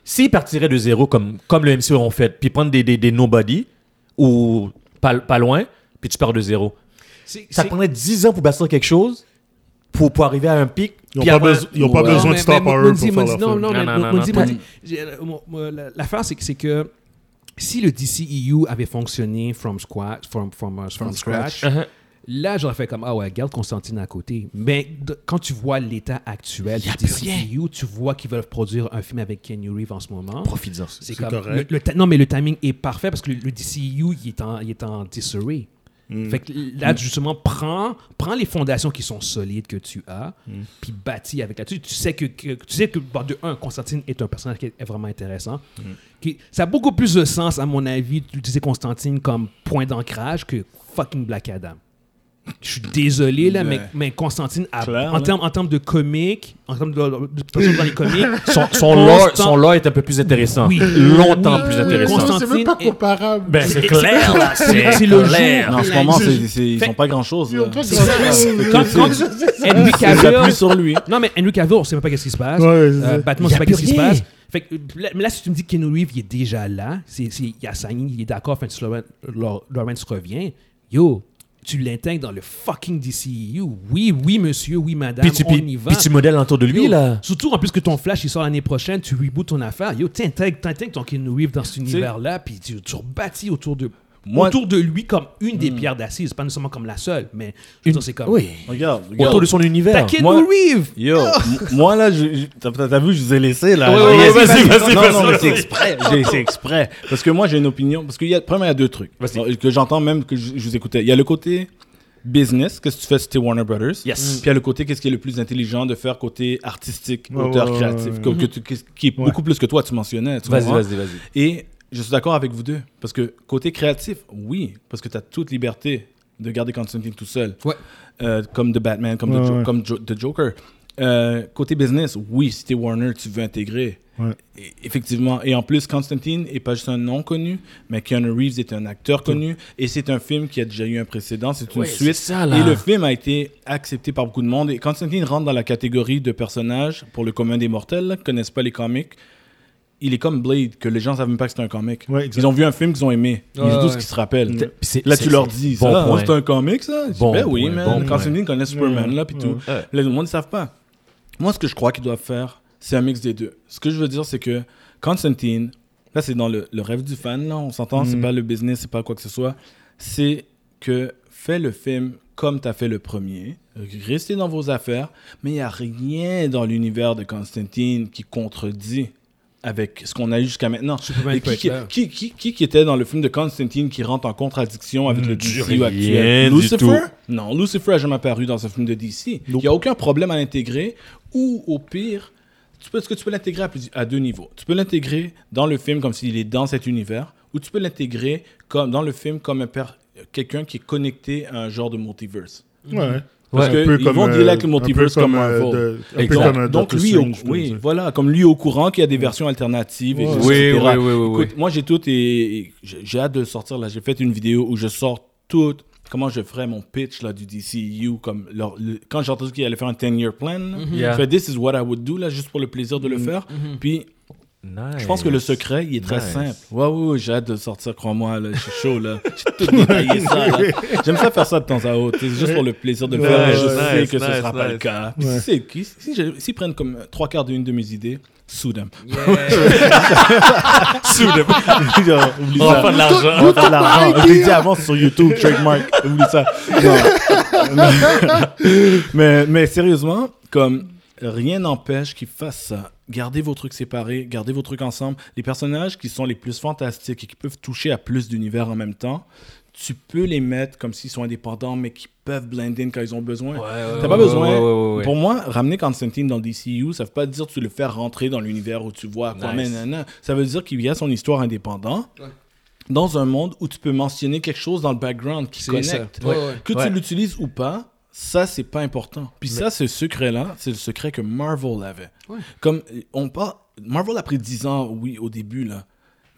S'ils partiraient de zéro comme, comme le MCU ont fait, puis prendre des, des, des nobody ou pas, pas loin, puis tu pars de zéro. Ça prendrait 10 ans pour bâtir quelque chose, pour, pour arriver à un pic. Ils n'ont pas, ils ont pas Ouais. besoin Non, de star power pour faire leur Non, non, Non, euh, L'affaire, c'est que, si le DCEU avait fonctionné from, squat, from, from, uh, from scratch, Uh-huh. Là, j'aurais fait comme, ah ouais, garde Constantine à côté. Mais de- quand tu vois l'état actuel du. DCEU, tu vois qu'ils veulent produire un film avec Kenny Reeves en ce moment? Profites-en. C'est correct. le- le ta- non, mais le timing est parfait parce que le, le DCEU, il est en, il est en disarray. Mm. Fait que là, justement, prends, prends les fondations qui sont solides que tu as, puis bâtis avec là-dessus. Tu sais que, que- tu sais que bon, de un, Constantine est un personnage qui est vraiment intéressant. Qui- ça a beaucoup plus de sens, à mon avis, d'utiliser Constantine comme point d'ancrage que fucking Black Adam. Je suis désolé, là, mais, Ouais. mais Constantine, a- Clair, en, là. termes, en termes de comique, en termes de, de, de dans les comiques, Son, son, lore, son lore est un peu plus intéressant. Oui. Longtemps Oui, plus oui, intéressant. Constant- C'est même pas Constantine est- comparable. Ben, c'est C'est- clair, là. c'est- le clair. Non, en ce moment, je- c'est- c'est- ils Fait- sont pas grand-chose. Ils quand, quand Henry Cavill, sur lui. Non, mais Henry Cavill, on sait même pas qu'est-ce qui se passe. Ouais, c'est Euh. Batman, on sait pas qu'est-ce qui se passe. Fait que, là, mais là, si tu me dis que Keanu Reeves, il est déjà là, c'est, il a signé, il est d'accord, Lawrence revient, yo, tu l'intègres dans le fucking DCEU. Oui, oui, monsieur, oui, madame, Puis tu, on y va. puis tu modèles autour de lui, Yo, là. Surtout en plus que ton Flash, il sort l'année prochaine, tu reboots ton affaire. Yo, t'intègres, t'intègres ton Keanu Reeves dans cet univers-là, puis tu, tu rebâtis autour de, Moi- autour de lui comme une des pierres d'assises, pas nécessairement comme la seule, mais je c'est comme... Oui. Regarde, regarde. Autour de son univers. T'as Keanu Moi- Reeves! Yo, m- moi là, t'as vu, je vous ai laissé là. Vas-y, vas-y, non, vas-y, non, c'est exprès. J'ai- C'est exprès. Parce que moi, j'ai une opinion. Parce qu'il y a, premièrement, il y a deux trucs que j'entends même que je, je vous écoutais. Il y a le côté business, qu'est-ce que tu fais si t'es Warner Brothers? Yes. Puis il y a le côté, qu'est-ce qui est le plus intelligent de faire côté artistique, Ouais, auteur ouais, créatif, ouais, que- que tu- qu'est-ce qui est beaucoup plus que toi, tu mentionnais. Vas-y, vas-y, vas-y. Et je suis d'accord avec vous deux. Parce que côté créatif, oui, parce que tu as toute liberté de garder Constantine tout seul. Ouais. Euh, comme The Batman, comme, Ouais, the, Jo- ouais. comme Jo- The Joker. Euh, côté business, oui, si t'es Warner, tu veux intégrer. Ouais. Et- effectivement. Et en plus, Constantine est pas juste un nom connu, mais Keanu Reeves est un acteur connu. Et c'est un film qui a déjà eu un précédent. C'est une Ouais, suite. ça. Et le film a été accepté par beaucoup de monde. Et Constantine rentre dans la catégorie de personnages, pour le commun des mortels, là, qui connaissent pas les comics. Il est comme Blade, que les gens savent même pas que c'est un comic. Ouais. Ils ont vu un film qu'ils ont aimé. Ils disent tout ce qu'ils se rappellent. Mm. Là, tu leur dis, bon ça, point. c'est un comic, ça? Bon ben oui, man. bon point. Constantine connaît Superman, là, puis tout. Ouais. Ouais. Là, le monde ne savent pas. Moi, ce que je crois qu'ils doivent faire, c'est un mix des deux. Ce que je veux dire, c'est que Constantine, là, c'est dans le, le rêve du fan, là, on s'entend, c'est Mm. pas le business, c'est pas quoi que ce soit. C'est que fais le film comme tu as fait le premier, restez dans vos affaires, mais il n'y a rien dans l'univers de Constantine qui contredit avec ce qu'on a eu jusqu'à maintenant. Et qui, qui, qui, qui, qui était dans le film de Constantine qui rentre en contradiction avec Mm, le rien actuel? du Lucifer? tout. Non, Lucifer n'a jamais apparu dans un film de DC. Il Nope. n'y a aucun problème à l'intégrer ou au pire, tu peux, est-ce que tu peux l'intégrer à, plus- à deux niveaux? Tu peux l'intégrer dans le film comme s'il est dans cet univers ou tu peux l'intégrer comme, dans le film comme un per- quelqu'un qui est connecté à un genre de multiverse. Ouais. Parce Un que peu ils comme, vont euh, dealer avec le un peu multiverse comme euh, Marvel. de- Un peu Exact. comme un Donc lui, au, Strange, oui, dire. voilà, comme lui au courant qu'il y a des versions alternatives, Ouais. Oui, oui, oui, oui, oui. Écoute, moi j'ai tout et, et j'ai hâte de sortir là. J'ai fait une vidéo où je sors tout. Comment je ferais mon pitch là du DCU comme leur- le- quand j'ai entendu qu'il allait faire un 10 year plan, là, Yeah. je fais this is what I would do là juste pour le plaisir de le faire. Puis Nice. je pense que le secret, il est très Nice. simple. Ouais, ouais, ouais, j'ai hâte de sortir, crois-moi, là. Je suis chaud, là. J'ai tout détaillé ça. J'aime ça faire ça de temps à autre. C'est juste pour le plaisir de le faire. mais je sais nice, que ce nice, sera pas le nice. cas. Ouais. Si, s'ils prennent comme trois quarts d'une de mes idées, them. Sous Genre, oublie On ça. faire de l'argent. On de l'argent. Je l'ai dit avant sur YouTube, trademark. Oublie ça. Non. mais, mais sérieusement, comme rien n'empêche qu'ils fassent ça. Gardez vos trucs séparés, gardez vos trucs ensemble. Les personnages qui sont les plus fantastiques et qui peuvent toucher à plus d'univers en même temps, tu peux les mettre comme s'ils sont indépendants, mais qui peuvent blend in quand ils ont besoin. T'as pas besoin. Pour moi, ramener Constantine dans le DCU, ça veut pas dire que tu le fais rentrer dans l'univers où tu vois quoi, Nice. Ça veut dire qu'il y a son histoire indépendante dans un monde où tu peux mentionner quelque chose dans le background qui connecte. Ouais, ouais. Que Ouais. tu l'utilises ou pas, ça, c'est pas important. Puis ça, ce secret-là, c'est le secret que Marvel avait. Ouais. Comme on parle, Marvel a pris 10 ans, oui, au début, là.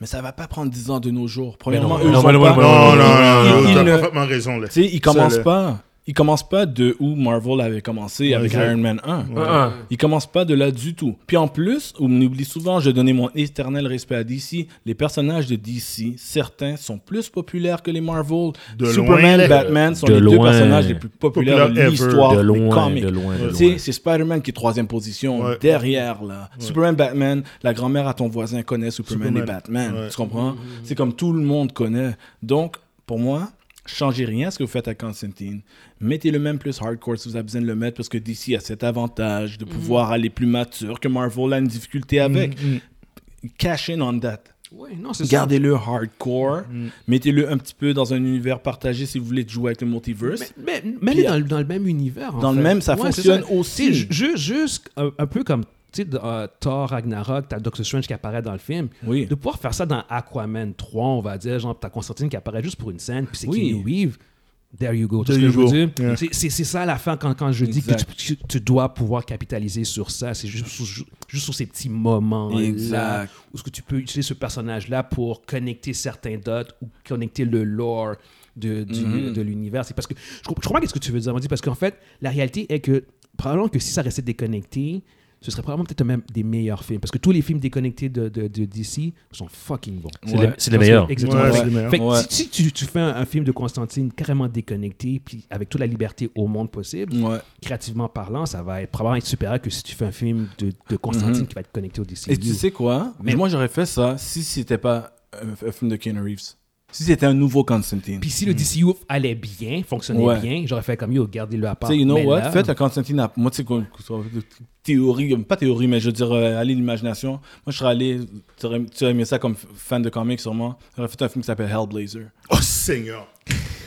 Mais ça va pas prendre 10 ans de nos jours. Premièrement, non, eux, non, ils mais sont non, pas- mais Non, non, ils- non, ils- non, ils t'as ne- parfaitement raison, là. tu sais, ils commencent Ça, là. pas. Ils commencent pas de où Marvel avait commencé Ouais, avec exact. Iron Man 1. Ouais. Ah, Ils commencent pas de là du tout. Puis en plus, on oublie souvent, je donnais mon éternel respect à DC. Les personnages de DC, certains sont plus populaires que les Marvel. De Superman, loin, Batman sont de les deux personnages les plus populaires Populaire de l'histoire de des comics. de loin, c'est Spider-Man qui est troisième position, Ouais. derrière là. Superman, Batman, la grand-mère à ton voisin connaît Superman, Superman. et Batman. Ouais. Tu comprends? C'est comme tout le monde connaît. Donc, pour moi, changez rien à ce que vous faites à Constantine. Mettez le même plus hardcore si vous avez besoin de le mettre parce que DC a cet avantage de pouvoir aller plus mature que Marvel a une difficulté avec. Mm, mm. Cash in on that. Ouais. Gardez-le hardcore. Mm. Mettez-le un petit peu dans un univers partagé si vous voulez jouer avec le multiverse. Mais, mais, dans, le- dans le même univers. en dans le même, ça Ouais, fonctionne aussi. Juste un, un peu comme tu sais, euh, Thor Ragnarok, t'as Doctor Strange qui apparaît dans le film. Oui. De pouvoir faire ça dans Aquaman 3, on va dire, genre, t'as Constantine qui apparaît juste pour une scène, puis c'est Oui. Keanu Reeves. There you go. There you? Yeah. C'est- ça la fin quand, quand je dis que tu, tu- tu dois pouvoir capitaliser sur ça. C'est juste, sur- juste sur ces petits moments là Exact. où ce que tu peux utiliser ce personnage-là pour connecter certains dots ou connecter le lore de, du- Mhm. de l'univers. C'est parce que je, je comprends ce que tu veux dire, Mandy, parce qu'en fait, la réalité est que probablement que si ça restait déconnecté, ce serait probablement peut-être même des meilleurs films. Parce que tous les films déconnectés de, de, de DC sont fucking bons. C'est Ouais. les- meilleurs. Exactement. Ouais, Fait- c'est les meilleurs. fait que Ouais. si, si tu, tu fais un, un film de Constantine carrément déconnecté, puis avec toute la liberté au monde possible, Ouais. créativement parlant, ça va être, probablement être supérieur que si tu fais un film de, de Constantine Mhm. qui va être connecté au DCU. Et tu sais quoi? Mais- Moi, j'aurais fait ça si c'était pas un, un film de Keanu Reeves. Si c'était un nouveau Constantine. Puis si le DCU allait bien, fonctionnait Ouais. bien, j'aurais fait comme yo, gardez-le à Tu part. sais, you know Mais what? là- Faites un Constantine à... Moi, tu sais, théorie, pas théorie, mais je veux dire, euh, aller l'imagination. Moi, je serais allé... Tu aurais, tu aimé ça comme fan de comics, sûrement. J'aurais fait un film qui s'appelle Hellblazer. Oh, Seigneur.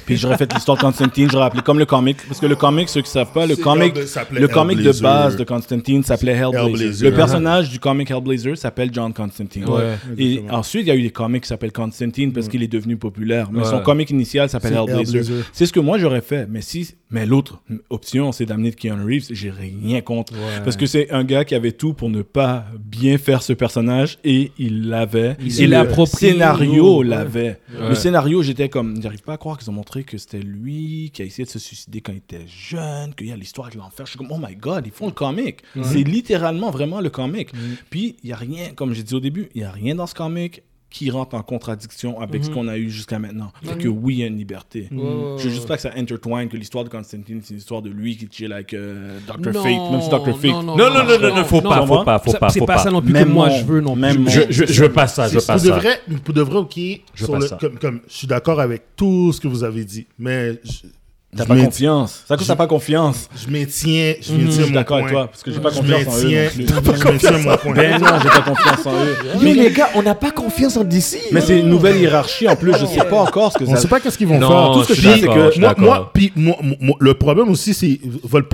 Puis j'aurais fait l'histoire de Constantine, j'aurais appelé comme le comic. Parce que le comic, ceux qui savent pas, le comic... Le comic de base de Constantine s'appelait Hellblazer. Hellblazer. Le personnage du comic Hellblazer s'appelle John Constantine. Ouais. Et ensuite, il y a eu des comics qui s'appellent Constantine parce qu'il est devenu populaire. Mais Ouais. son comic initial s'appelle Hellblazer. Hellblazer. C'est ce que moi j'aurais fait. Mais si Mais l'autre option, c'est d'amener Keanu Reeves. J'ai rien contre. Parce que c'est un gars qui avait tout pour ne pas bien faire ce personnage et il l'avait. Il le scénario l'avait. Ouais. Le scénario, j'étais comme, j'arrive pas à croire qu'ils ont montré que c'était lui qui a essayé de se suicider quand il était jeune, qu'il y a l'histoire avec l'enfer. Je suis comme, oh my god, ils font le comic. C'est littéralement vraiment le comic. Puis, il y a rien, comme j'ai dit au début, il y a rien dans ce comic qui rentre en contradiction avec ce qu'on a eu jusqu'à maintenant. Fait que oui, il y a une liberté. Je veux juste pas que ça intertwine, que l'histoire de Constantine, c'est une histoire de lui qui chill avec euh, Dr. Non, Fate, même si Dr. Fate. non, Non, non, non, non, non, faut non, pas, non. faut pas, faut Ça- pas, C'est faut pas pas. ça non plus Même que moi je veux non plus. même mon- Je, je, je veux pas ça, je veux pas pour de ça. vrai, pour de vrai, ok. Je le-. Comme, comme, suis d'accord avec tout ce que vous avez dit, mais je, T'as je pas confiance. Ça cause t'as pas confiance. Je maintiens, je Je maintiens suis mon d'accord avec toi, parce que j'ai pas Je confiance en eux. Je maintiens mon point. Ben non, j'ai pas confiance en eux. Mais les gars, on n'a pas confiance en DC. Mais c'est une nouvelle hiérarchie en plus, je sais pas encore ce que On ça sait pas qu'est-ce qu'ils vont Non, faire. Tout ce que je je suis dis, c'est je que suis moi, puis moi, moi, le problème aussi, c'est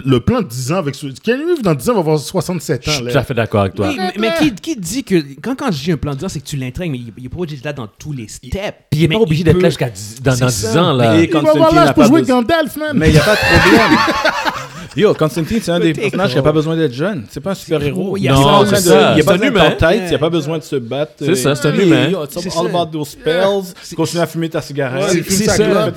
le, plan de 10 ans avec ce. Kenny Reeves, dans 10 ans, va avoir 67 Je ans. suis là. tout à fait d'accord avec toi. Mais, mais qui, qui dit que quand, quand je dis un plan de 10 ans, c'est que tu l'intègres, mais il n'est pas obligé d'être là dans tous les steps. Puis il est pas obligé d'être là jusqu'à 10 dans, C'est dans 10 ça. ans, là. L'âge pour pas jouer besoin- Man. Mais il n'y a pas de problème. Yo, Constantine, c'est un des personnages qui n'a pas besoin d'être jeune. C'est pas un super-héros. Il c'est ça. Il n'y a pas besoin de tête, il n'y a pas besoin de se battre. C'est ça, c'est un humain. it's all about those spells. C'est- Continue à fumer ta cigarette. C'est ça,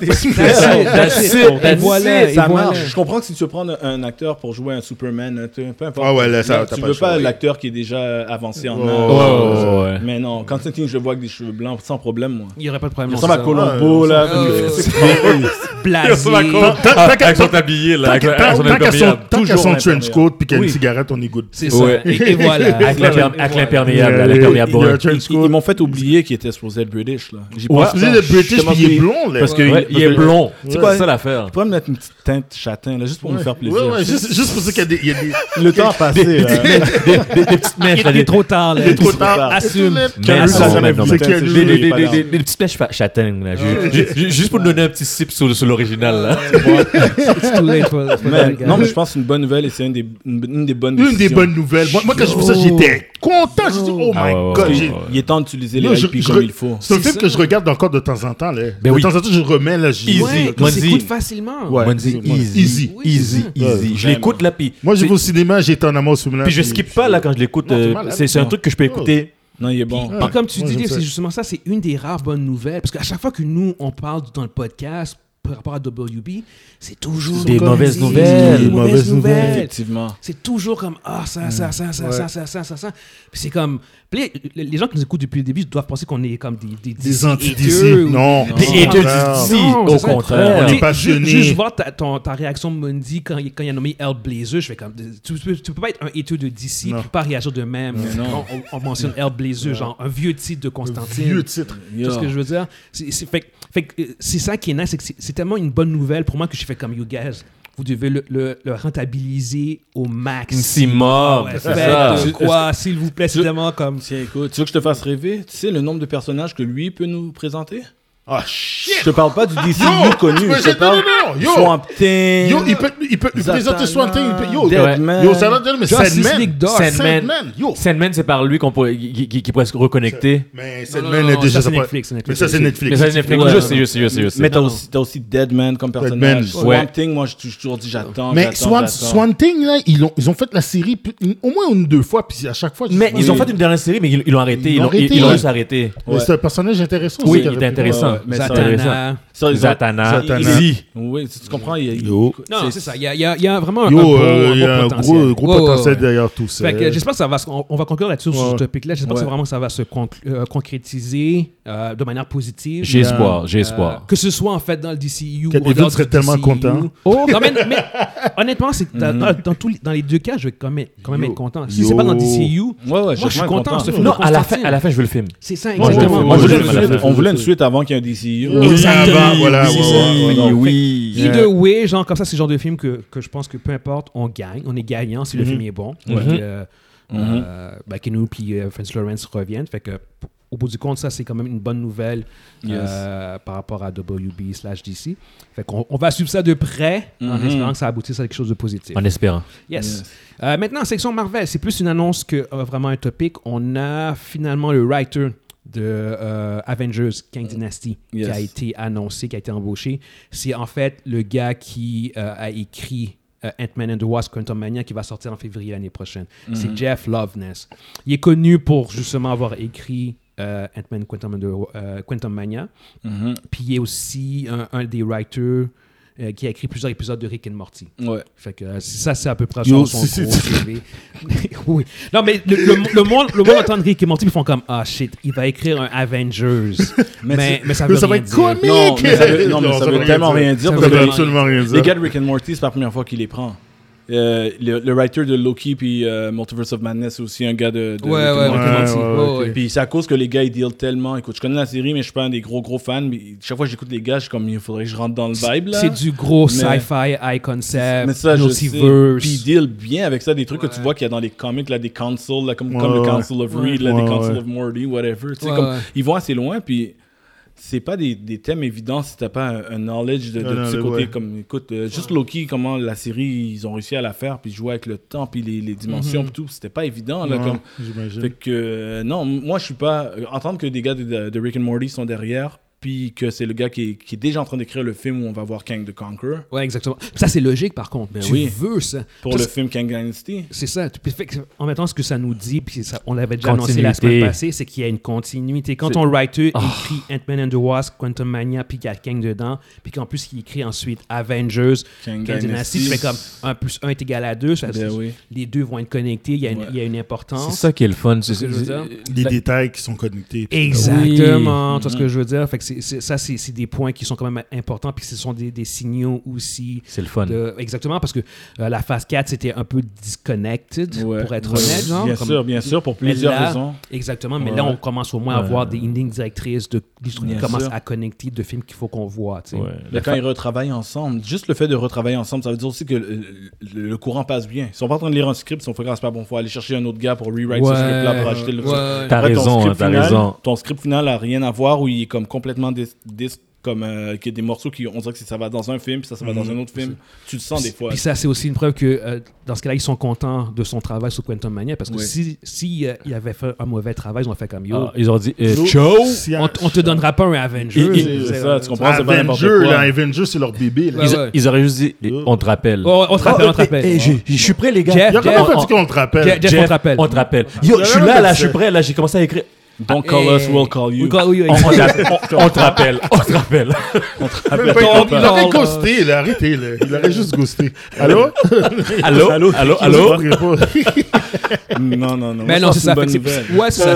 Et voilà, ça marche. Je comprends que si tu veux prendre un acteur pour jouer un Superman, peu importe. Ah ouais, là, ça, t'as tu veux pas l'acteur qui est déjà avancé en âge. Ouais. Mais non, Constantine, je le vois avec des cheveux blancs, sans problème, moi. Il n'y aurait pas de problème. Il non, ressemble à. Colombo, là. Blasé. Ah, Avec son tablier, là. Avec avec son Tant qu'à son, imperméable. tant qu'à Toujours son l'imperméable. trench coat puis qu'il y a une cigarette, on est good. C'est ça. Et, voilà. Avec l'imperméable, Ils, m'ont fait oublier qu'il était supposé être British, là. Vous pas. êtes British puis il est qu'il- blond, là. Parce que Ouais, il est blond. C'est ça l'affaire? Tu pourrais me mettre une petite teinte châtain, là, juste pour me faire plaisir. Ouais, ouais, juste, pour ça qu'il y a des. Le temps a passé. Des petites mèches, Il est des trop tard. là. Il est trop tard. Assume. Des- petites mèches châtaignes, là. Ju- ju- ju- Juste pour nous donner un petit sip sur l'original, là. It's too late for- for Mais- that guy. non, mais je pense que c'est une bonne nouvelle et c'est une des, une, une des bonnes Une des bonnes nouvelles. Moi, moi, quand j'ai vu ça, j'étais content. J'ai dit, oh Ah my god. Il est temps d'utiliser les IP je- comme il faut. C'est un film que je regarde encore de temps en temps. Là. Ben de temps en temps, je remets. Là, Easy. Moi, s'écoute facilement. Ouais. Easy. easy, easy. Je l'écoute, là, puis... Moi, je vais au cinéma, j'étais en amour au cinéma. Puis je skip pas, là, quand je l'écoute. Euh. C'est un truc que je peux écouter. Non, il est bon. Puis comme tu dis, c'est justement ça, c'est une des rares bonnes nouvelles. Parce qu'à chaque fois que nous, on parle dans le podcast par rapport à WB, c'est toujours Des mauvaises nouvelles. Des Des mauvaises nouvelles. Effectivement. C'est toujours comme ah ça ça ça ça ça ça ça ça ça. Puis c'est comme les, les gens qui nous écoutent depuis le début doivent penser qu'on est comme des des, Des anti haters ou- Non. Des Non, au contraire. On est Tu sais, passionné. ju- Juste voir ta, ton- ta réaction Mundi quand, il- quand il a nommé El Blazer, je fais comme. Tu, peux- tu peux pas être un hater de DC et pas réagir de même. non. On, on- on mentionne El Blazer, genre un vieux titre de Constantine. Vieux titre. Tu vois ce que je veux dire? C'est euh, c'est ça qui est nice, c'est tellement une bonne nouvelle pour moi que je fais comme you guys. Vous devez le, le- le rentabiliser au max. C'est mort, Ouais, c'est ça. quoi, s'il vous plaît, c'est tellement comme. Tiens, écoute, tu veux que je te fasse rêver? Tu sais le nombre de personnages que lui peut nous présenter? Ah, shit. Je te parle pas du DCU Yo, connu, je te parle non, non, yo. Swamp Thing. Yo, il peut, il peut Zatanna, présenter Swamp Thing. il peut- Yo, Deadman. yo, ça va dire, mais Sandman. Sandman. Sandman. Yo. Sandman, c'est par lui qu'on pourrait, qui, qui- qui pourrait se reconnecter. Mais Sandman est déjà ça, c'est Netflix, c'est Mais ça, c'est Netflix. Mais ça, c'est Netflix. Je sais, je sais, je sais, je sais. Mais t'as aussi, t'as aussi Deadman comme Deadman. personnage. Swamp. Thing, moi, j'ai toujours dit j'attends. Mais. Swan Thing, là, ils ont, ils ont fait la série au moins une ou deux fois, puis à chaque fois. Mais ils ont oui. fait une dernière série, mais ils l'ont arrêté. Ils l'ont juste arrêté. C'est un personnage intéressant. Oui, aussi, il est aurait pu- intéressant. Ouais, mais ça- Zatanna. Ça, ils ont- Zatanna. Ça, Zatanna. Easy. Oui, tu comprends, il y a. Yo. Non, c'est ça. Il y a, il y il vraiment un, Yo, beau, euh, il y a un gros, gros potentiel ouais. derrière tout ça. Fait que j'espère que ça va se- on, on va conclure là-dessus sur ce topic-là. J'espère Ouais. que vraiment ça va se euh, concrétiser euh, de manière positive. J'ai Yeah. espoir, j'ai Euh, espoir. que ce soit en fait dans le DCU Evans dehors serait tellement DCU. content. Oh, non, mais, mais honnêtement, c'est que dans, dans- dans tous les, dans les deux cas, je vais quand même, quand même être content. Si Yo. c'est pas dans le DCU, Ouais, ouais, moi je suis content. ce film Non, à la fin, Constantine. à la fin, je veux le film. C'est ça, exactement. On voulait une suite- on voulait une suite avant qu'il y ait un DCU. Voilà, oui, ouais, ouais, ouais, oui, ouais. oui. Either way, genre comme ça, c'est le genre de film que, que je pense que peu importe, on gagne. On est gagnant si le Mhm. film est bon. Mhm. Puis, euh, Mhm. euh, ben, Keanu puis euh, Francis Lawrence reviennent. Fait que, au bout du compte, ça, c'est quand même une bonne nouvelle Yes. euh, par rapport à WB slash DC. Fait qu'on on va suivre ça de près en espérant que ça aboutisse à quelque chose de positif. En espérant. Yes. Yes. Euh, maintenant, section Marvel, c'est plus une annonce que euh, vraiment un topic. On a finalement le writer de euh, Avengers King Dynasty Yes. qui a été annoncé, qui a été embauché. C'est en fait le gars qui euh, a écrit euh, Ant-Man and the Wasp Quantum Mania qui va sortir en février l'année prochaine. Mhm. C'est Jeff Loveness. Il est connu pour justement avoir écrit euh, Ant-Man Quantum, euh, Quantum Mania. Mhm. Puis il est aussi un, un des writers euh, qui a écrit plusieurs épisodes de Rick and Morty. Ouais. Fait que euh, ça, c'est à peu près Yo, son, son c'est- gros c'est- CV. oui. Non, mais le, le, le monde, le monde entend Rick et Morty, ils font comme Ah shit, il va écrire un Avengers. mais, mais, ça veut ça va rien être dire. comique! Non, mais ça veut, non, mais ça veut rien tellement dire. rien dire Ça Ça veut les- absolument rien dire. Les gars de Rick and Morty, c'est pas la première fois qu'il les prend. Euh, le, le writer de Loki puis euh, Multiverse of Madness, c'est aussi un gars de, de Ouais, ouais, Ouais, ouais. Puis c'est à cause que les gars ils deal tellement. Écoute, je connais la série, mais je suis pas un des gros gros fans. Mais chaque fois que j'écoute les gars, je suis comme il faudrait que je rentre dans le vibe là. C'est du gros Mais- sci-fi, high concept, mais ça, je multiverse. Puis ils deal bien avec ça, des trucs que tu vois qu'il y a dans les comics, là, des councils, là, comme, Ouais, comme le. Council of Reed, là, Ouais, des Council ouais. of Morty, whatever. Tu sais, Ouais, comme, ouais. Ils vont assez loin, puis c'est pas des, des thèmes évidents si t'as pas un, un knowledge de, de Non, non, ce le- côté. ouais. Comme, écoute, euh, juste Loki, comment la série, ils ont réussi à la faire, puis jouer avec le temps, puis les, les dimensions, Mhm. puis tout, c'était pas évident. Là, comme, fait que, euh, non, moi, je suis pas. euh, Entendre que des gars de, de Rick and Morty sont derrière, puis que c'est le gars qui est, qui est déjà en train d'écrire le film où on va voir Kang the Conqueror, Ouais, exactement. Ça, c'est logique, par contre. Ben tu oui. veux ça. pour le c'est- film Kang Dynasty. C'est ça. Puis, fait que, en même temps, ce que ça nous dit, puis ça- on l'avait déjà annoncé la semaine passée, c'est qu'il y a une continuité. Quand C'est- ton writer Ah. écrit Ant-Man and the Wasp, Quantum Mania, puis qu'il y a Kang dedans, puis qu'en plus il écrit ensuite Avengers, Kang Kang Dynasty, tu fais comme 1 plus 1 est égal à 2. Ben oui. Les deux vont être connectés, il y a une, Ouais. il y a une C'est importance. ça qui est le fun. C'est ce que je veux dire. Des la- détails qui sont connectés. Exactement, tu vois ce que je veux dire? Fait que c'est- c'est- ça, c'est des points qui sont quand même importants, puis ce sont des, des signaux aussi. C'est le fun. de- exactement, parce que euh, la phase 4, c'était un peu disconnected, Ouais. pour être honnête. Genre, Bien comme- sûr, bien sûr, pour plusieurs là, raisons. Exactement, mais Ouais. là, on commence au moins à Ouais. voir des lignes directrices de des trucs qui commencent à connecter de films qu'il faut qu'on voit. Là, quand fa- ils retravaillent ensemble, juste le fait de retravailler ensemble, ça veut dire aussi que le, le- le courant passe bien. Ils sont pas en train de lire un script, ils sont pas bon, faut aller chercher un autre gars pour rewrite ce script-là pour ajouter le. Ouais. T'as raison, script t'as final- raison. Ton script final a rien à voir où il est comme complètement dis, dis- comme euh, qu'il y a des morceaux qui on dirait que ça va dans un film puis ça ça va dans un autre film. Tu le sens des fois. Puis ça, c'est aussi une preuve que euh, dans ce cas-là, ils sont contents de son travail sur Quantum Mania parce que Oui. si, si euh, il avait fait un mauvais travail, ils ont fait comme yo. Ah, ils ont dit euh, Ciao! si- on, on te donnera pas un. Et- et- c'est ça, tu comprends, c'est pas n'importe Avenger, quoi. là, Avenger, c'est leur bébé. Là. Ils, ouais. ils auraient juste dit. On te rappelle. Oh, on te rappelle, on te rappelle. Eh, je, suis prêt, les gars. Jeff, Il a Jeff, comment on- qu'on te rappelle? Jeff, Jeff, on te rappelle. On te rappelle. Yo, je suis là, je suis prêt, là, j'ai commencé à écrire. Don't call Eh, us, we'll call you. we call you, On, on t'appelle, on- on te rappelle, on te rappelle. Même pas, il, il aurait ghosté, là. Arrêtez, là. Il aurait juste ghosté. Allô? Allô? Allô? Allô? Allô? Non, non, non. Mais non, c'est ça. c'est une fait que bonne c'est- nouvelle. Ouais, c'est ça.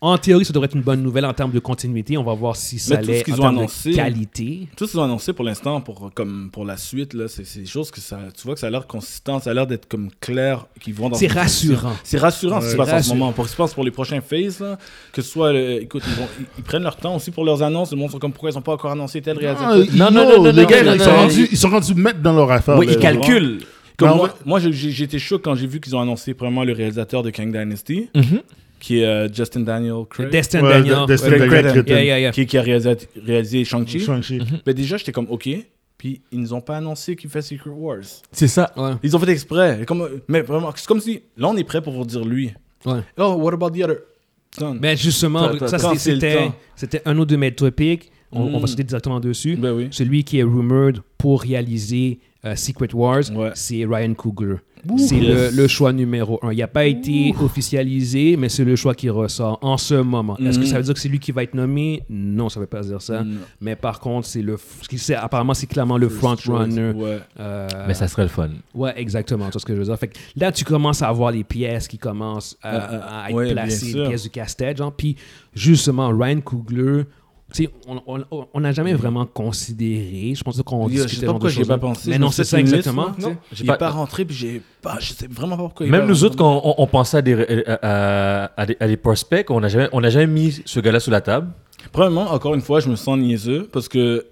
En théorie, ça devrait être une bonne nouvelle en termes de continuité. On va voir si ça l'est en ont termes annoncé- de qualité. Tout ce qu'ils ont annoncé pour l'instant, pour, comme pour la suite, là, c'est des choses que ça, tu vois que ça a l'air consistant, ça a l'air d'être comme clair, qu'ils vont dans C'est rassurant. C'est rassurant ce qui se Ouais. passe en ce moment. Pour ce qui se passe pour les prochains phases, là, que ce soit, euh, écoute, ils, vont- ils- ils prennent leur temps aussi pour leurs annonces. Le monde sont comme pourquoi ils n'ont pas encore annoncé tel Ah, réalisateur. ils- Non, non, non, non, les non, gars, non, ils sont non, rendus- ils sont rendus maîtres dans leur affaire. Oui, là. ils calculent. Comme Non, moi, ouais. été choqué quand j'ai vu qu'ils ont annoncé vraiment le réalisateur de Kang Dynasty, Mhm. Qui est euh, Justin Daniel Craig, Destin Ouais, Daniel. Destin. Cretton. Yeah, yeah, yeah. qui, qui a réalisé, réalisé Shang-Chi. Shang-Chi. Ben déjà, j'étais comme, ok. Puis ils nous ont pas annoncé qu'il fait Secret Wars. C'est ça. Ouais. Ils ont fait exprès. Comme, mais vraiment, c'est comme si, là, on est prêt pour vous dire lui. Ouais. Oh, what about the other son? Ben justement, ça c'était- un autre de mes topics. On, on va Mm. sauter directement dessus. Ben oui. Celui qui est rumored pour réaliser euh, Secret Wars, Ouais. c'est Ryan Coogler. C'est le, le choix numéro un. Il n'a pas été officialisé, mais c'est le choix qui ressort en ce moment. Est-ce que ça veut dire que c'est lui qui va être nommé? Non, ça ne veut pas dire ça. Mais par contre, c'est le, ce qui- c'est- apparemment, c'est clairement le front runner. Ouais. Euh, Mais ça serait le fun. Ouais, exactement. C'est ce que je veux dire. Fait que là, tu commences à avoir les pièces qui commencent à, Euh, euh, à être ouais, placées, les pièces du casse-tête. Genre. Puis, justement, Ryan Coogler, on n'a on, n'a jamais vraiment considéré. Je pense qu'on Je sais discutait pas pourquoi de j'y ai pas choses-là. pensé. Mais non, c'est ça exactement. J'ai J'ai pas, pas- rentré, puis j'ai pas. Je sais vraiment pas pourquoi. il Même nous autres, quand on, on pensait à des, à, à- à des, à des prospects, on n'a jamais, on n'a jamais mis ce gars-là sous la table. Premièrement, encore une fois, je me sens niaiseux parce que.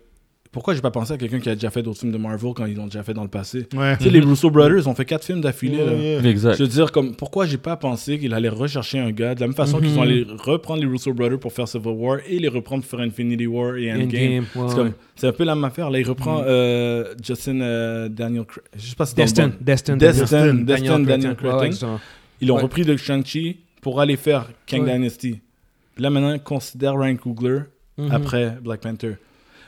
Pourquoi j'ai pas pensé à quelqu'un qui a déjà fait d'autres films de Marvel quand ils l'ont déjà fait dans le passé? Ouais. Tu sais, les Russo Brothers ont fait quatre films d'affilée. là. Yeah, yeah. Exact. Je veux dire, comme, pourquoi j'ai pas pensé qu'il allait rechercher un gars de la même façon Mhm. qu'ils ont allé reprendre les Russo Brothers pour faire Civil War et les reprendre pour faire Infinity War et Endgame? Endgame, ouais, C'est comme- ouais. c'est un peu la même affaire. Là, il reprend euh, Justin euh, Daniel Craig. Je sais pas si Destin, bon. Destin, Destin, Daniel- Destin, Daniel Cretton. exactement. Ils l'ont Ouais. repris de Shang-Chi pour aller faire Kang Ouais. Dynasty. Puis là, maintenant, considère Ryan Coogler Mhm. après Black Panther.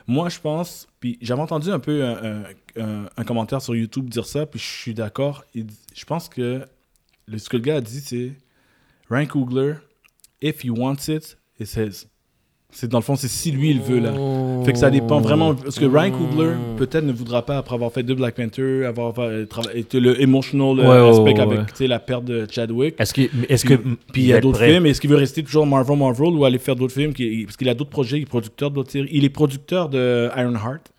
Moi, je pense, puis j'avais entendu un peu un, un- commentaire sur YouTube dire ça, puis je suis d'accord. Je pense que le, ce que le gars a dit, c'est Ryan if he wants it, it's his. C'est dans le fond, c'est si lui il veut là. Fait que ça dépend vraiment. Parce que Ryan Coogler, peut-être ne voudra pas, après avoir fait deux Black Panther, avoir euh, été le emotional euh, Ouais, aspect ouais, avec ouais. la perte de Chadwick. Est-ce que, est-ce Puis, que, puis il y a d'autres films. Est-ce qu'il veut rester toujours Marvel Marvel ou aller faire d'autres films qui- Parce qu'il a d'autres projets, il est producteur d'autres séries. Il est producteur de Ironheart.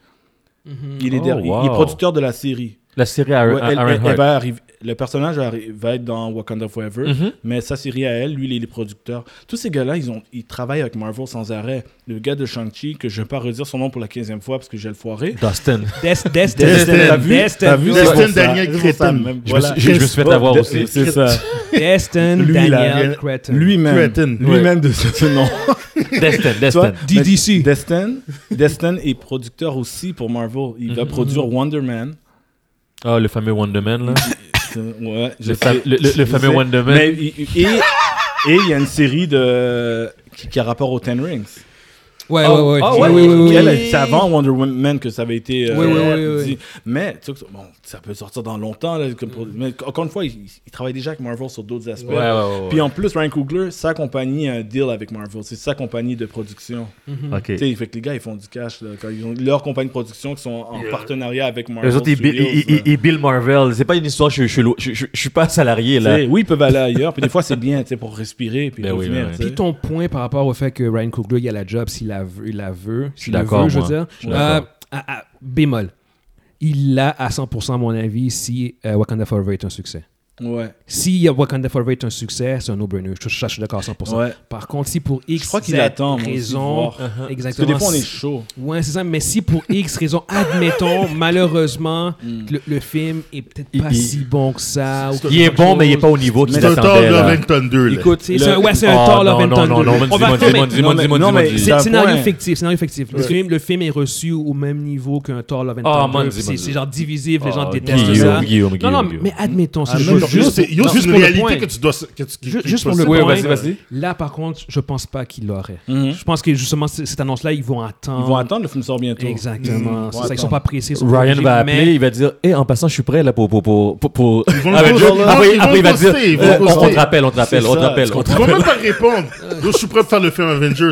Il, est Oh, derrière- il- est producteur de la série. La série Iron, Ouais, elle- va arriver- le personnage va, être dans Wakanda Forever, Mhm. mais sa série à elle, lui, il est le producteur. Tous ces gars-là, ils, ont, ils travaillent avec Marvel sans arrêt. Le gars de Shang-Chi, que je ne vais pas redire son nom pour la 15e fois parce que j'ai le foiré. Dustin. Des- Destin. Destin, vu, Destin. vu, Destin. Daniel Cretton. Voilà. je me suis fait avoir aussi. C'est ça. Destin Lui, Daniel Cretton. Lui-même. Lui-même de ce ce nom. Destin, Destin. DDC. Destin, Destin est producteur aussi pour Marvel. Il va Mhm. produire Wonder Man. Ah, le fameux Wonder Man, là. Ouais, Le, fa- le, le- fameux. Wonder Man. Mais, et il y a une série de qui, qui a rapport aux Ten Rings. Ouais, Oh, ouais, ouais. Oui, ouais, oui, oui, oui, oui. C'est avant Wonder Woman que ça avait été euh, Oui, oui, oui, oui, dit. Mais tu sais, bon, ça peut sortir dans longtemps. là, comme pour- mais encore une fois, il, il travaille déjà avec Marvel sur d'autres aspects. Ouais, ouais, ouais, ouais. Puis en plus, Ryan Coogler, sa compagnie a un deal avec Marvel. C'est sa compagnie de production. Ok. Tu sais, fait que les gars, ils font du cash. là, quand ils ont leur compagnie de production qui sont en partenariat avec Marvel. Les autres, ils, Studios, ils, ils- Bill Marvel. C'est pas une histoire, je, je, je, je, je- je suis pas salarié, Tu là. sais, oui, ils peuvent aller ailleurs. Puis des fois, c'est bien tu sais, pour respirer. Puis Ben oui, revenir. ouais, ouais. tu sais. Puis ton point par rapport au fait que Ryan Coogler, il a la job s'il la veut, il la veut. Je suis d'accord, Je veux dire. Euh, à- à- bémol. Il l'a à 100% à mon avis si euh, Wakanda Forever est un succès. Ouais. Si Wakanda Forever est un succès, c'est un no-brainer. Je, je- je suis d'accord à 100%. Ouais. Par contre, si pour X Je crois qu'il attend, moi aussi, de raison, voir. Parce que exactement. des fois, on est chaud. Ouais, c'est ça. Mais si pour X raison, admettons, malheureusement, Mm. le, le film est peut-être pas il- si bon que ça. ou Il est bon, mais il est chose. pas au niveau qu'il Mais C'est un attendait, Thor là. Love and Thunder. Écoute, C'est le- c'est un, ouais, c'est un Oh, Thor non, Love and non, Thunder. non, non, non, mais dis-moi, c'est C'est scénario fictif, scénario fictif. Le, film, le film est reçu au même niveau qu'un Thor Love and Ah, Thunder. c'est- c'est genre divisif, les gens Ah, détestent Guillaume, ça. Non, non, mais admettons, c'est Ah, juste, non, juste, pour le point. que tu dois. que tu- qui- Ju- qui- juste pour le Oui, point. vas-y, vas-y. Là, par contre, je pense pas qu'il l'aurait. Mhm. Je pense que justement, cette annonce-là, ils vont attendre. Ils vont attendre, le film sort bientôt. Exactement. C'est Ils ça, ils sont pas pressés. sont Ryan obligés, va appeler, mais- il va dire Eh, en passant, je suis prêt là pour. pour, pour, pour, pour- après, ils vont après, le il va dire poster, ils vont le on, te rappelle, on te rappelle, on te rappelle. tu on te Ils vont même pas répondre. Je suis prêt pour faire le film Avenger.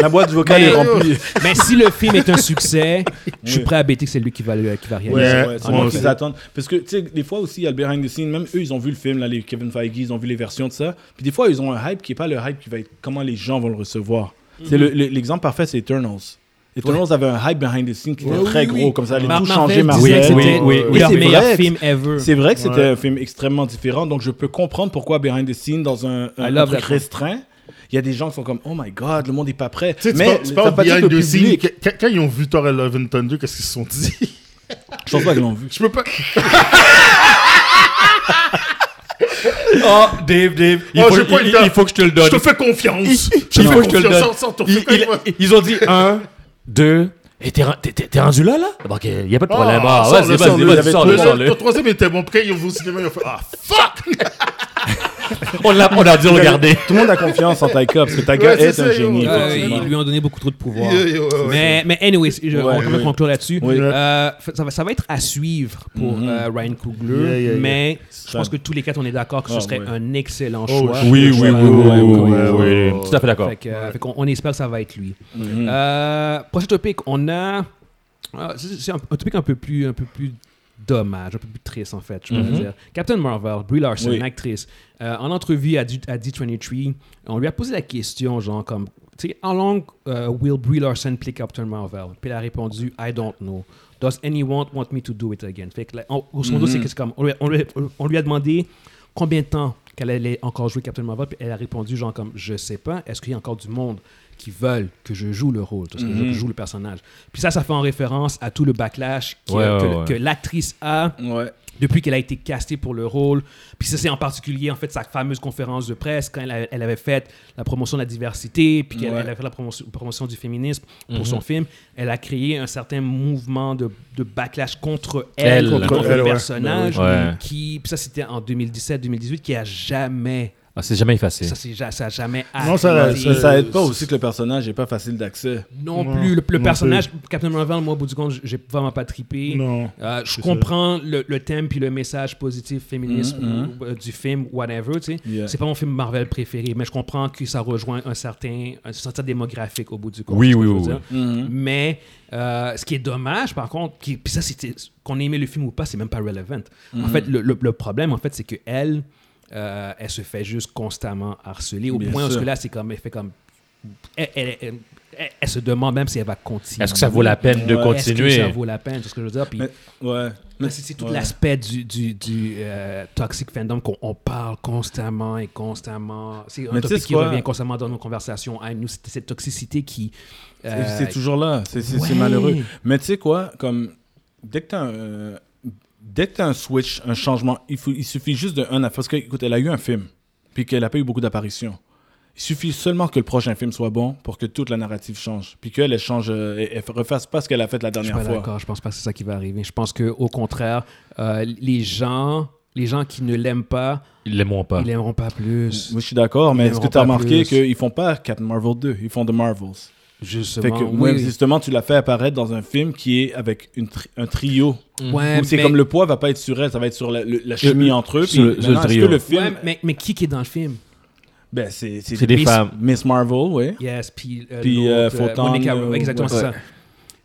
La boîte du vocal Mais- est remplie. Mais si le film est un succès, je suis prêt à bêter que c'est lui qui va, le- qui va réaliser. Ouais, c'est attendent. Parce que, tu sais, des fois aussi, il y a le behind the scenes. Même eux, ils ont vu le film, là, les Kevin Feige, ils ont vu les versions de ça. Puis des fois, ils ont un hype qui n'est pas le hype qui va être comment les gens vont le recevoir. C'est le- L'exemple parfait, c'est Eternals. Eternals avait un hype behind the scenes qui était Ouais, très oui, gros, oui. comme ça allait Mar- tout changer Marvel. Oui, oui, oui. c'est meilleur vrai. film ever. C'est vrai que c'était Ouais. un film extrêmement différent, donc je peux comprendre pourquoi behind the scenes, dans un, un, truc that. restreint, il y a des gens qui sont comme Oh my god, le monde n'est pas prêt. Tu Mais parles- tu parles que behind the scenes. Quand- ils ont vu Thor Love and Thunder, qu'est-ce qu'ils se sont dit? Je pense pas qu'ils l'ont vu. Je peux pas. Oh, Dave, Dave, il, Oh, faut, j'ai pas il- faut que je te le Je donne. te fais confiance. Je te Il fais faut que je te le confiance. donne. Ton Ils, ont dit un, deux. Et t'es ren- t'es- t'es- t'es rendu là, là? Ok, il n'y a pas de problème. Ah, Ah, vas-y, vas-y, Il y vas-y, avait sors-le, le- sors-le. Ton troisième était bon. Après, ils ont vu au cinéma, ils ont fait Ah, fuck On l'a on a dû regarder. Tout le monde a confiance en Taika parce que Taika Ouais, est ça, un yo. génie. Euh, ils lui ont donné beaucoup trop de pouvoir. Mais, mais anyways, je, on va conclure là-dessus. Oui. Euh, ça, va, ça va être à suivre pour Mhm. euh, Ryan Coogler, Yeah, yeah, yeah. mais je pense que tous les quatre, on est d'accord que ce Ah, serait ouais. un excellent Oh, choix. oui, oui, oui, oui, ouais, oui, ouais. oui, oui, tout à fait d'accord. On espère que ça va être lui. Mhm. Euh, prochain topic, on a. ah, c'est un, un topic un peu plus, un peu plus dommage, un peu plus triste en fait, je pourrais Mhm. dire. Captain Marvel, Brie Larson, Oui. actrice, euh, en entrevue à, D- à D23, on lui a posé la question, genre comme, tu sais, how long uh, will Brie Larson play Captain Marvel? Puis elle a répondu, I don't know. Does anyone want me to do it again? Fait que, là, en- grosso modo, Mhm. c'est comme, on lui, on lui- on lui a demandé combien de temps qu'elle allait encore jouer Captain Marvel, puis elle a répondu, genre comme, je sais pas, est-ce qu'il y a encore du monde? Qui veulent que je joue le rôle, parce que je Mhm. joue le personnage. Puis ça, ça fait en référence à tout le backlash Ouais, que, ouais, ouais. que l'actrice a Ouais. depuis qu'elle a été castée pour le rôle. Puis ça, c'est en particulier, en fait, sa fameuse conférence de presse, quand elle, a- elle avait fait la promotion de la diversité, puis qu'elle Ouais. elle a fait la promotion, promotion du féminisme pour Mhm. son film. Elle a créé un certain mouvement de, de backlash contre elle, Elle. contre, Contre le ouais. personnage. Ouais. Qui, puis ça, c'était en 2017-2018, qui a jamais Ah, c'est jamais effacé. Ça, c'est ça a jamais Non, ça- ça- Ça aide pas aussi que le personnage n'est pas facile d'accès. Non Non, plus. Le, le non personnage, Captain Marvel, moi, au bout du compte, j'ai vraiment pas trippé. Non. Euh, je comprends le, le thème puis le message positif féministe Mhm, ou- euh, du film, whatever, tu sais. Yeah. C'est pas mon film Marvel préféré, mais je comprends que ça rejoint un certain, un certain démographique au bout du compte. Oui, oui, oui. Mhm. Mais euh, ce qui est dommage, par contre, qui, puis ça, c'était qu'on ait aimé le film ou pas, c'est même pas relevant. En fait, le, le- le problème, en fait, c'est que elle, euh, elle se fait juste constamment harceler au Bien point où sûr. là, c'est comme, elle fait comme, elle, elle- elle- elle- elle se demande même si elle va continuer. Est-ce que ça vaut la peine de Ouais. Est-ce que continuer? ça vaut la peine, c'est ce que je veux dire. Puis, Mais- Ouais. mais c'est c'est tout Ouais. l'aspect du, du, du euh, toxic fandom qu'on on parle constamment et constamment. C'est un Mais tu sais topic qui quoi? revient constamment dans nos conversations. à nous, c'est cette toxicité qui. C'est- euh, C'est toujours là. C'est c'est- c'est ouais. malheureux. Mais tu sais quoi, comme dès que tu as un, dès que t'as un switch, un changement, il, faut, il suffit juste d'un affaire. Parce que, écoute, elle a eu un film, puis qu'elle n'a pas eu beaucoup d'apparitions. Il suffit seulement que le prochain film soit bon pour que toute la narrative change. Puis qu'elle, elle change, euh, elle, elle refasse pas ce qu'elle a fait la Je suis dernière pas fois. d'accord. Je pense pas que c'est ça qui va arriver. Je pense que au contraire, euh, les gens, les gens qui ne l'aiment pas, Ils l'aimeront pas. ils l'aimeront pas plus. Moi, je suis d'accord, mais est-ce que tu as remarqué qu'ils font pas Captain Marvel 2, ils font The Marvels? Justement. Fait que, oui. justement, tu l'as fait apparaître dans un film qui est avec une tri- un trio. Ouais, Où c'est mais- comme le poids va pas être sur elle, ça va être sur la, le- la chimie entre eux. sur Puis le- trio. que le film, Ouais, mais, mais qui qui est dans le film? ben, c'est C'est des Miss, femmes. Miss Marvel, oui. Yes, puis euh, Puis, euh, euh, Photon, Monica, euh, exactement, ouais. c'est ça.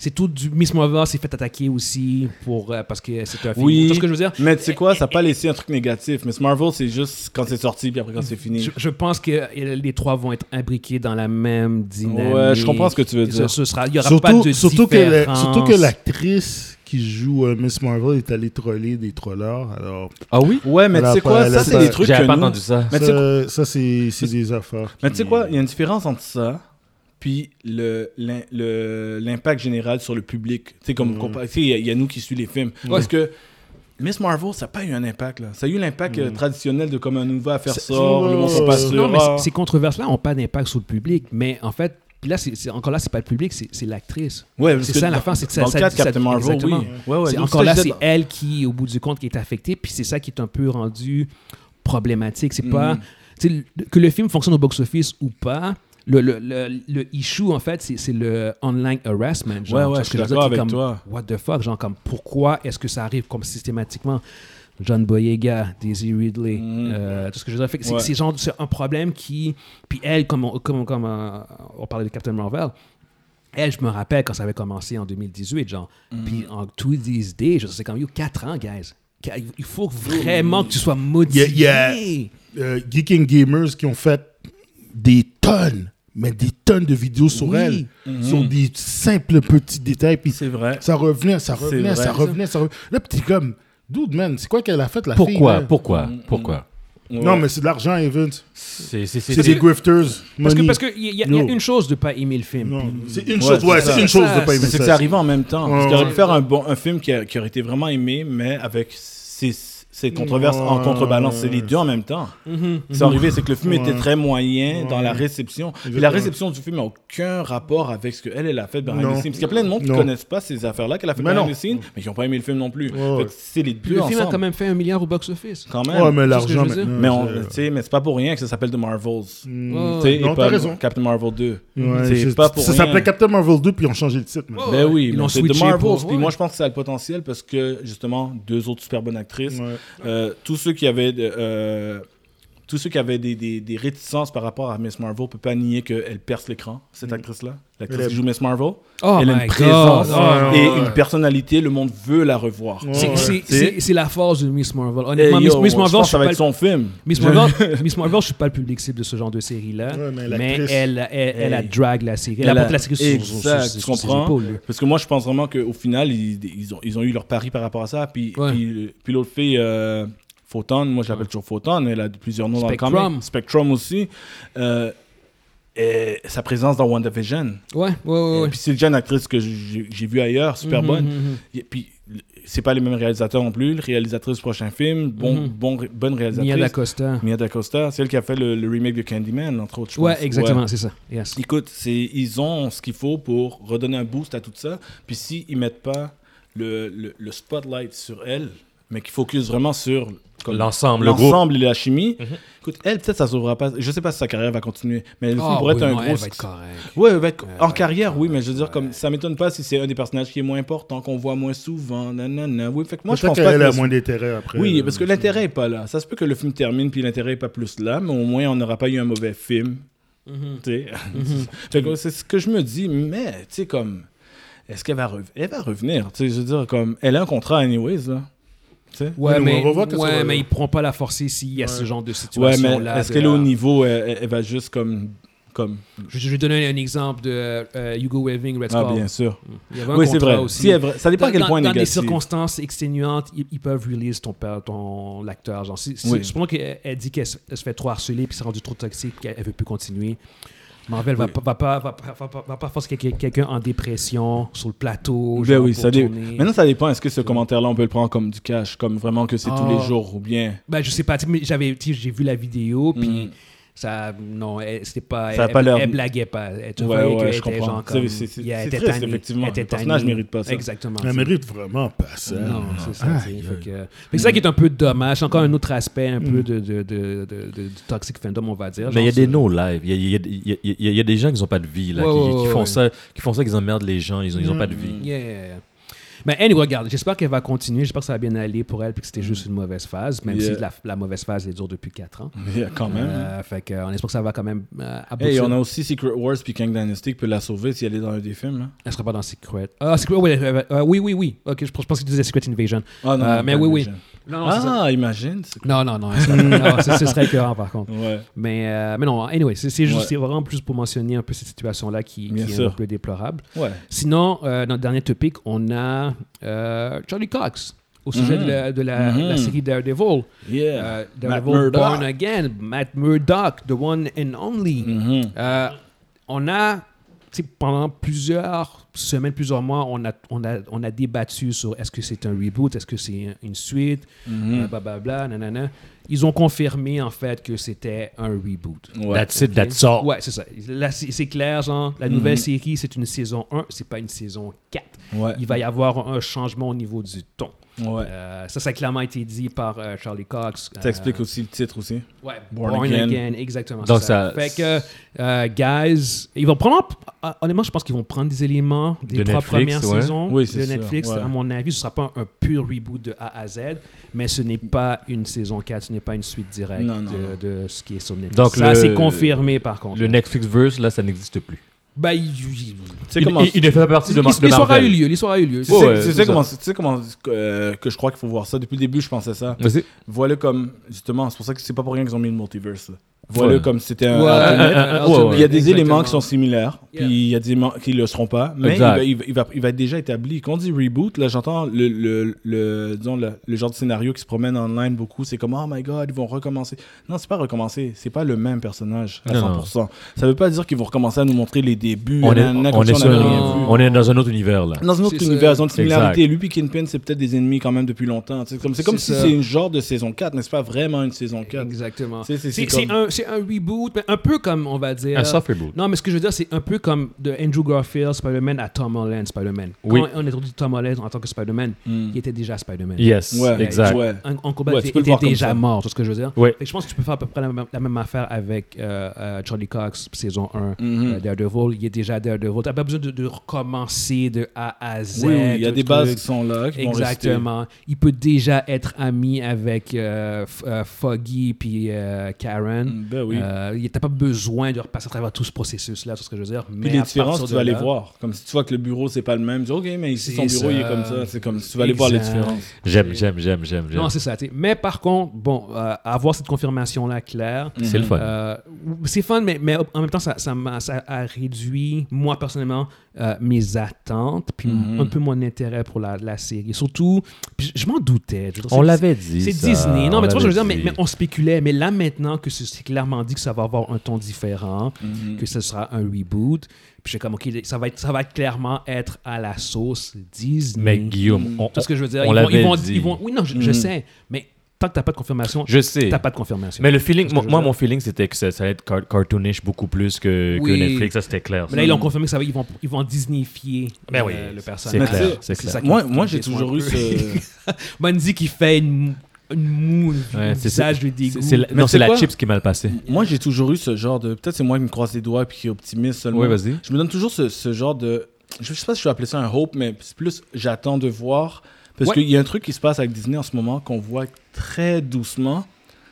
C'est tout du Miss Marvel s'est fait attaquer aussi pour euh, parce que c'est un film. Oui. Tout ce que je veux dire? Mais tu sais quoi, ça n'a pas laissé un truc négatif. Miss Marvel, c'est juste quand c'est sorti, puis après quand c'est fini. Je, je pense que les trois vont être imbriqués dans la même dynamique. Ouais, je comprends ce que tu veux dire. ce sera, il y aura pas Surtout, de surtout, que la- surtout que l'actrice qui joue euh, Miss Marvel est allée troller des trollers. Alors, Ah oui? Ouais, mais tu sais pas- quoi, ça c'est pas- des trucs que pas nous- entendu ça. Mais tu sais quoi- ça, ça, c'est c'est des affaires. Mais tu sais quoi, il y a une différence entre ça puis le l'im- le- l'impact général sur le public. Tu sais, comme Mhm. sais, il y, a- il y a nous qui suivons les films. Parce que Miss Marvel, ça n'a pas eu un impact. Là. Ça a eu l'impact euh, traditionnel de comme un nouveau à faire le monde Ouais, ouais. sûrs. Non, mais ces controverses-là n'ont pas d'impact sur le public. Mais en fait, puis là, c'est encore là, c'est pas le public, c'est l'actrice. Ouais, c'est que ça, la dans- fin, c'est que ça- Dans le ça- cas de ça- Captain Marvel, exactement. oui. Ouais, ouais, encore ça, là, c'est elle qui, au bout du compte, qui est affectée. Puis c'est ça qui est un peu rendu problématique. C'est pas Mhm. le- que le film fonctionne au box-office ou pas. Le, le, le, le issue, en fait, c'est le online harassment. Genre, Ouais, ouais, je suis d'accord avec comme, toi. What the fuck? Genre, comme, pourquoi est-ce que ça arrive comme systématiquement? John Boyega, Daisy Ridley, Mhm. euh, tout ce que je veux dire? C'est- Ouais. un problème qui. Puis elle, comme on, comme, comme, euh, on parlait de Captain Marvel, elle, je me rappelle quand ça avait commencé en 2018, genre. Mhm. Puis en tous these days, je sais comme, yo, 4 ans, guys. Il faut vraiment que tu sois motivé. Il y a- euh, Geeking Gamers qui ont fait des tonnes, mais des tonnes de vidéos sur Oui. elle, Mhm. sur des simples petits détails. Puis C'est vrai. ça revenait, ça revenait, ça revenait, ça revenait. Là, t'es comme, dude, man, c'est quoi qu'elle a fait, la fille? Pourquoi? là? Pourquoi? Mm, Pourquoi? Non, mais c'est de l'argent, Evans. C'est des grifters. Parce que money. parce qu'il y, a- y a- y a Yo. une chose de pas aimer le film. C'est une chose, ouais, c'est une chose Ça, de pas aimer C'est que ça. c'est arrivé en même temps. Parce Ouais, qu'il aurait pu faire un, bon, un film qui, a- qui aurait été vraiment aimé, mais avec ses, ses controverses en Ouais. contrebalance. C'est les deux en même temps. Mhm, C'est arrivé, c'est que le film était très moyen dans la réception. Puis la réception du film n'a aucun rapport avec ce qu'elle, elle a fait behind Non. the scenes. Parce qu'il y a plein de monde qui ne connaissent pas ces affaires-là qu'elle a fait Mais behind non. the scenes, mais qui n'ont pas aimé le film non plus. Ouais, Fait que c'est les Puis deux le film a quand même fait un milliard au box-office. Quand même. Ouais, mais C'est l'argent. Mais on, c'est- mais c'est pas pour rien que ça s'appelle The Marvels. Mm. Ouais. Tu sais, et Non, t'as raison. Captain Marvel 2. Ouais, c'est c'est- pas pour Ça s'appelait Captain Marvel 2, puis ils ont changé le titre. Ben oui, c'est The switché Marvels. pour- Puis moi, je pense que ça a le potentiel parce que, justement, deux autres super bonnes actrices. Euh, tous ceux qui avaient euh, tous ceux qui avaient des, des, des réticences par rapport à Miss Marvel ne peuvent pas nier qu'elle perce l'écran, cette actrice-là. L'actrice qui joue Miss Marvel. Oh elle a une présence God. Oh, et une personnalité, le monde veut la revoir. C'est- la force de Miss Marvel. Honnêtement, Miss, yo, Miss je Marvel, pense je ça va être le- son film. Miss Marvel, Miss Marvel, je suis pas le public cible de ce genre de série-là. Ouais, mais elle, elle, elle a drag la série. Elle, Elle a porté la série sur, sur- tu sur ses comprends? épaules. Parce que moi, je pense vraiment qu'au final, ils, ils, ont, ils ont eu leur pari par rapport à ça. Puis, Ouais. puis, puis l'autre fille, euh, Photon, moi je l'appelle toujours Photon, elle a plusieurs noms Spectrum. dans le comic. Spectrum aussi. Euh, et sa présence dans WandaVision. Ouais, ouais, ouais. Et ouais. Puis c'est déjà une actrice que j'ai vue ailleurs, super Mhm, bonne. mhm. Et puis c'est pas les mêmes réalisateurs non plus. Le réalisatrice du prochain film, bon, Mhm. bon, bonne réalisatrice. Mia d'Acosta. Mia d'Acosta, celle qui a fait le, le remake de Candyman, entre autres, je Ouais, pense. exactement, c'est ça. Yes. Écoute, ils ont ce qu'il faut pour redonner un boost à tout ça. Puis s'ils ne mettent pas le, le, le spotlight sur elle, mais qu'ils focus vraiment sur L'ensemble, le groupe. l'ensemble et la chimie. Mhm. Écoute, elle, peut-être, ça sauvera pas. Je sais pas si sa carrière va continuer, mais elle Ah, pourrait oui, être un non, gros. elle va être correcte. Ouais, elle va être- Elle en va carrière, être oui, mais je veux dire, comme ça m'étonne pas si c'est un des personnages qui est moins important, qu'on voit moins souvent. Nanana. Oui, fait que moi, je pense pas qu'elle que. a moins d'intérêt après. Oui, là. parce que l'intérêt est pas là. Ça se peut que le film termine puis l'intérêt est pas plus là, mais au moins on n'aura pas eu un mauvais film. Tu sais. Fait que c'est ce que je me dis, mais tu sais comme est-ce qu'elle va revenir Elle va revenir, tu sais, je veux dire comme elle a un contrat anyways là. Sais. Ouais, Oui, mais, on va voir que ça ouais, va- mais ils pourront pas la forcer s'il y a ce genre de Ouais, situation mais là. est-ce qu'elle est au niveau elle, elle va juste comme comme Je, je vais donner un exemple de euh, Hugo Weaving, Red Ah Skull. bien sûr. Il y avait un Oui, c'est vrai. aussi. Si elle- ça dépend à quel dans, point dans des négatif. circonstances exténuantes, ils, ils peuvent release ton père, ton l'acteur. Genre, si, si, Oui. supposons qu'elle elle dit qu'elle se, fait trop harceler puis c'est rendu trop toxique, qu'elle elle veut plus continuer. Marvel va, pas- va pas va, pas- va, pas- va pas forcer quelqu'un en dépression sur le plateau. Ben genre, oui, pour ça dé-. Maintenant, ça dépend. Est-ce que ce commentaire-là, on peut le prendre comme du cash, comme vraiment que c'est tous Ah. les jours ou bien? Ben, je sais pas, j'avais, j'ai vu la vidéo, puis Mhm. Ça, non, c'était pas, Ça elle, pas l'air- elle blaguait pas. Elle, tu Ouais, voyais ouais, était comprends. genre comme, c'est- triste, tannée, effectivement. elle était Le personnage mérite pas ça. Exactement. Elle mérite vraiment pas ça. Non, c'est ça. Que- que c'est ça qui est un peu dommage. C'est encore un autre aspect un peu de, de, de, de- de- du toxic fandom, on va dire. Mais il y a des c'est- no live. Il y a, il y y y a- il y a des gens qui n'ont pas de vie, là, Ouais, qui, qui font ouais. ça, qui font ça, qu'ils emmerdent les gens. Ils n'ont pas de vie. Yeah. Mais anyway, regarde, j'espère qu'elle va continuer. J'espère que ça va bien aller pour elle puis que c'était juste une mauvaise phase, même Yeah. si la, la mauvaise phase elle dure depuis 4 ans. Il y a quand même. Euh, fait que, on espère que ça va quand même euh, aboutir. Hey, on a aussi Secret Wars puis Kang Dynasty qui peut la sauver si elle est dans un des films. hein. Elle sera pas dans Secret. Ah, Secret, oui, euh, euh, oui, oui, oui. Ok, je pense, que tu disais Secret Invasion. Ah non, Euh, non, mais oui, oui. Non, non, ça. Ah, imagine. Non, non, non. ce, serait écœurant, par contre. Ouais. Mais, euh, mais non, anyway, c'est Ouais. vraiment plus pour mentionner un peu cette situation-là qui, est un peu déplorable. Ouais. Sinon, euh, dans le dernier topic, on a euh, Charlie Cox au sujet Mhm. de, la, de la- la série Daredevil. Yeah. Euh, Daredevil. Born Again, Matt Murdock, the one and only. Mhm. Euh, on a, tu sais, pendant plusieurs semaines, plusieurs mois, on a, on a, on a débattu sur est-ce que c'est un reboot, est-ce que c'est une suite, Mhm. euh, blablabla, nanana. Ils ont confirmé en fait que c'était un reboot. Ouais. That's it, Ok? that's all. Ouais, c'est ça. Là, c'est clair, genre, la nouvelle Mhm. série, c'est une saison 1, c'est pas une saison 4. Ouais. Il va y avoir un changement au niveau du ton. Ouais. Euh, ça, ça a clairement été dit par euh, Charlie Cox. Ça explique aussi le titre aussi. Ouais, Born Born, Again. Again. exactement. Donc ça. ça- Fait que, euh, guys, ils vont prendre. euh, Honnêtement, je pense qu'ils vont prendre des éléments des De trois Netflix, premières ouais. saisons Oui, de Netflix. ouais. À mon avis, ce sera pas un, un pur reboot de A à Z, mais ce n'est pas une saison 4, ce n'est pas une suite directe Non, non, de, de ce qui est sur Netflix. Donc, ça, le- c'est confirmé par contre. Le Netflixverse, là, ça n'existe plus. Ben, il, il- C'est Il, comment. il- il ne fait pas partie de, ma- de L'histoire a eu Marvel. lieu. L'histoire a eu lieu. Tu sais, Ouais, tu sais c'est comment, tu sais comment euh, que je crois qu'il faut voir ça. Depuis le début, je pensais ça. Voilà comme, justement, c'est pour ça que c'est pas pour rien qu'ils ont mis le multiverse. Là. Voilà Ouais. comme c'était un. Ouais. Il y a des exactement. éléments qui sont similaires, puis Yeah. il y a des éléments qui ne le seront pas, mais il va, il, va, il, va, il va être déjà établi. Quand on dit reboot, là, j'entends le, le, le, disons, le, le genre de scénario qui se promène online beaucoup. C'est comme, oh my god, ils vont recommencer. Non, c'est pas recommencer, c'est pas le même personnage à Non, 100%. Ça veut pas dire qu'ils vont recommencer à nous montrer les débuts, On est, on, est sur on est dans un autre univers, là. Dans un autre univers, ils ont une similarité. Lui et Kingpin, c'est peut-être des ennemis quand même depuis longtemps. C'est comme, c'est comme C'est si c'est une genre de saison 4, n'est-ce pas? Vraiment une saison 4 Exactement. C'est- un, c'est un reboot, mais un peu comme, on va dire... Un soft reboot. Non, mais ce que je veux dire, c'est un peu comme de Andrew Garfield, Spider-Man, à Tom Holland, Spider-Man. Oui. Quand on a introduit Tom Holland en tant que Spider-Man, Hmm. il était déjà Spider-Man. Yes, Ouais, exact. ouais. Un combat Ouais, était, déjà ça. mort, c'est ce que je veux dire? Je pense que tu peux faire à peu près la même, la même affaire avec euh, euh, Charlie Cox, saison 1, Mhm. euh, Daredevil. Il est déjà Daredevil. Tu n'as pas besoin de, de recommencer de A à Z. Oui, il y a des truc. bases qui sont là, qui vont rester. Exactement. Il peut déjà être ami avec euh, euh, Foggy puis euh, Karen. Ben oui. Euh, il t'as pas besoin de repasser à travers tout ce processus-là, c'est ce que je veux dire. Puis Mais les à différences, tu vas les voir. Comme si tu vois que le bureau, c'est pas le même. Tu dis, OK, mais ici, son bureau, il est comme ça. C'est comme si tu vas aller voir les différences. J'aime, j'aime, j'aime, j'aime. Non, c'est ça. t'sais. Mais par contre, bon, euh, avoir cette confirmation-là claire, C'est le fun. euh, c'est fun, mais, mais en même temps, ça, ça, a réduit, moi personnellement, euh, mes attentes, puis Mhm. un peu mon intérêt pour la, la série. Surtout, puis je, je m'en doutais. Je veux dire, On l'avait dit. C'est. Disney. Non, On mais tu vois, je veux dire, mais, on spéculait. Mais là, maintenant que c'est clairement dit que ça va avoir un ton différent, Mhm. que ce sera un reboot, puis j'ai comme, OK, ça va, être, ça va être clairement être à la sauce Disney. Mais Guillaume, Mhm. on- ce que je veux dire? on ils, vont, l'avait ils, vont, dit. ils vont- Oui, non, je, je Mhm. sais. Mais tant que t'as pas de confirmation, je sais. t'as pas de confirmation. Mais le feeling, C'est moi, mon feeling, c'était que ça, ça allait être car- cartoonish beaucoup plus que. Netflix, ça c'était clair. Mais là, ils ont confirmé que ça va, ils vont, ils vont Disneyfier Ben euh, le c'est personnage. clair, c'est C'est clair. ça qui- Moi, moi j'ai toujours eu ce. Bundy qui fait une une moue, Ouais, c'est- visage de dégoût. C'est- la- non, c'est la chips qui est mal passée. Moi, j'ai toujours eu ce genre de. Peut-être c'est moi qui me croise les doigts puis qui est optimiste seulement. Oui, vas-y. Je me donne toujours ce, ce genre de. Je sais pas si je vais appeler ça un hope, mais c'est plus j'attends de voir. Parce Ouais. qu'il y a un truc qui se passe avec Disney en ce moment qu'on voit très doucement.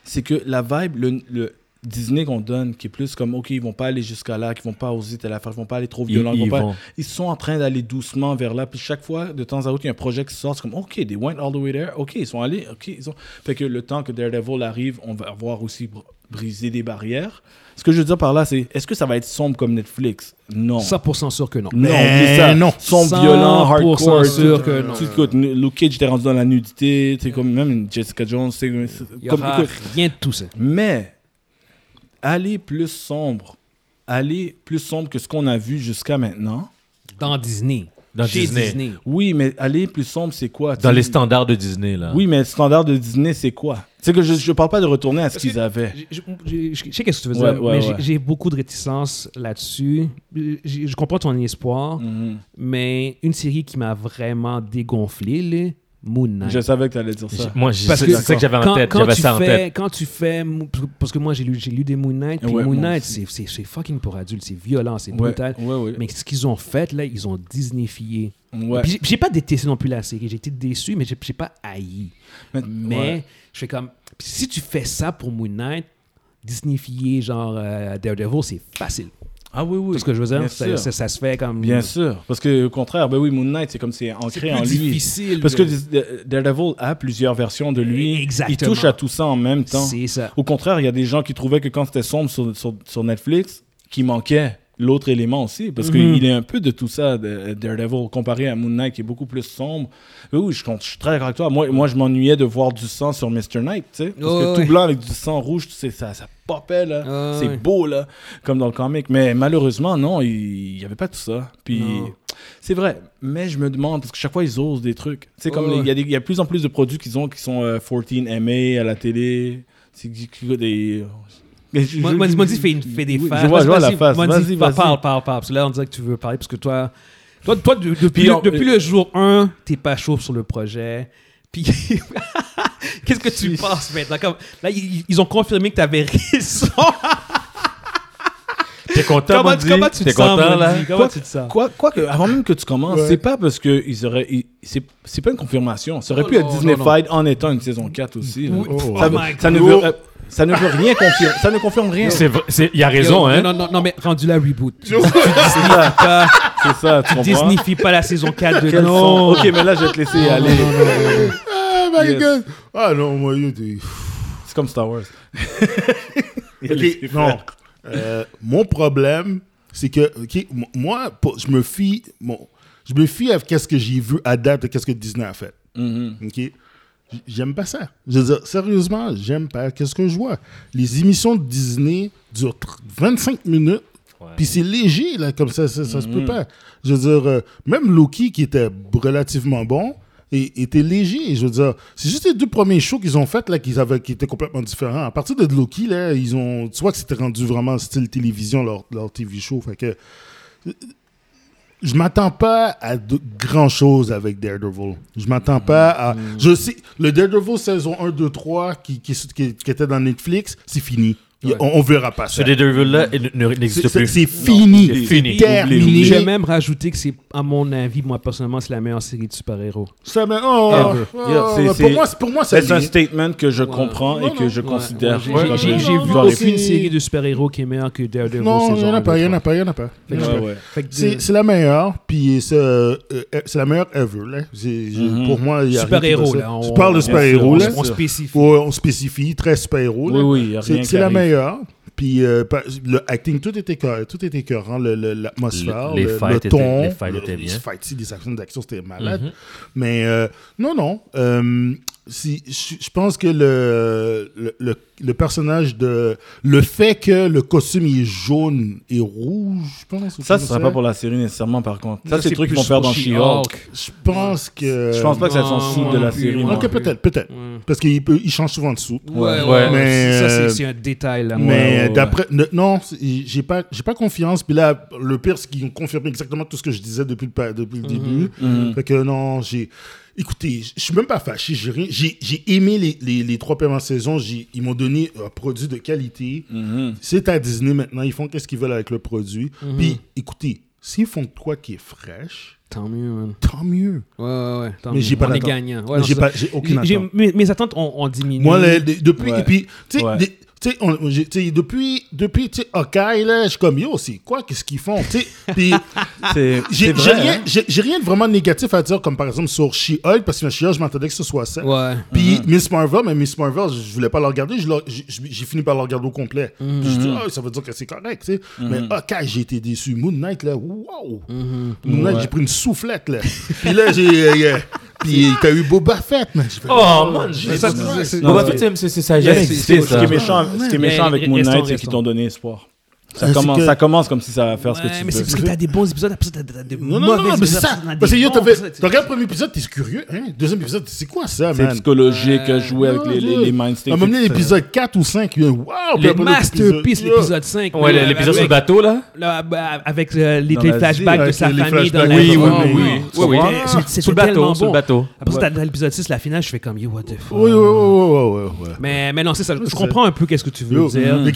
C'est que la vibe, le, le Disney qu'on donne, qui est plus comme, OK, ils vont pas aller jusqu'à là, qu'ils vont pas oser telle affaire, ils vont pas aller trop Ils, violent, ils, ils vont pas- vont. ils sont en train d'aller doucement vers là. Puis chaque fois, de temps à autre, il y a un projet qui sort. C'est comme, OK, they went all the way there. OK, ils sont allés. OK, ils ont... Fait que le temps que Daredevil arrive, on va avoir aussi br- brisé des barrières. Ce que je veux dire par là, c'est est-ce que ça va être sombre comme Netflix? Non. 100% sûr que non. non, Mais oublie ça. non. Sombre, 100% violent, hardcore. sûr tout- que non. tout- écoute, Luke Cage était rendu dans la nudité. C'est comme même une Jessica Jones. c'est- Il comme, aura écoute, rien de tout ça. mais aller plus sombre, aller plus sombre que ce qu'on a vu jusqu'à maintenant. Dans Disney. Dans Chez Disney. Disney. Oui, mais aller plus sombre, c'est quoi? Dans les standards de Disney, là. Oui, mais le standard de Disney, c'est quoi? C'est que je ne parle pas de retourner à ce qu'ils avaient. Je, je- je- je sais qu'est-ce que tu veux Ouais, dire, ouais, mais j'ai- ouais. j'ai beaucoup de réticence là-dessus. Je, comprends ton espoir, Mhm. mais une série qui m'a vraiment dégonflé, là, Moon Knight. Je savais que tu allais dire ça. Moi, c'est que c'est ça que j'avais en tête. quand J'avais tu ça en fais, tête. Quand tu fais. Parce que moi, j'ai lu, des Moon Knight. Puis Ouais, Moon Knight, c'est- fucking pour adultes. C'est violent, c'est Ouais, brutal. ouais, ouais. Mais ce qu'ils ont fait, là, ils ont Disneyfié. Ouais. Puis j'ai- pas détesté non plus la série. J'ai été déçu, mais j'ai pas haï. Mais- Mais ouais. je fais comme. si tu fais ça pour Moon Knight, Disneyfier genre euh, Daredevil, c'est facile. Ah oui, oui. C'est ce que je veux dire. Bien Ça, sûr. ça- ça se fait comme. Bien sûr. Parce que au contraire, ben oui, Moon Knight, c'est comme c'est ancré en lui. difficile. Parce que. Daredevil a plusieurs versions de lui. Exactement. Il touche à tout ça en même temps. C'est ça. Au contraire, il y a des gens qui trouvaient que quand c'était sombre sur, sur, sur Netflix, qu'il manquait l'autre élément aussi. Parce Mhm. qu'il est un peu de tout ça, de, Daredevil, comparé à Moon Knight, qui est beaucoup plus sombre. Oui, je, suis très d'accord avec toi. Moi, moi je m'ennuyais de voir du sang sur Mr. Knight, tu sais. Parce que ouais. tout blanc avec du sang rouge, tu sais, ça, ça popait, là. C'est ouais. beau, là, comme dans le comic. Mais malheureusement, non, il n'y avait pas tout ça. Puis... C'est vrai, mais je me demande, parce que chaque fois, ils osent des trucs. C'est comme, Ouais, les- il y, a ouais. des- il y a de plus en plus de produits qu'ils ont qui sont euh, 14MA à la télé. C'est des... Moi, moi, moi, dis, fais, une- fais des faces. Je vois, je vois la face. moi, dis, Vas-y, parle, vas-y. parle, parle, parle. Parce que là, on dirait que tu veux parler parce que toi, toi, toi de- depuis, Puis le, on- depuis le jour 1, t'es pas chaud sur le projet. Puis, qu'est-ce que tu penses maintenant? Comme, là, ils, ils ont confirmé que t'avais raison. T'es content, comment, Mondi? comment tu te sens, content, là? Comment Quoi- tu te sens? Quoi, quoi que, avant même que tu commences, Ouais. c'est pas parce que ils auraient. ils- c'est, c'est pas une confirmation. Ça aurait Oh pu être non, Disneyfied en étant une saison 4 aussi. Oui. Oh. Ça, Oh ça ne veut, ça ne veut rien confirmer. Ça ne confirme rien. C'est vrai- c'est- Il a raison, hein? Non, non, non, mais rendu là, reboot. Tu C'est ça, pas, c'est ça, tu? Disneyfie pas la saison 4 de non. Ok, mais là, je vais te laisser y aller. Ah, my Yes. God. Ah non, moi. C'est comme Star Wars. Ok, non. Euh, mon problème, c'est que, ok, moi, je me fie, bon, je me fie à ce que j'ai vu à date de ce que Disney a fait. Mhm. Ok, j'aime pas ça. Je veux dire, sérieusement, j'aime pas. Qu'est-ce que je vois? Les émissions de Disney durent tr- 25 minutes. Puis c'est léger, là, comme ça, ça, ça se peut pas. Je veux dire, euh, même Loki, qui était relativement bon, et- était léger. Je veux dire, c'est juste les deux premiers shows qu'ils ont fait là, qu'ils avaient, qui étaient complètement différents. À partir de Loki, là, ils ont, tu vois que c'était rendu vraiment style télévision, leur, leur TV show. Fait que, euh, je m'attends pas à de grand chose avec Daredevil. Je m'attends pas à. Je sais, le Daredevil saison 1, 2, 3 qui, qui, qui- qui était dans Netflix, c'est fini. On, on verra pas ça. Ce Daredevil-là n'existe plus. c'est fini. c'est fini. Terminé. Je vais même rajouter que c'est, à mon avis, moi personnellement, c'est la meilleure série de super-héros. Ça oh, oh, Yeah, c'est- pour, moi, c'est- pour moi, ça C'est un statement que je Ouais. comprends Non, et que non. je Ouais, considère. j'ai- vu aucune série de super-héros qui est meilleure que Daredevil. Non, il n'y saison en a un, pas, il n'y en a pas, il n'y en a pas. C'est la meilleure, puis c'est euh, c'est la meilleure ever. Là. C'est- je- Mhm. Pour moi, il y a super-héros, là. on- Tu parles de super-héros, on- là. On spécifie. On spécifie, très super-héros. Oui, oui, il y a rien C'est la arrive. Meilleure. Puis euh, le acting, tout était tout était écœurant, le- le- l'atmosphère, le, fights le étaient- ton. les fights le- étaient bien. Les fights, les actions d'action, c'était malade. Mhm. Mais euh, non, non. euh, si, je pense que le, le, le le personnage de. Le fait que le costume il est jaune et rouge, je pense. Ça, ce sera pas pour la série nécessairement, par contre. Ça, c'est le truc qu'ils vont faire dans She-Hulk. Je pense que. Je pense pas que ça Non, fout de la série. Ok, peut-être, peut-être. Ouais. Parce qu'il il change souvent de sous. Ouais, ouais. Mais, Ça, c'est- un détail, là. Mais Ouais, ouais, d'après. ne- Non, j'ai pas, j'ai pas confiance. Puis là, le pire, c'est qu'ils ont confirmé exactement tout ce que je disais depuis le, depuis le début. Mhm. Fait que non, j'ai. Écoutez, je suis même pas fâché. J'ai rien- j'ai j'ai aimé les, les, les trois premières saisons. Ils m'ont donné un produit de qualité. Mhm. C'est à Disney maintenant. Ils font qu'est-ce qu'ils veulent avec le produit. Mhm. Puis, écoutez, s'ils font de quoi qui est fraîche, Tant mieux, man. tant mieux. Ouais, ouais, ouais. tant Mais mieux. j'ai pas On est gagnant. Ouais, non, pas- aucune attente. Mes, mes attentes ont, ont diminué. Moi, les- les- depuis, Ouais. et puis, tu sais, tu sais, depuis, depuis, tu sais, Hawkeye, là, je suis comme, yo, c'est quoi, qu'est-ce qu'ils font, tu sais, j'ai rien, hein? j'ai rien de vraiment négatif à dire, comme par exemple sur She-Hulk, parce que She-Hulk, je m'attendais que ce soit ça. Ouais. Puis Miss Marvel, mais Miss Marvel, je, voulais pas la regarder, j'ai fini par la regarder au complet. Puis je dis, ah, ça veut dire que c'est correct, tu sais. Mais Hawkeye, j'ai été déçu. Moon Knight, là, wow! Moon Knight, Ouais. j'ai pris une soufflette, là. Puis là, j'ai. euh, puis t'as eu Boba Fett, man. Oh, man, j'ai- ça, Boba. Fett, c'est- c'est- c'est- ça jamais existé, ça. est méchant, ce qui est méchant avec Moon Knight, c'est qu'ils t'ont donné espoir. Ça Ah, c'est commence, que- ça commence comme si ça va faire ce que tu mais c'est veux. parce que t'as des bons épisodes, après ça, t'as des Non, non, mauvais non, mais c'est épisodes, ça. Parce que yo, t'as regardes le premier épisode, t'es curieux. Hein? Deuxième épisode, c'est quoi ça, C'est man? psychologique, Euh, jouer avec les, les, les un moment donné, l'épisode 4 ou 5, wow! Le masterpiece, l'épisode 5. Ouais, l'épisode sur le bateau, là. là, avec euh, les, flashbacks de sa famille dans la Oui, maison. oui, oui, C'était Sur le bateau, sur le bateau. Après ça, dans l'épisode 6, la finale, je fais comme, yo, what the fuck? Oui, oui, oui, oui. Mais, mais non, c'est ça. Je c'est comprends un peu qu'est-ce que tu veux dire.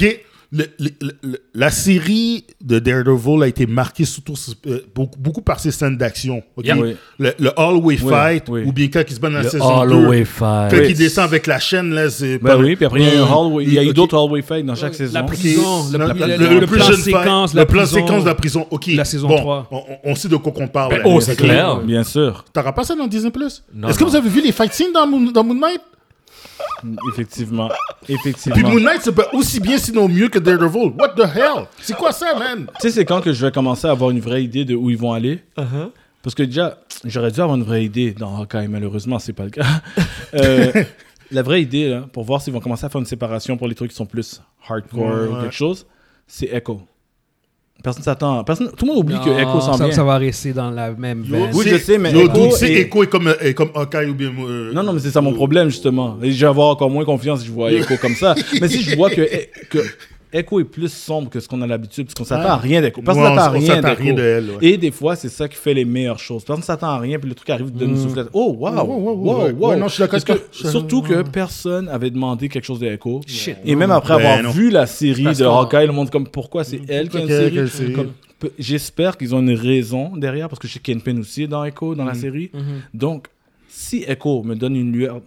Le- le- la série de Daredevil a été marquée surtout euh, beaucoup, beaucoup par ses scènes d'action. ok? Yeah. Oui. Le, le Hallway Fight, oui. ou bien quand il se bat dans la saison 2. Holloway Fight. Quand Oui. il descend avec la chaîne, là, c'est Ben oui, puis après, il y a, eu hallway- il y a eu d'autres hallway fights dans chaque saison. La prison, le, Le- le- le- le- le le plus plan jeune séquence, fight, la le plan prison. séquence de la prison. Ok. La saison bon, 3. On, on- sait de quoi qu'on parle. Ben, là. oh, c'est clair. Bien sûr, T'auras pas ça dans Disney Plus? Non, Est-ce que vous avez vu les fight scenes dans Moon, dans Moon Knight? Effectivement. Puis Effectivement. Moon Knight, c'est pas aussi bien, sinon mieux que Daredevil. What the hell? C'est quoi ça, man? Tu sais, c'est quand que je vais commencer à avoir une vraie idée de où ils vont aller. Uh-huh. Parce que déjà, j'aurais dû avoir une vraie idée dans Hawkeye, malheureusement, c'est pas le cas. Euh, la vraie idée, là, pour voir s'ils vont commencer à faire une séparation pour les trucs qui sont plus hardcore Ouais, ou quelque chose, c'est Echo. Personne s'attend. Personne, tout le monde oublie que Echo s'en ça, vient. ça va rester dans la même veine. Oui, je sais, mais Yo, Echo dude, c'est est- Echo est comme, est comme Hawkeye ou bien. euh, Non, non, mais c'est ça mon problème, justement. Et je vais avoir encore moins confiance si je vois Echo comme ça. Mais si je vois que, que Echo est plus sombre que ce qu'on a l'habitude, parce qu'on s'attend à rien d'Echo. Personne Ouais, s'attend à on rien s'attend à d'Echo. rien de elle, ouais. Et des fois, c'est ça qui fait les meilleures choses. Personne s'attend à rien, puis le truc arrive de nous souffler. Oh, wow! Ouais, ouais, ouais, wow, ouais. wow. Ouais, non, je suis d'accord toi. surtout que personne avait demandé quelque chose d'Echo. Shit. Et même après Ben avoir non. vu la série Parce de Hawkeye, le monde comme pourquoi c'est elle qui a une série? J'espère qu'ils ont une raison derrière, parce que je sais Kingpin aussi est dans Echo, dans la série. Donc, si Echo me donne une lueur,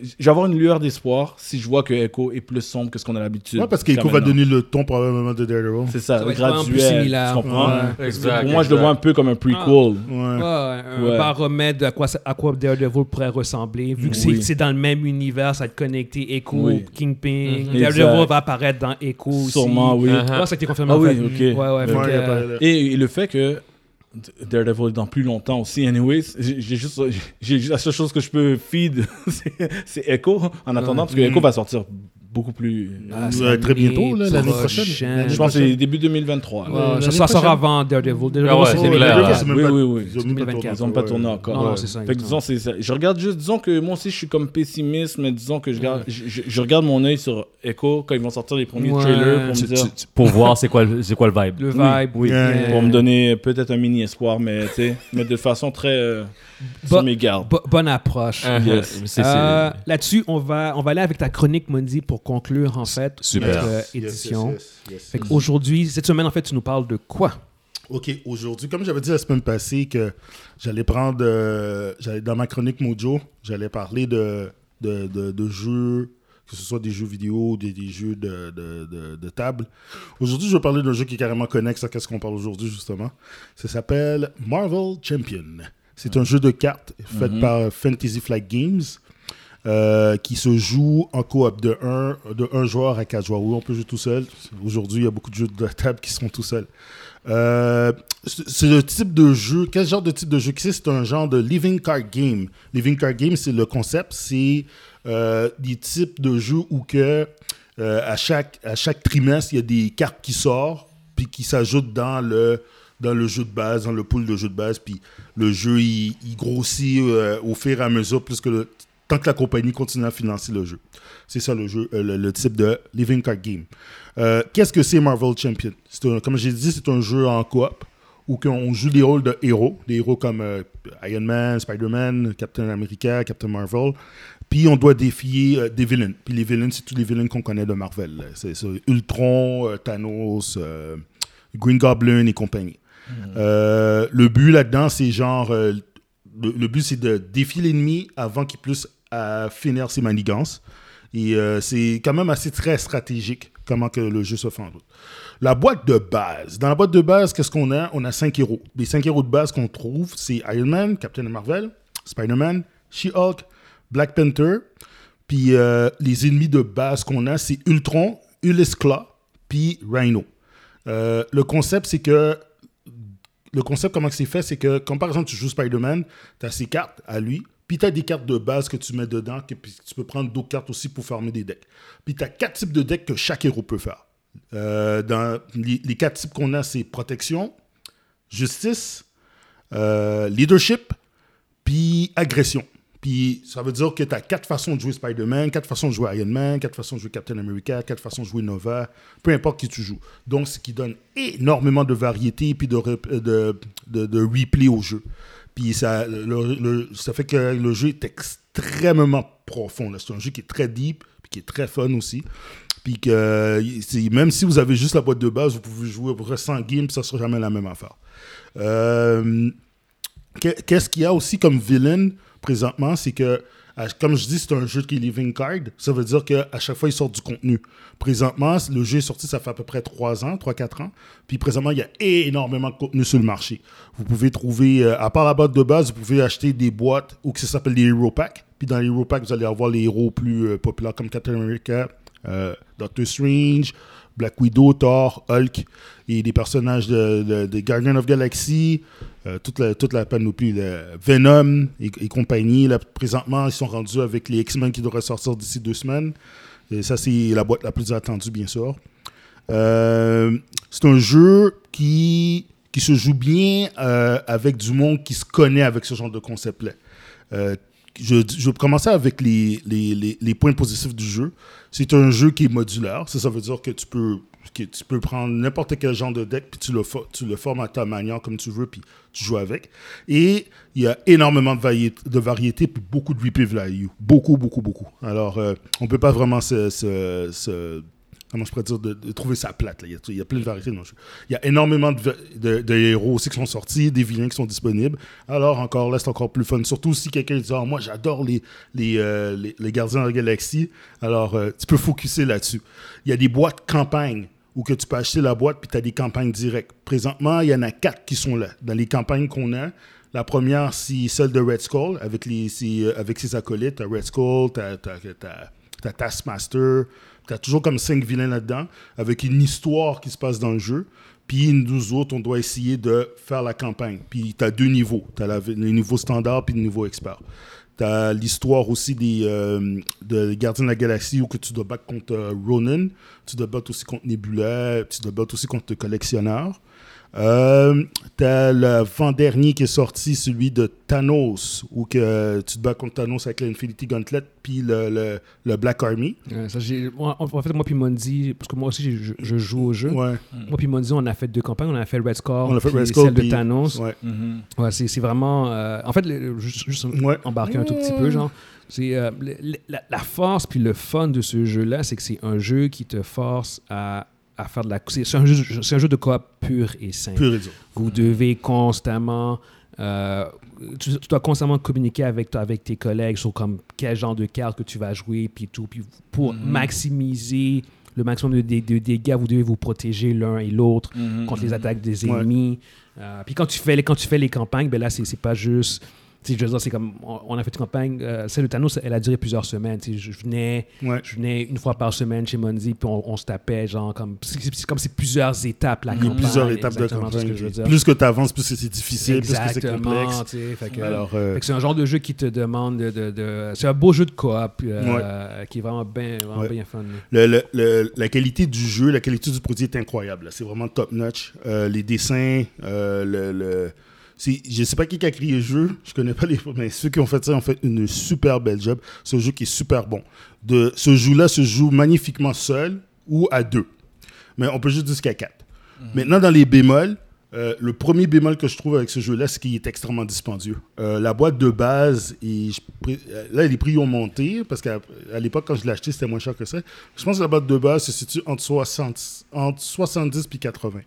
je vais avoir une lueur d'espoir si je vois que Echo est plus sombre que ce qu'on a l'habitude. Ouais, parce qu'Echo va donner le ton probablement de Daredevil. C'est ça, Ça graduel. Tu comprends? Ouais. Exact, Pour moi, je le vois un peu comme un prequel. Ouais. Ouais, un Ouais. baromètre à quoi, à quoi Daredevil pourrait ressembler. Vu que c'est- Oui. c'est dans le même univers, ça va être connecté Echo, Oui. Kingpin. Mhm. Daredevil Exact. va apparaître dans Echo aussi. Sûrement, oui. Ouais, ça a été confirmé Ah oui, ok. Euh, Et, et le fait que Daredevil dans plus longtemps aussi, anyways, j'ai juste, j'ai juste la seule chose que je peux feed, c'est- c'est Echo en attendant, parce que Echo va sortir beaucoup plus. ah, c'est très bientôt, l'année prochain. prochaine. je pense que c'est début 2023. là. Ouais, l'année ça, ça sort prochaine. avant Daredevil. Ah ouais, c'est- clair. Oui, oui, oui. ils ont même pas 2024. tourné. Ils n'ont pas tourné encore. Non, c'est ça, Fait que exactement. disons, c'est ça. Je regarde juste, disons que moi aussi je suis comme pessimiste, mais disons que je, garde, je, je- je regarde mon œil sur Echo quand ils vont sortir les premiers Ouais. trailers pour me dire. Pour voir c'est quoi, quoi le vibe. Le vibe. Oui, Yeah. pour me donner peut-être un mini espoir, mais de façon très sur mes gardes. Bo- bonne approche. Uh-huh. Yes. Euh, Là-dessus, on va, on va aller avec ta chronique, Mondi, pour conclure, en fait, Super. notre euh, Yes, yes, édition. yes, yes, Fait yes. qu'aujourd'hui, cette semaine, en fait, tu nous parles de quoi? Ok, aujourd'hui, comme j'avais dit la semaine passée que j'allais prendre, euh, j'allais dans ma chronique Mojo, j'allais parler de, de, de, de jeux, que ce soit des jeux vidéo, des, des jeux de, de, de, de table. Aujourd'hui, je vais parler d'un jeu qui est carrément connexe à ce qu'on parle aujourd'hui, justement. Ça s'appelle Marvel Champion. C'est un jeu de cartes fait par Fantasy Flight Games. euh, qui se joue en coop de 1 de un joueur à 4 joueurs. Oui, on peut jouer tout seul. Aujourd'hui, il y a beaucoup de jeux de table qui sont tout seuls. Euh, c'est le type de jeu. Quel genre de type de jeu que c'est? C'est un genre de living card game. Living card game, c'est le concept, c'est euh, des types de jeux où que euh, à, chaque, à chaque trimestre, il y a des cartes qui sortent, puis qui s'ajoutent dans le, dans le jeu de base, dans le pool de jeu de base. Puis le jeu, il, grossit euh, au fur et à mesure, plus tant que la compagnie continue à financer le jeu. C'est ça le jeu, euh, le, type de Living Card Game. Euh, Qu'est-ce que c'est Marvel Champion? Un- Comme j'ai dit, c'est un jeu en coop où on joue des rôles de héros, des héros comme Iron Man, Spider-Man, Captain America, Captain Marvel. Puis on doit défier des villains. Puis les villains, c'est tous les villains qu'on connaît de Marvel. C'est Ultron, Thanos, Green Goblin et compagnie. Euh, le but là-dedans, c'est genre. euh, le, but, c'est de défier l'ennemi avant qu'il puisse euh, finir ses manigances. Et c'est quand même assez très stratégique comment que le jeu se fait en route. La boîte de base. Dans la boîte de base, qu'est-ce qu'on a? On a cinq héros. Les cinq héros de base qu'on trouve, c'est Iron Man, Captain Marvel, Spider-Man, She-Hulk, Black Panther. Puis les ennemis de base qu'on a, c'est Ultron, Ulysse Claw, puis Rhino. Le concept, c'est que le concept, comment c'est fait, c'est que, comme par exemple, tu joues Spider-Man, tu as ses cartes à lui, puis tu as des cartes de base que tu mets dedans, que, puis tu peux prendre d'autres cartes aussi pour former des decks. Puis tu as quatre types de decks que chaque héros peut faire. Euh, dans les, les quatre types qu'on a, c'est protection, justice, euh, leadership, puis agression. Puis ça veut dire que tu as quatre façons de jouer Spider-Man, quatre façons de jouer Iron Man, quatre façons de jouer Captain America, quatre façons de jouer Nova, peu importe qui tu joues. Donc, ce qui donne énormément de variété puis de, rep- de, de, de replay au jeu. Puis ça, le- ça fait que le jeu est extrêmement profond. C'est un jeu qui est très deep puis qui est très fun aussi. Puis que même si vous avez juste la boîte de base, vous pouvez jouer à peu près 100 games, ça sera jamais la même affaire. Euh, que- Qu'est-ce qu'il y a aussi comme villain? Présentement, c'est que, comme je dis, c'est un jeu qui est living card. Ça veut dire qu'à chaque fois, il sort du contenu. Présentement, le jeu est sorti, ça fait à peu près 3 ans, 3-4 ans. Puis présentement, il y a énormément de contenu sur le marché. Vous pouvez trouver, euh, à part la boîte de base, vous pouvez acheter des boîtes ou que ça s'appelle des Hero Packs. Puis dans les Hero Packs, vous allez avoir les héros plus euh, populaires comme Captain America, euh, Doctor Strange, Black Widow, Thor, Hulk et des personnages de, de, de Guardian of Galaxy, euh, toute, la, panoplie, le Venom et, compagnie. Là, présentement, ils sont rendus avec les X-Men qui devraient sortir d'ici deux semaines. Et ça, c'est la boîte la plus attendue, bien sûr. Euh, c'est un jeu qui, qui se joue bien euh, avec du monde qui se connaît avec ce genre de concept-là. Je, vais commencer avec les, les, les, points positifs du jeu. C'est un jeu qui est modulaire. Ça veut dire que tu peux, que tu peux prendre n'importe quel genre de deck, puis tu le, tu le formes à ta manière comme tu veux, puis tu joues avec. Et il y a énormément de, variété, de variété, puis beaucoup de replay value. Beaucoup, beaucoup, beaucoup. Alors, euh, on peut pas vraiment se... comment je pourrais dire, de, trouver sa plate. là. Il, y a, il a plein de variétés dans le jeu. Il y a énormément de, héros aussi qui sont sortis, des vilains qui sont disponibles. Alors, encore là, c'est encore plus fun. Surtout si quelqu'un dit Ah, Moi, j'adore les, les, euh, les, les Gardiens de la Galaxie. Alors, euh, tu peux focuser là-dessus. Il y a des boîtes campagne où que tu peux acheter la boîte puis tu as des campagnes directes. Présentement, il y en a quatre qui sont là. Dans les campagnes qu'on a, la première, c'est celle de Red Skull avec, les, euh, avec ses acolytes. T'as Red Skull, t'as- t'as Taskmaster, t'as toujours comme cinq vilains là-dedans, avec une histoire qui se passe dans le jeu. Puis nous autres, on doit essayer de faire la campagne. Puis t'as deux niveaux. T'as la- le niveau standard puis le niveau expert. T'as l'histoire aussi des euh, Gardiens de la Galaxie où que tu dois battre contre euh, Ronin, tu dois battre aussi contre Nebula, tu dois battre aussi contre le collectionneur. Euh, t'as l'avant-dernier qui est sorti, celui de Thanos, où que tu te bats contre Thanos avec l'Infinity Gauntlet, puis le, le, le Black Army. Ouais, ça, en en fait, moi puis Mondi, parce que moi aussi, je, je joue au jeu. Ouais, Moi puis Mondi, on a fait deux campagnes. On a fait Red Score, on a fait Red Skull, celle de Thanos. Ouais. Ouais, c'est c'est vraiment... euh, en fait, le- juste, juste Ouais. embarquer un tout petit peu, genre, c'est euh, la, la force puis le fun de ce jeu-là, c'est que c'est un jeu qui te force à, à faire de la... C'est un, jeu- un jeu de coop pur et simple. Pur et dur. Vous devez constamment... euh, tu, tu dois constamment communiquer avec, avec tes collègues sur comme quel genre de carte que tu vas jouer, puis tout. Puis pour maximiser le maximum de, de- de dégâts, vous devez vous protéger l'un et l'autre contre les attaques des Ouais. ennemis. Euh, puis quand tu fais les, quand tu fais les campagnes, ben là, c'est pas juste je veux dire, c'est comme, on, on a fait une campagne, euh, celle de Thanos, elle a duré plusieurs semaines. Je, je venais, Ouais. je venais une fois par semaine chez Monzi, puis on, on se tapait, genre, comme, c'est comme c'est plusieurs étapes, la campagne. plusieurs étapes de campagne. que je veux dire. Plus que tu avances, plus que c'est difficile, plus que c'est complexe. fait que- Alors, euh, fait que c'est un genre de jeu qui te demande de. de- de- c'est un beau jeu de coop euh, qui est vraiment bien vraiment Ouais. bien fun. Le- le- le- la qualité du jeu, la qualité du produit est incroyable. C'est vraiment top notch. Les dessins, le, je sais pas qui a créé le jeu, je connais pas les, mais ceux qui ont fait ça ont fait une super belle job. C'est un jeu qui est super bon. De, ce jeu-là se joue magnifiquement seul ou à deux, mais on peut juste jusqu'à quatre. Maintenant, dans les bémols, euh, le premier bémol que je trouve avec ce jeu-là, c'est qu'il est extrêmement dispendieux. Euh, la boîte de base, et je pré- euh, là, les prix ont monté, parce qu'à l'époque, quand je l'ai acheté, c'était moins cher que ça. Je pense que la boîte de base se situe entre, 60, entre 70 et 80.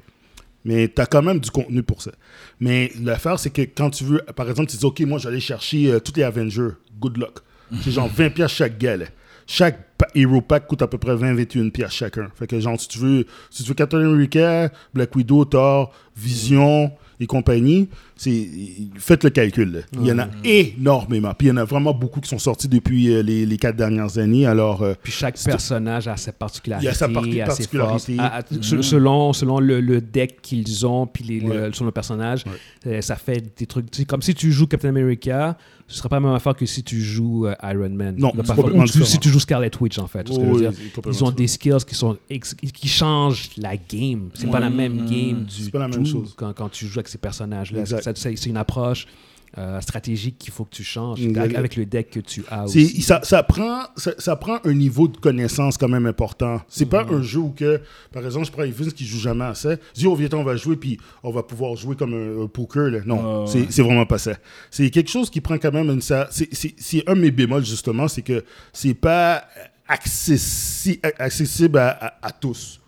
Mais tu as quand même du contenu pour ça. Mais l'affaire, c'est que quand tu veux, par exemple, tu dis, OK, moi, j'allais chercher euh, tous les Avengers. Good luck. C'est genre 20 pièces chaque là. Chaque Hero Pack coûte à peu près 20-21 pièces chacun. Fait que, genre, si tu veux, si tu veux Captain America, Black Widow, Thor, Vision et compagnie, faites le calcul. là. Il y en a énormément. Puis il y en a vraiment beaucoup qui sont sortis depuis euh, les, les quatre dernières années. Alors, euh, Puis chaque personnage a ses particularités, Il y a sa a ses forces. particularité. À- à- se- selon selon le, le deck qu'ils ont, puis les, le- Ouais. selon le personnage, euh, ça fait des trucs. Comme si tu joues Captain America, ce serait pas la même affaire que si tu joues Iron Man. Non, pas- ou tu- si tu joues Scarlet Witch, en fait. oui, dire. Ils ont des skills qui sont ex- qui changent la game. C'est pas la même game du C'est pas la même chose. quand, quand tu joues avec ces personnages-là. C'est c'est une approche euh, stratégique qu'il faut que tu changes avec, avec le deck que tu as C'est- aussi. ça, ça prend, ça, ça prend un niveau de connaissance quand même important. C'est pas Mm-hmm. un jeu où que, par exemple, je prends Evans qui joue jamais à ça. Je dis, oh, viens, on va jouer, puis on va pouvoir jouer comme un, un poker. Là. Non, Ouais, c'est ouais. c'est vraiment pas ça. C'est quelque chose qui prend quand même une. ça- C'est c'est- c'est un de mes bémols, justement, c'est que c'est pas accessi- accessible à, à- à tous.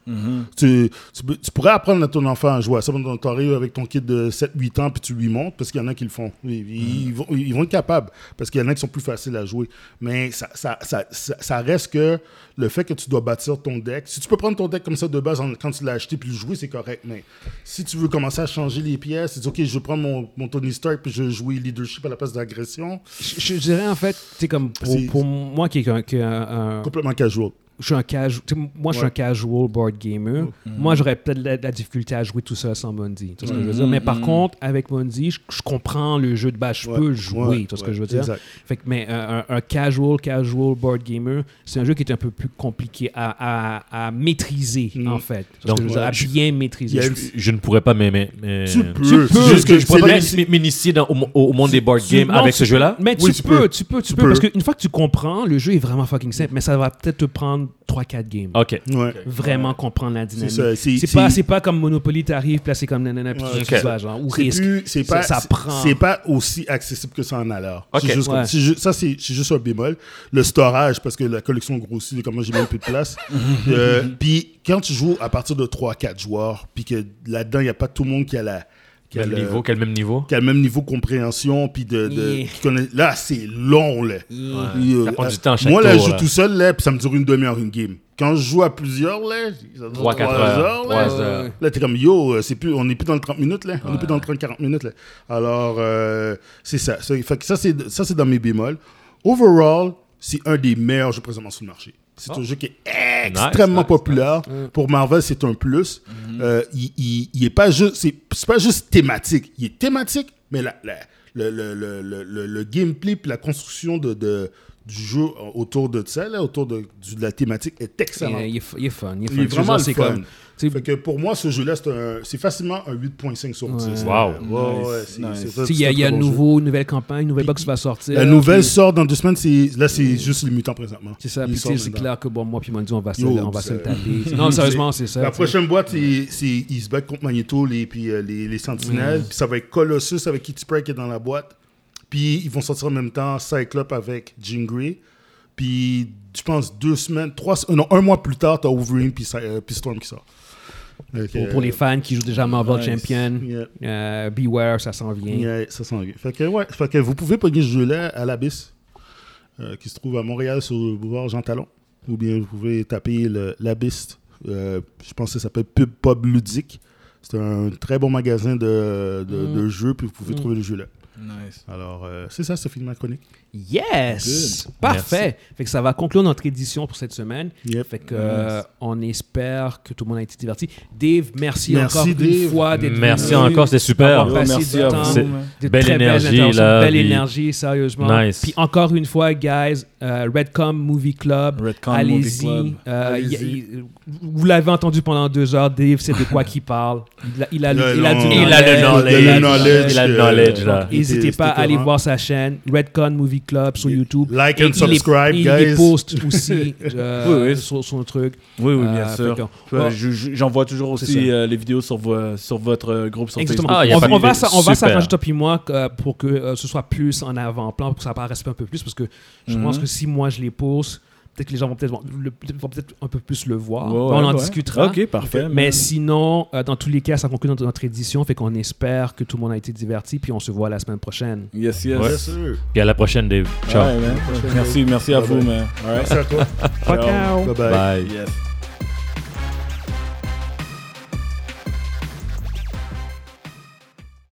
Tu, tu tu pourrais apprendre à ton enfant à jouer à ça. Tu arrives avec ton kid de 7-8 ans, puis tu lui montres, parce qu'il y en a qui le font. Ils, ils vont, ils vont être capables, parce qu'il y en a qui sont plus faciles à jouer. Mais ça, ça, ça, ça, ça reste que le fait que tu dois bâtir ton deck. Si tu peux prendre ton deck comme ça de base en- quand tu l'as acheté, puis le jouer, c'est correct. Mais si tu veux commencer à changer les pièces, tu dis, OK, je vais prendre mon, mon Tony Stark, puis je vais jouer leadership à la place d'agression, Je, je dirais en fait, c'est comme pour moi qui est un, qui est un- un- complètement casual. Je suis un casual, moi je suis Ouais. un casual board gamer. Moi j'aurais peut-être la, la difficulté à jouer tout ça sans Mundi. Tu vois ce que je veux dire? Mais par contre, avec Mundi, je, je comprends le jeu de base, je Ouais. peux le jouer. Vois ce que je veux dire? Exact. Fait que, mais un, un- un casual, casual board gamer, c'est un jeu qui est un peu plus compliqué à, à, à maîtriser, Mm. en fait. Donc, je veux dire? ouais, à bien maîtriser. Je- ne pourrais pas m'aimer. Mais... Tu peux. juste que Je pourrais pas m'initier au, mo- au monde des board games avec tu- ce jeu-là. Mais tu, peux, tu peux, tu peux. parce qu'une fois que tu comprends, le jeu est vraiment fucking simple, mais ça va peut-être te prendre 3-4 games. Ok. Ouais. Vraiment comprendre la dynamique. c'est- pas, c'est pas comme Monopoly, t'arrives, placé comme nanana, puis Ouais, tu ok. vas, genre, ou risque. c'est Ça- pas, ça prend. c'est pas aussi accessible que ça en a l'air. Ok. C'est juste comme- Ouais. c'est ju- ça, c'est c'est juste un bémol. Le storage, parce que la collection grossit, comme moi, j'ai même plus de place. Euh, puis quand tu joues à partir de 3-4 joueurs, puis que là-dedans, il n'y a pas tout le monde qui a la. Qui a, Quel le, niveau, quel même niveau qui a le même niveau de compréhension, puis de. de- Yeah. qui connaît- là, c'est long, là. Puis, euh, Ça prend du temps chaque Moi, là, tour, je joue là. tout seul, là, puis ça me dure une demi-heure, une game. Quand je joue à plusieurs, là, ça dure Trois, quatre trois heures. là. Trois heures. Là, t'es comme, yo, euh, c'est plus, on n'est plus dans le 30 minutes, là. On n'est plus dans le 30-40 minutes, là. Alors, euh, c'est ça. Ça, fait que ça, c'est, ça, c'est dans mes bémols. Overall, c'est un des meilleurs jeux présentement sur le marché. C'est un jeu qui est extrêmement nice, populaire. Pour Marvel, c'est un plus. Euh, il, il, il est pas juste, c'est, pas juste thématique. Il est thématique, mais la, la- le, le, le, le, le- le gameplay puis la construction de, de- du jeu autour de ça, là, autour de, du- de la thématique est excellent. Il, il est, f- il est fun. Il est, fun. Il est Je veux vraiment le fun. comme. Fait que pour moi, ce jeu-là, c'est, un- c'est facilement un 8.5 sur 10. Ouais. Wow. Ouais, ouais, c'est, Nice. c'est- tu sais, c'est Il y a, y a un nouveau, une nouvelle campagne, une nouvelle box qui va sortir. La nouvelle puis- sort dans deux semaines. C'est, là, c'est juste les mutants présentement. C'est ça, puis c'est clair que bon, moi puis Mondi, on va se, Yo, on va se le taper. Non, sérieusement, c'est ça. La prochaine boîte, c'est, ils se battent contre Magneto, les, puis euh, les, les Sentinelles. Puis ça va être Colossus avec Kitty Pryde qui est dans la boîte. Puis ils vont sortir en même temps Cyclope avec Jean Grey. Puis je pense deux semaines, trois, non, un mois plus tard, t'as Wolverine puis, euh, puis Storm qui sort. Pour, pour les fans qui jouent déjà Marvel nice. Champion, yeah, euh, Beware, ça s'en vient. yeah, ça s'en vient. Fait que, ouais, fait que vous pouvez pogner ce jeu-là à l'Abyss, euh, qui se trouve à Montréal sur le boulevard Jean Talon. Ou bien vous pouvez taper le- l'Abyss. euh, je pense que ça s'appelle Pub Pub Ludique. C'est un très bon magasin de, de, Mm. de jeux, puis vous pouvez Mm. trouver le jeu là. Nice. Alors, euh, c'est ça, c'est fini ma chronique. Yes! Parfait. Fait que ça va conclure notre édition pour cette semaine. Yep. Fait que euh, on espère que tout le monde a été diverti. Dave, merci, Merci, encore une fois d'être Merci venu, encore, c'était super. merci du à temps, vous. Belle énergie, là, Belle énergie, sérieusement. Nice. Puis encore une fois, guys, euh, Redcom Movie Club. Redcom Movie Allez-y. Club. Euh, vous l'avez entendu pendant deux heures, Dave, c'est de quoi qu'il parle. Il a, il a, Le- il a du Il a le knowledge. Il a le knowledge. Il a le que- knowledge, là. N'hésitez pas à aller voir sa chaîne, Redcon Movie Club sur YouTube. Like Et and il subscribe, les, guys. Il les poste aussi euh, Oui, oui. Sur, le truc. Oui, oui, Euh, bien fait sûr. J'envoie toujours aussi euh, les vidéos sur, vo- sur votre euh, groupe sur Exactement. Facebook. Ah, on, pas on va, on va s'arranger, toi puis moi, pour que euh, ce soit plus en avant-plan, pour que ça apparaisse un peu plus, parce que je Mhm. pense que si moi je les pose, peut-être que les gens vont peut-être un peu plus le voir. Ouais, on en ouais. discutera. Ok, parfait. Mais sinon, euh, dans tous les cas, ça conclut notre, notre édition, fait qu'on espère que tout le monde a été diverti, puis on se voit la semaine prochaine. Yes, yes. Ouais. Yes. Puis à la prochaine, Dave. Ciao. Merci, merci à Bye vous, bye. man. All right. Merci à toi. Ciao. Bye bye. Bye. Yes.